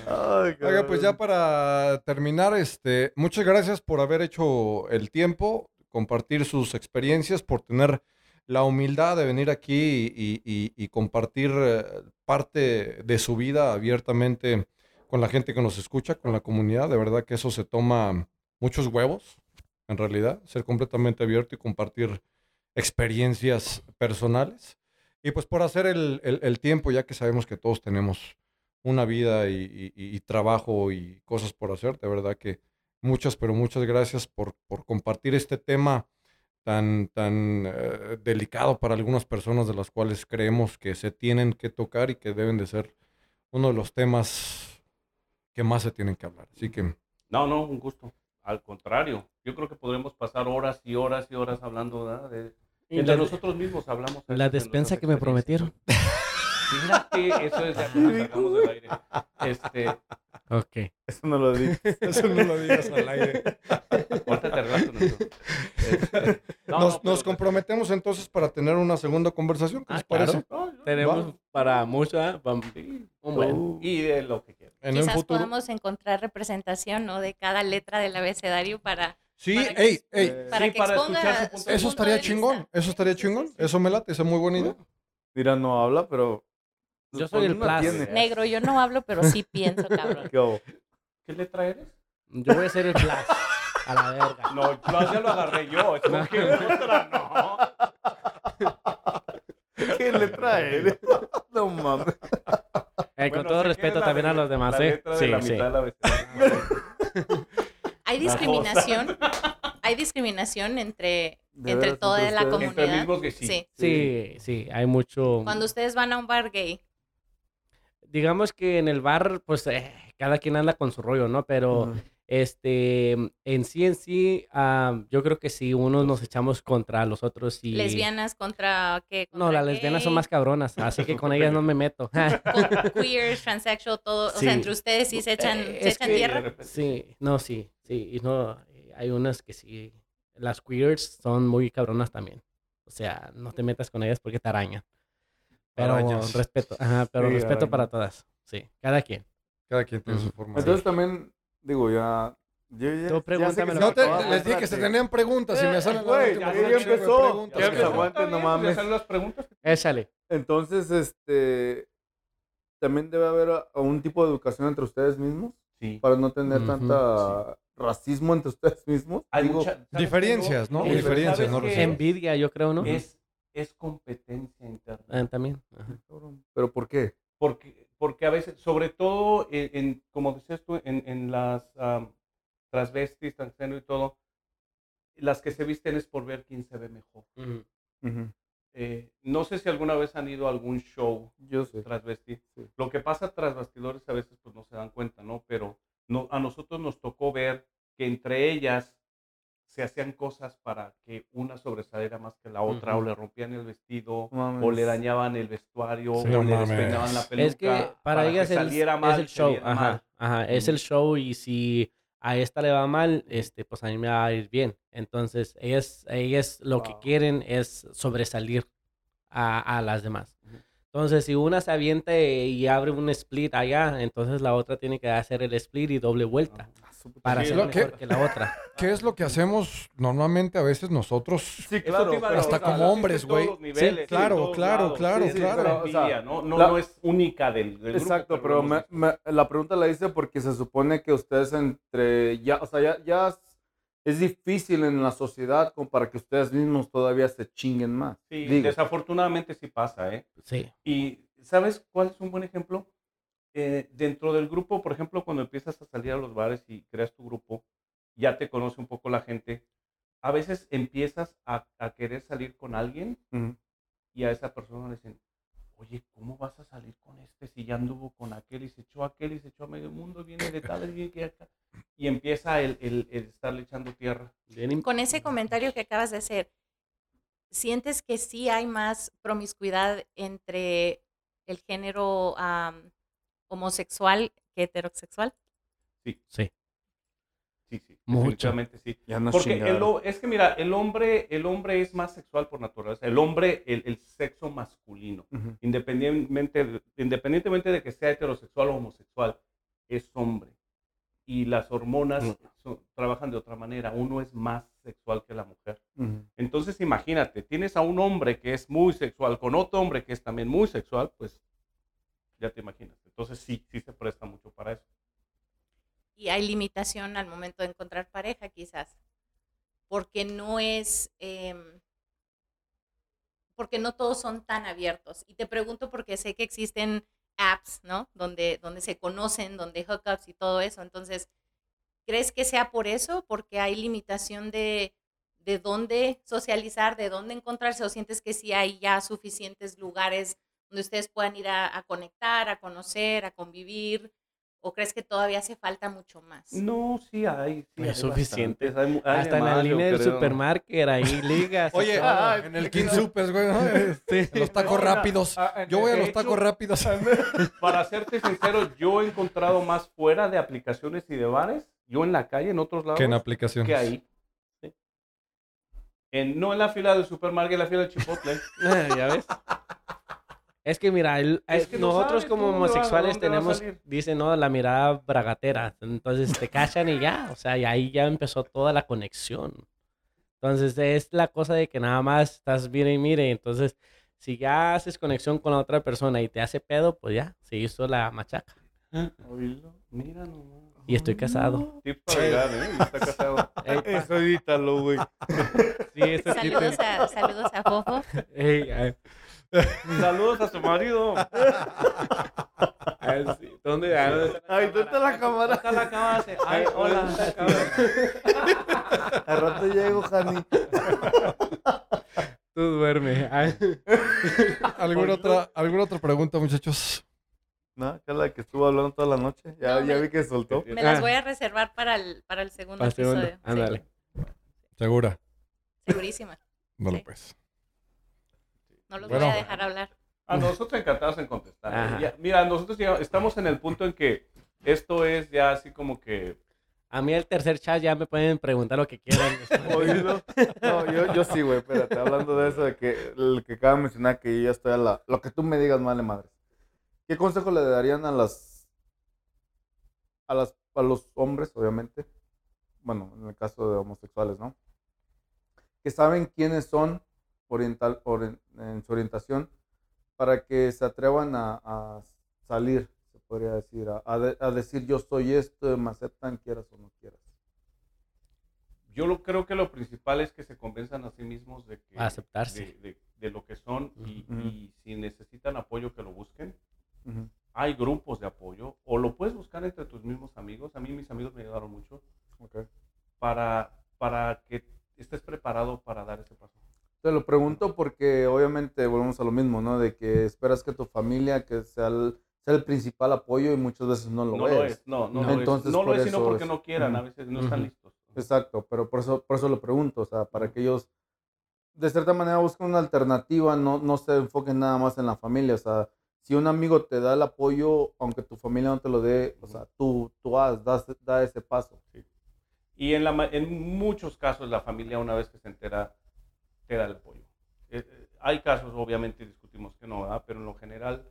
Oiga, pues ya para terminar, este, muchas gracias por haber hecho el tiempo, compartir sus experiencias, por tener la humildad de venir aquí y, compartir eh, parte de su vida abiertamente con la gente que nos escucha, con la comunidad. De verdad que eso se toma muchos huevos, en realidad, ser completamente abierto y compartir experiencias personales. Y pues por hacer el tiempo, ya que sabemos que todos tenemos una vida y, trabajo y cosas por hacer. De verdad que muchas, pero muchas gracias por, por compartir este tema tan, tan eh, delicado para algunas personas de las cuales creemos que se tienen que tocar y que deben de ser uno de los temas que más se tienen que hablar. Así que... No, no, un gusto. Al contrario, yo creo que podremos pasar horas y horas y horas hablando de... Entre nosotros mismos hablamos. La despensa que me prometieron. Fíjate, eso es ya que sacamos del aire. Este. Ok. Eso no lo digas. Eso no lo digas al aire. Ahorita te relato, este, nos, nos comprometemos entonces para tener una segunda conversación. ¿Qué ah, les parece? Tenemos para mucha. Sí. Un buen. Uh. y de lo que quieran. En Quizás podamos encontrar representación ¿no? de cada letra del abecedario para. Sí, para ey, ey. Para que para exponga Eso estaría chingón. Eso estaría chingón. Eso me late. Esa es muy buena idea. Mira, no habla, pero yo soy el plus. Negro, yo no hablo, pero sí pienso, cabrón. ¿Qué, letra eres? Yo voy a ser el plus. A la verga. No, plus ya lo agarré yo. Es ¿Qué letra? No. ¿Qué letra eres? No mames. Eh, con todo respeto también a los demás, ¿eh? sí, sí. Hay discriminación. Hay discriminación entre entre toda la comunidad. Entre sí. sí. Sí, sí, hay mucho. Cuando ustedes van a un bar gay, digamos que en el bar, pues eh, cada quien anda con su rollo, ¿no? Pero este, en sí, en sí, yo creo que sí, unos nos echamos contra los otros y... ¿Lesbianas contra qué? no, las lesbianas son más cabronas, así que con ellas no me meto. queer, transsexual, todo, o sea, entre ustedes sí se echan, se echan tierra. Sí, no, sí, sí, y no, hay unas que sí, las queers son muy cabronas también. O sea, no te metas con ellas porque te arañan. Pero respeto, ajá, pero respeto para todas. Sí, cada quien. Cada quien tiene su forma. Entonces también, digo, ya. Yo ya, Tú pregúntame. No te, les dije que se tenían preguntas y me eh, salen güey, ya, ya empezó. Ya que aguanten, no mames. las preguntas. Échale. Entonces, este. También debe haber un tipo de educación entre ustedes mismos. Sí. Para no tener tanta racismo entre ustedes mismos. Hay muchas diferencias, ¿no? diferencias, ¿no? Envidia, yo creo, ¿no? Es es competencia interna. Ah, también. ¿Pero por qué? Porque, porque a veces, sobre todo, en, como decías tú, en, en las transvestis, transgénero y todo, las que se visten es por ver quién se ve mejor. Eh, no sé si alguna vez han ido a algún show Yo sé. transvesti. Lo que pasa tras bastidores a veces pues no se dan cuenta, ¿no? Pero no, a nosotros nos tocó ver que entre ellas se hacían cosas para que una sobresaliera más que la otra, o le rompían el vestido, o le dañaban el vestuario, o le despeinaban la peluca. Es que para, ellas es, el show, ajá, ajá, es el show y si a esta le va mal, este, pues a mí me va a ir bien. Entonces, ellas, ellas lo que quieren es sobresalir a, a las demás. Entonces, si una se avienta y abre un split allá, entonces la otra tiene que hacer el split y doble vuelta. Para ser mejor que, la otra. ¿Qué es lo que hacemos normalmente a veces nosotros? Sí, claro. hasta como hombres, güey. Sí, claro, claro, claro, claro. ¿no? No, es única del, grupo. Exacto, pero, la pregunta la hice porque se supone que ustedes entre ya, o sea, ya, ya es difícil en la sociedad como para que ustedes mismos todavía se chinguen más. Sí, desafortunadamente sí pasa, ¿eh? Sí. Y ¿sabes cuál es un buen ejemplo? Eh, dentro del grupo, por ejemplo, cuando empiezas a salir a los bares y creas tu grupo, ya te conoce un poco la gente, a veces empiezas a, querer salir con alguien y a esa persona le dicen, oye, ¿cómo vas a salir con este si ya anduvo con aquel y se echó a aquel y se echó a medio mundo, viene de tal, viene que acá? Y empieza el, el, estarle echando tierra. Con ese comentario que acabas de hacer, ¿sientes que sí hay más promiscuidad entre el género homosexual que heterosexual? Sí. Sí. Sí, sí, definitivamente sí. Porque es que mira, el hombre, el hombre es más sexual por naturaleza. El hombre, el, sexo masculino, independientemente, independientemente de que sea heterosexual o homosexual, es hombre. Y las hormonas trabajan de otra manera. Uno es más sexual que la mujer. Entonces, imagínate, tienes a un hombre que es muy sexual con otro hombre que es también muy sexual, pues ya te imaginas. Entonces, sí, sí se presta mucho para eso y hay limitación al momento de encontrar pareja quizás, porque no es, em, porque no todos son tan abiertos. Y te pregunto porque sé que existen apps, ¿no? Donde, donde se conocen, donde hookups y todo eso. Entonces, ¿crees que sea por eso? Porque hay limitación de, de dónde socializar, de dónde encontrarse, o sientes que sí hay ya suficientes lugares donde ustedes puedan ir a, a conectar, a conocer, a convivir, ¿O crees que todavía hace falta mucho más? No, sí hay. Sí es suficiente. Hasta en la línea del supermarket ahí ligas. Oye, en el King Supers, güey. Los tacos rápidos. Ah, yo voy a los tacos rápidos. Para serte sincero, yo he encontrado más fuera de aplicaciones y de bares, yo en la calle, en otros lados. Que en aplicaciones. Que ahí. En, no en la fila del supermarket, en la fila del Chipotle. ya ves. Es que mira, el, nosotros como homosexuales tenemos, dicen, no, la mirada bragatera. Entonces te cachan y ya, o sea, y ahí ya empezó toda la conexión. Entonces es la cosa de que nada más estás mire y mire. Entonces, si ya haces conexión con la otra persona y te hace pedo, pues ya, se hizo la machaca. Mira Y estoy casado. ¿eh? Está casado. Eso edítalo, güey. Sí, saludos, a, saludos a Fofo. Saludos a su marido. Ay, sí. ¿Dónde? Ay, ¿dónde está la cámara? está la cámara? Ay, hola. Al rato llego, Jani. Tú duerme. ¿Alguna otra, ¿Alguna otra pregunta, muchachos? No, que es la que estuvo hablando toda la noche. Ya, ya vi que soltó. Me las voy a reservar para el, para el segundo episodio. Ándale. ¿Segura? Segurísima. Bueno, pues. No los voy a dejar hablar. A nosotros encantados en contestar. mira, nosotros ya estamos en el punto en que esto es ya así como que... A mí el tercer chat ya me pueden preguntar lo que quieran. no, yo, yo sí, güey, espérate, hablando de eso, de que el que acaba de mencionar que yo estoy a la... Lo que tú me digas, madre madre. ¿Qué consejo le darían a las... A, las, a los hombres, obviamente? Bueno, en el caso de homosexuales, ¿no? Que saben quiénes son oriental, en su orientación para que se atrevan a, salir, se podría decir, a, decir yo soy esto, me aceptan, quieras o no quieras. Yo lo, creo que lo principal es que se convenzan a sí mismos de que aceptarse de, lo que son y, si necesitan apoyo que lo busquen. Hay grupos de apoyo o lo puedes buscar entre tus mismos amigos. A mí mis amigos me ayudaron mucho para, para que estés preparado para dar ese paso. Te lo pregunto porque obviamente volvemos a lo mismo, ¿no? De que esperas que tu familia que sea el, sea el principal apoyo y muchas veces no lo no es. Lo es. No, no, no, lo es. No lo es sino porque no quieran, a veces no están listos. Exacto, pero por eso, por eso lo pregunto, o sea, para que ellos de cierta manera busquen una alternativa, no, no se enfoquen nada más en la familia, o sea, si un amigo te da el apoyo, aunque tu familia no te lo dé, o sea, tú, tú haz, da, da ese paso. Sí. Y en, la, en muchos casos la familia una vez que se entera te da el apoyo. Eh, eh, hay casos, obviamente, discutimos que no, pero en lo general,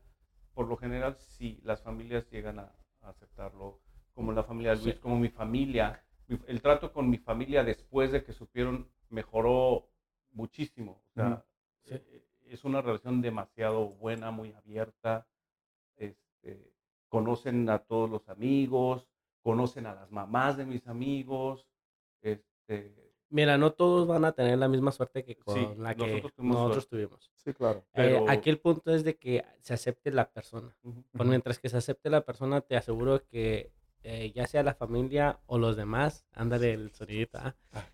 por lo general, sí, las familias llegan a, aceptarlo. como la familia de Luis, como mi familia. El trato con mi familia después de que supieron mejoró muchísimo. O sea, eh, es una relación demasiado buena, muy abierta. Este, conocen a todos los amigos, conocen a las mamás de mis amigos. Este, Mira, no todos van a tener la misma suerte que con la que nosotros tuvimos. Sí, claro. Eh, aquí el punto es de que se acepte la persona. Por mientras que se acepte la persona, te aseguro que eh, ya sea la familia o los demás, ándale el sonidito. ¿ah? Ah,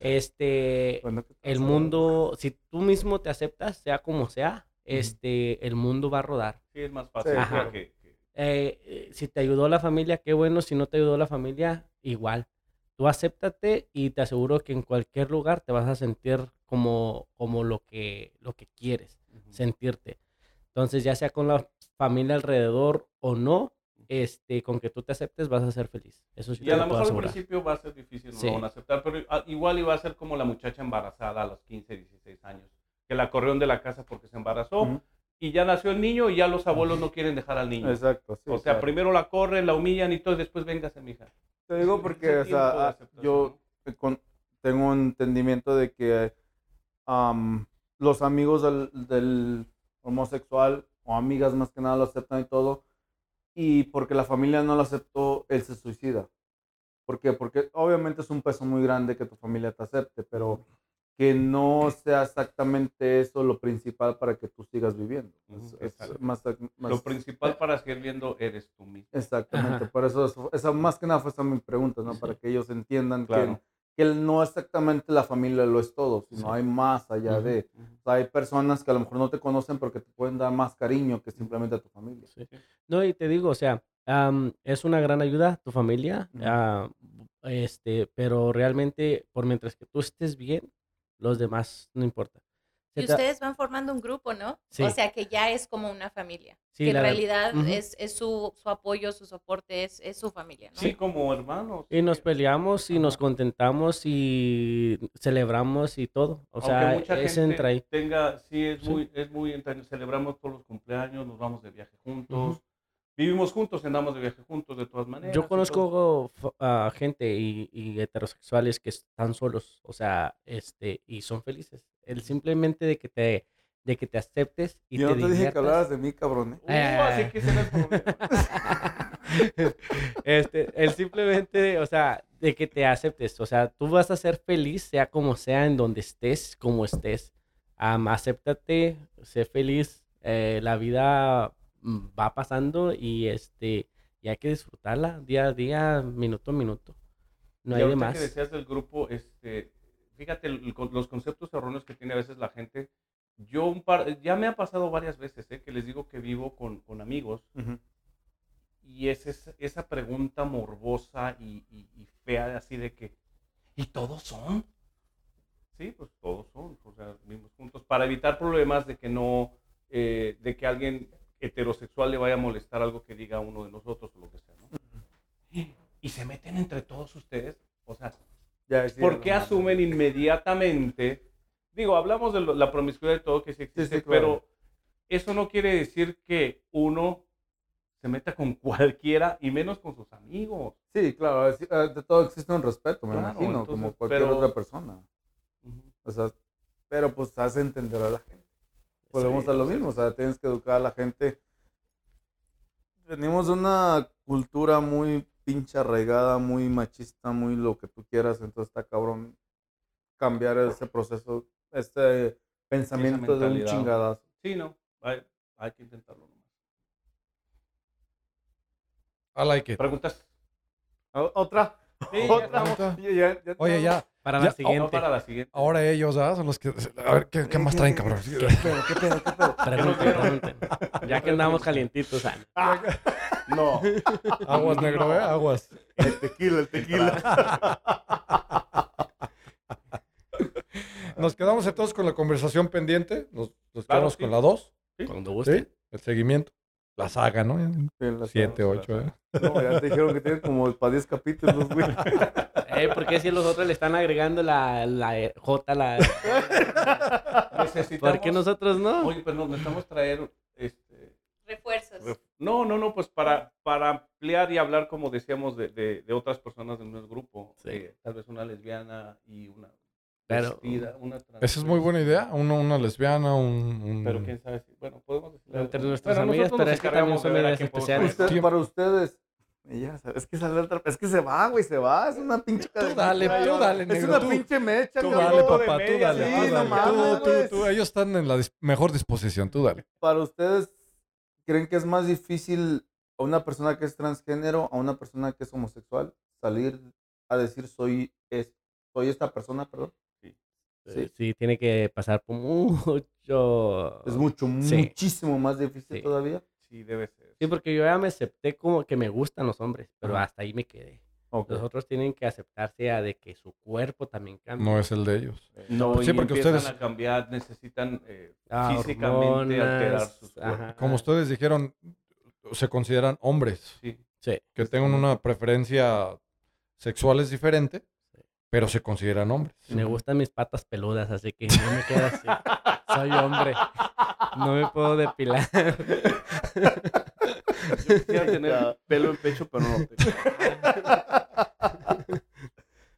este, el mundo, si tú mismo te aceptas, sea como sea, este, el mundo va a rodar. Sí, es más fácil. Eh, si te ayudó la familia, qué bueno. Si no te ayudó la familia, igual. Tú acéptate y te aseguro que en cualquier lugar te vas a sentir como, como lo, que, lo que quieres, sentirte. Entonces, ya sea con la familia alrededor o no, este, con que tú te aceptes vas a ser feliz. Eso sí y a lo mejor al principio va a ser difícil no aceptar, pero ah, igual iba a ser como la muchacha embarazada a los 15, 16 años, que la corrieron de la casa porque se embarazó. Y ya nació el niño y ya los abuelos no quieren dejar al niño. Exacto. o sea, primero la corren, la humillan y todo, y después véngase, hija. Te digo porque, o sea, ah, yo tengo un entendimiento de que los amigos del, homosexual o amigas más que nada lo aceptan y todo, y porque la familia no lo aceptó, él se suicida. ¿Por qué? Porque obviamente es un peso muy grande que tu familia te acepte, pero que no sea exactamente eso lo principal para que tú sigas viviendo. lo principal para seguir viendo eres tú mismo. Exactamente, por eso, esa más que nada fue esa mi pregunta, ¿no? Para que ellos entiendan que, que no exactamente la familia lo es todo, sino hay más allá de... hay personas que a lo mejor no te conocen porque te pueden dar más cariño que simplemente a tu familia. No, y te digo, o sea, es una gran ayuda tu familia, este, pero realmente por mientras que tú estés bien, los demás no importa. Y ustedes van formando un grupo, ¿no? O sea que ya es como una familia. que en realidad es, su, apoyo, su soporte, es, su familia, ¿no? Sí, como hermanos. Y nos peleamos y nos contentamos y celebramos y todo. O sea, es entre ahí. Tenga, sí, es muy, es muy Celebramos todos los cumpleaños, nos vamos de viaje juntos vivimos juntos, andamos de viaje juntos de todas maneras. Yo conozco a gente y, heterosexuales que están solos, o sea, este, y son felices. El simplemente de que te, de que te aceptes y Yo te no te dije que hablaras de mí, cabrón. ¿eh? Uh, así que ese el problema. este, el simplemente, o sea, de que te aceptes, o sea, tú vas a ser feliz, sea como sea, en donde estés, como estés. acéptate, sé feliz. Eh, la vida va pasando y este y hay que disfrutarla día a día, minuto a minuto. No hay de más. que decías del grupo, este, fíjate los conceptos erróneos que tiene a veces la gente. Yo un par, ya me ha pasado varias veces ¿eh? que les digo que vivo con, con amigos y es esa, pregunta morbosa y, y, fea así de que, ¿y todos son? Sí, pues todos son, o sea, vivimos juntos para evitar problemas de que no, eh, de que alguien heterosexual le vaya a molestar algo que diga uno de nosotros o lo que sea, ¿no? Y se meten entre todos ustedes, o sea, ya ¿por qué asumen inmediatamente? Digo, hablamos de la promiscuidad de todo que sí existe, pero eso no quiere decir que uno se meta con cualquiera y menos con sus amigos. Sí, claro, eh, de todo existe un respeto, me imagino, como cualquier otra persona. O sea, pero pues hace entender a la gente volvemos a lo mismo, o sea, tienes que educar a la gente. Venimos de una cultura muy pinche arraigada, muy machista, muy lo que tú quieras, entonces está cabrón cambiar ese proceso, este pensamiento de un chingadazo. Sí, no, hay, que intentarlo nomás. I like it. ¿Preguntas? ¿Otra? Sí, ¿Otra? Oye, ya. Para la siguiente. para la siguiente. Ahora ellos, ¿ah? Son los que. A ver, ¿qué, qué más traen, cabrón? ¿Qué pedo, qué pedo, qué pedo? Pregunten, pregunten. Ya que andamos calientitos. Ah, no. Aguas, negro, ¿eh? Aguas. El tequila, el tequila. Nos quedamos entonces con la conversación pendiente. Nos, quedamos con la 2. ¿Sí? Cuando guste. ¿Sí? El seguimiento. La saga, ¿no? 7, 8, ¿eh? No, ya te dijeron que tienen como para 10 capítulos, güey. Eh, ¿Por qué si los otros le están agregando la, la eh, J, la... Necesitamos... ¿Por qué nosotros no? Oye, pero necesitamos traer este... refuerzos. No, no, no, pues para, para ampliar y hablar, como decíamos, de, de, otras personas del mismo grupo. Eh, tal vez una lesbiana y una pero, una Esa es muy buena idea. Una, una lesbiana, un, Pero quién sabe si. Bueno, podemos decir. Entre nuestras amigas, pero es que también son ideas especiales. para ustedes. Ya, es que sale otra, es que se va, güey, se va, es una pinche Tú dale, tú dale, negro. Es una pinche mecha, Tú dale, papá, tú dale, tú dale. tú, tú, ellos están en la mejor disposición, tú dale. Para ustedes, ¿creen que es más difícil a una persona que es transgénero, a una persona que es homosexual, salir a decir soy, es, soy esta persona, perdón? Sí. sí, tiene que pasar por mucho. Es mucho, muchísimo más difícil todavía. Sí, debe ser. Sí, porque yo ya me acepté como que me gustan los hombres, pero hasta ahí me quedé. Los otros tienen que aceptarse a de que su cuerpo también cambia. No es el de ellos. Eh, no, sí, porque ustedes a cambiar, necesitan eh, ah, físicamente alterar sus cuerpos. Como ustedes dijeron, se consideran hombres. Sí. Que tengan una preferencia sexual es diferente pero se consideran hombres. Me gustan mis patas peludas, así que no me queda así. Soy hombre. No me puedo depilar. Yo quisiera tener pelo en pecho, pero no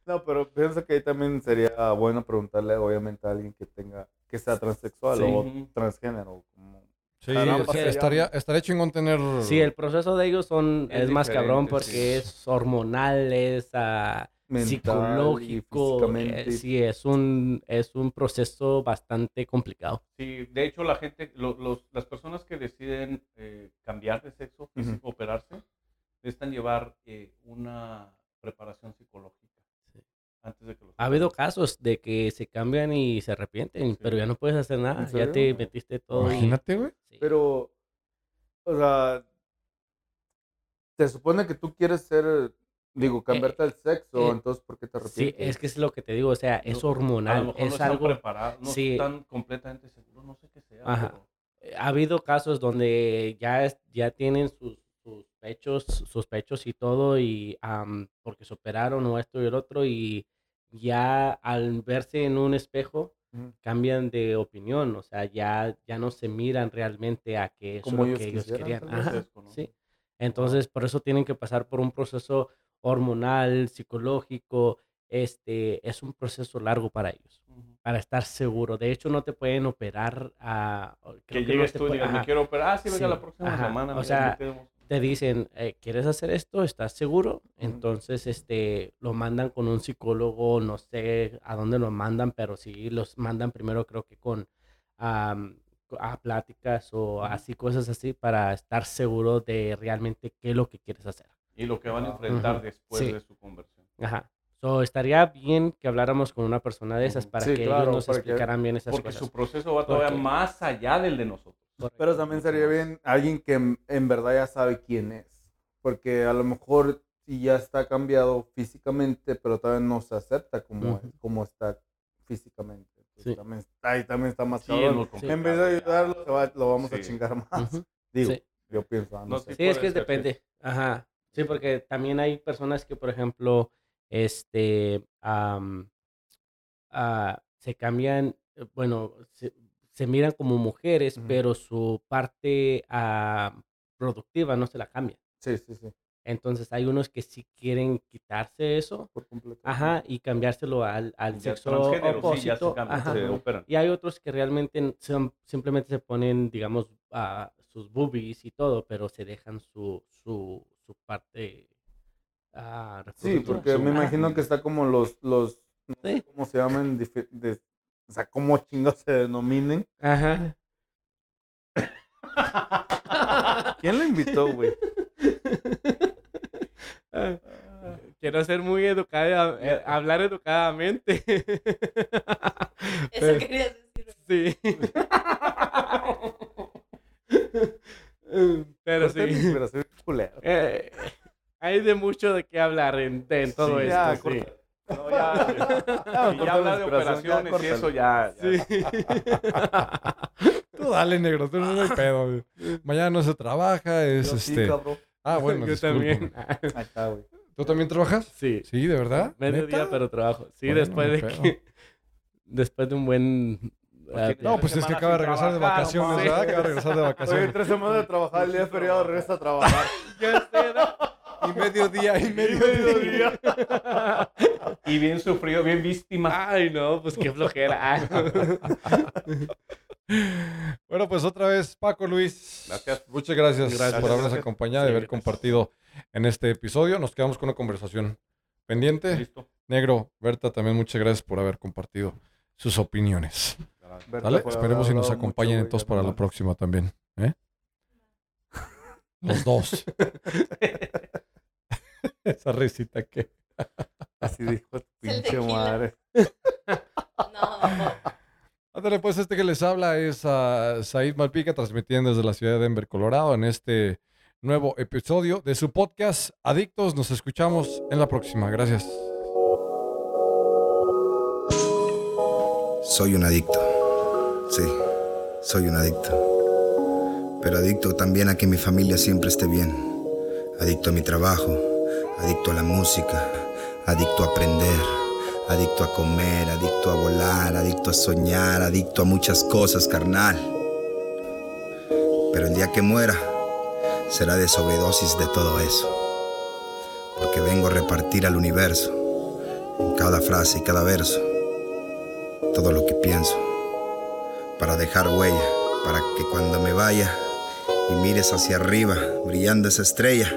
No, pero pienso que ahí también sería bueno preguntarle, obviamente, a alguien que tenga, que sea transexual o transgénero. Sí, estaría, estaría chingón tener... Sí, el proceso de ellos son, es, más cabrón porque es hormonal, es... Uh, psicológico. Eh, sí, es un, es un proceso bastante complicado. Sí, de hecho la gente, los, las personas que deciden eh, cambiar de sexo físico, operarse, necesitan llevar eh, una preparación psicológica. Antes de que ha habido casos de que se cambian y se arrepienten, pero ya no puedes hacer nada, ya te metiste todo. Imagínate, güey. Pero, o sea, te supone que tú quieres ser Digo, cambiarte el sexo, eh, entonces, ¿por qué te arrepientes? Sí, es que es lo que te digo, o sea, es hormonal. A lo mejor es no algo. Preparados, no están completamente seguros, no sé qué sea. Ajá. Eh, ha habido casos donde ya, ya tienen sus, sus pechos, sus pechos y todo, y porque se operaron o esto y el otro, y ya al verse en un espejo, cambian de opinión, o sea, ya, ya no se miran realmente a que eso es lo que ellos querían. Ajá, sí. Entonces, por eso tienen que pasar por un proceso hormonal, psicológico, este, es un proceso largo para ellos, para estar seguro. De hecho, no te pueden operar a... Que llegues tú y me quiero operar, ah, sí, venga la próxima semana. O sea, te dicen, eh, ¿quieres hacer esto? ¿Estás seguro? Entonces, este, lo mandan con un psicólogo, no sé a dónde lo mandan, pero sí los mandan primero creo que con... a pláticas o así, cosas así, para estar seguro de realmente qué es lo que quieres hacer. Y lo que van a enfrentar después de su conversión. Ajá. So, estaría bien que habláramos con una persona de esas para que ellos nos explicaran bien esas cosas. Porque su proceso va todavía más allá del de nosotros. Pero también sería bien alguien que en, verdad ya sabe quién es. Porque a lo mejor sí ya está cambiado físicamente, pero todavía no se acepta como, como está físicamente. Sí. También, ahí también está más cabrón. En vez de ayudarlo, lo vamos a chingar más. Digo, yo pienso. No, sí, es que depende. Ajá. Sí, porque también hay personas que, por ejemplo, este, ah, se cambian, eh, bueno, se, miran como mujeres, pero su parte ah, productiva no se la cambia. Sí, sí, sí. Entonces hay unos que sí quieren quitarse eso. Por completo. Ajá, y cambiárselo al, al sexo opósito. Y hay otros que realmente simplemente se ponen, digamos, a sus boobies y todo, pero se dejan su, su, su parte. Ah, sí, porque me imagino que está como los, los ¿cómo se llaman? o sea, cómo chingos se denominen. Ajá. ¿Quién lo invitó, güey? Ah, quiero ser muy educada, eh, hablar educadamente. Eso querías decir. Sí. Pero sí. Pero soy culero. Eh, hay de mucho de qué hablar en, en todo esto. sí. No, ya, ya, ya hablar de operaciones y eso ya. Sí. tú dale, negro, tú no hay pedo. Mañana no se trabaja, es este. ah, bueno, yo también. Ahí está, güey. ¿Tú también trabajas? Sí. Sí, de verdad. Medio día, pero trabajo. Sí, después de que. Después de un buen no, pues es que acaba de regresar de vacaciones, ¿verdad? Acaba de regresar de vacaciones. Oye, tres semanas de trabajar, el día de feriado regresa a trabajar. ya sé, Y medio día, y medio, día. y bien sufrido, bien víctima. Ay, no, pues qué flojera. bueno, pues otra vez, Paco Luis. Gracias. Muchas gracias, por habernos acompañado y haber compartido en este episodio. Nos quedamos con una conversación pendiente. Listo. Negro, Berta, también muchas gracias por haber compartido sus opiniones. ¿Vale? Esperemos si nos acompañen entonces para la próxima también. ¿eh? Los dos. Esa risita que. Así dijo tu pinche madre. no. Ándale, pues este que les habla es a Said Malpica, transmitiendo desde la ciudad de Denver, Colorado, en este nuevo episodio de su podcast Adictos. Nos escuchamos en la próxima. Gracias. Soy un adicto. Sí, soy un adicto. Pero adicto también a que mi familia siempre esté bien. Adicto a mi trabajo, adicto a la música, adicto a aprender, adicto a comer, adicto a volar, adicto a soñar, adicto a muchas cosas, carnal. Pero el día que muera será de sobredosis de todo eso. Porque vengo a repartir al universo, en cada frase y cada verso, todo lo que pienso, para dejar huella, para que cuando me vaya y mires hacia arriba, brillando esa estrella,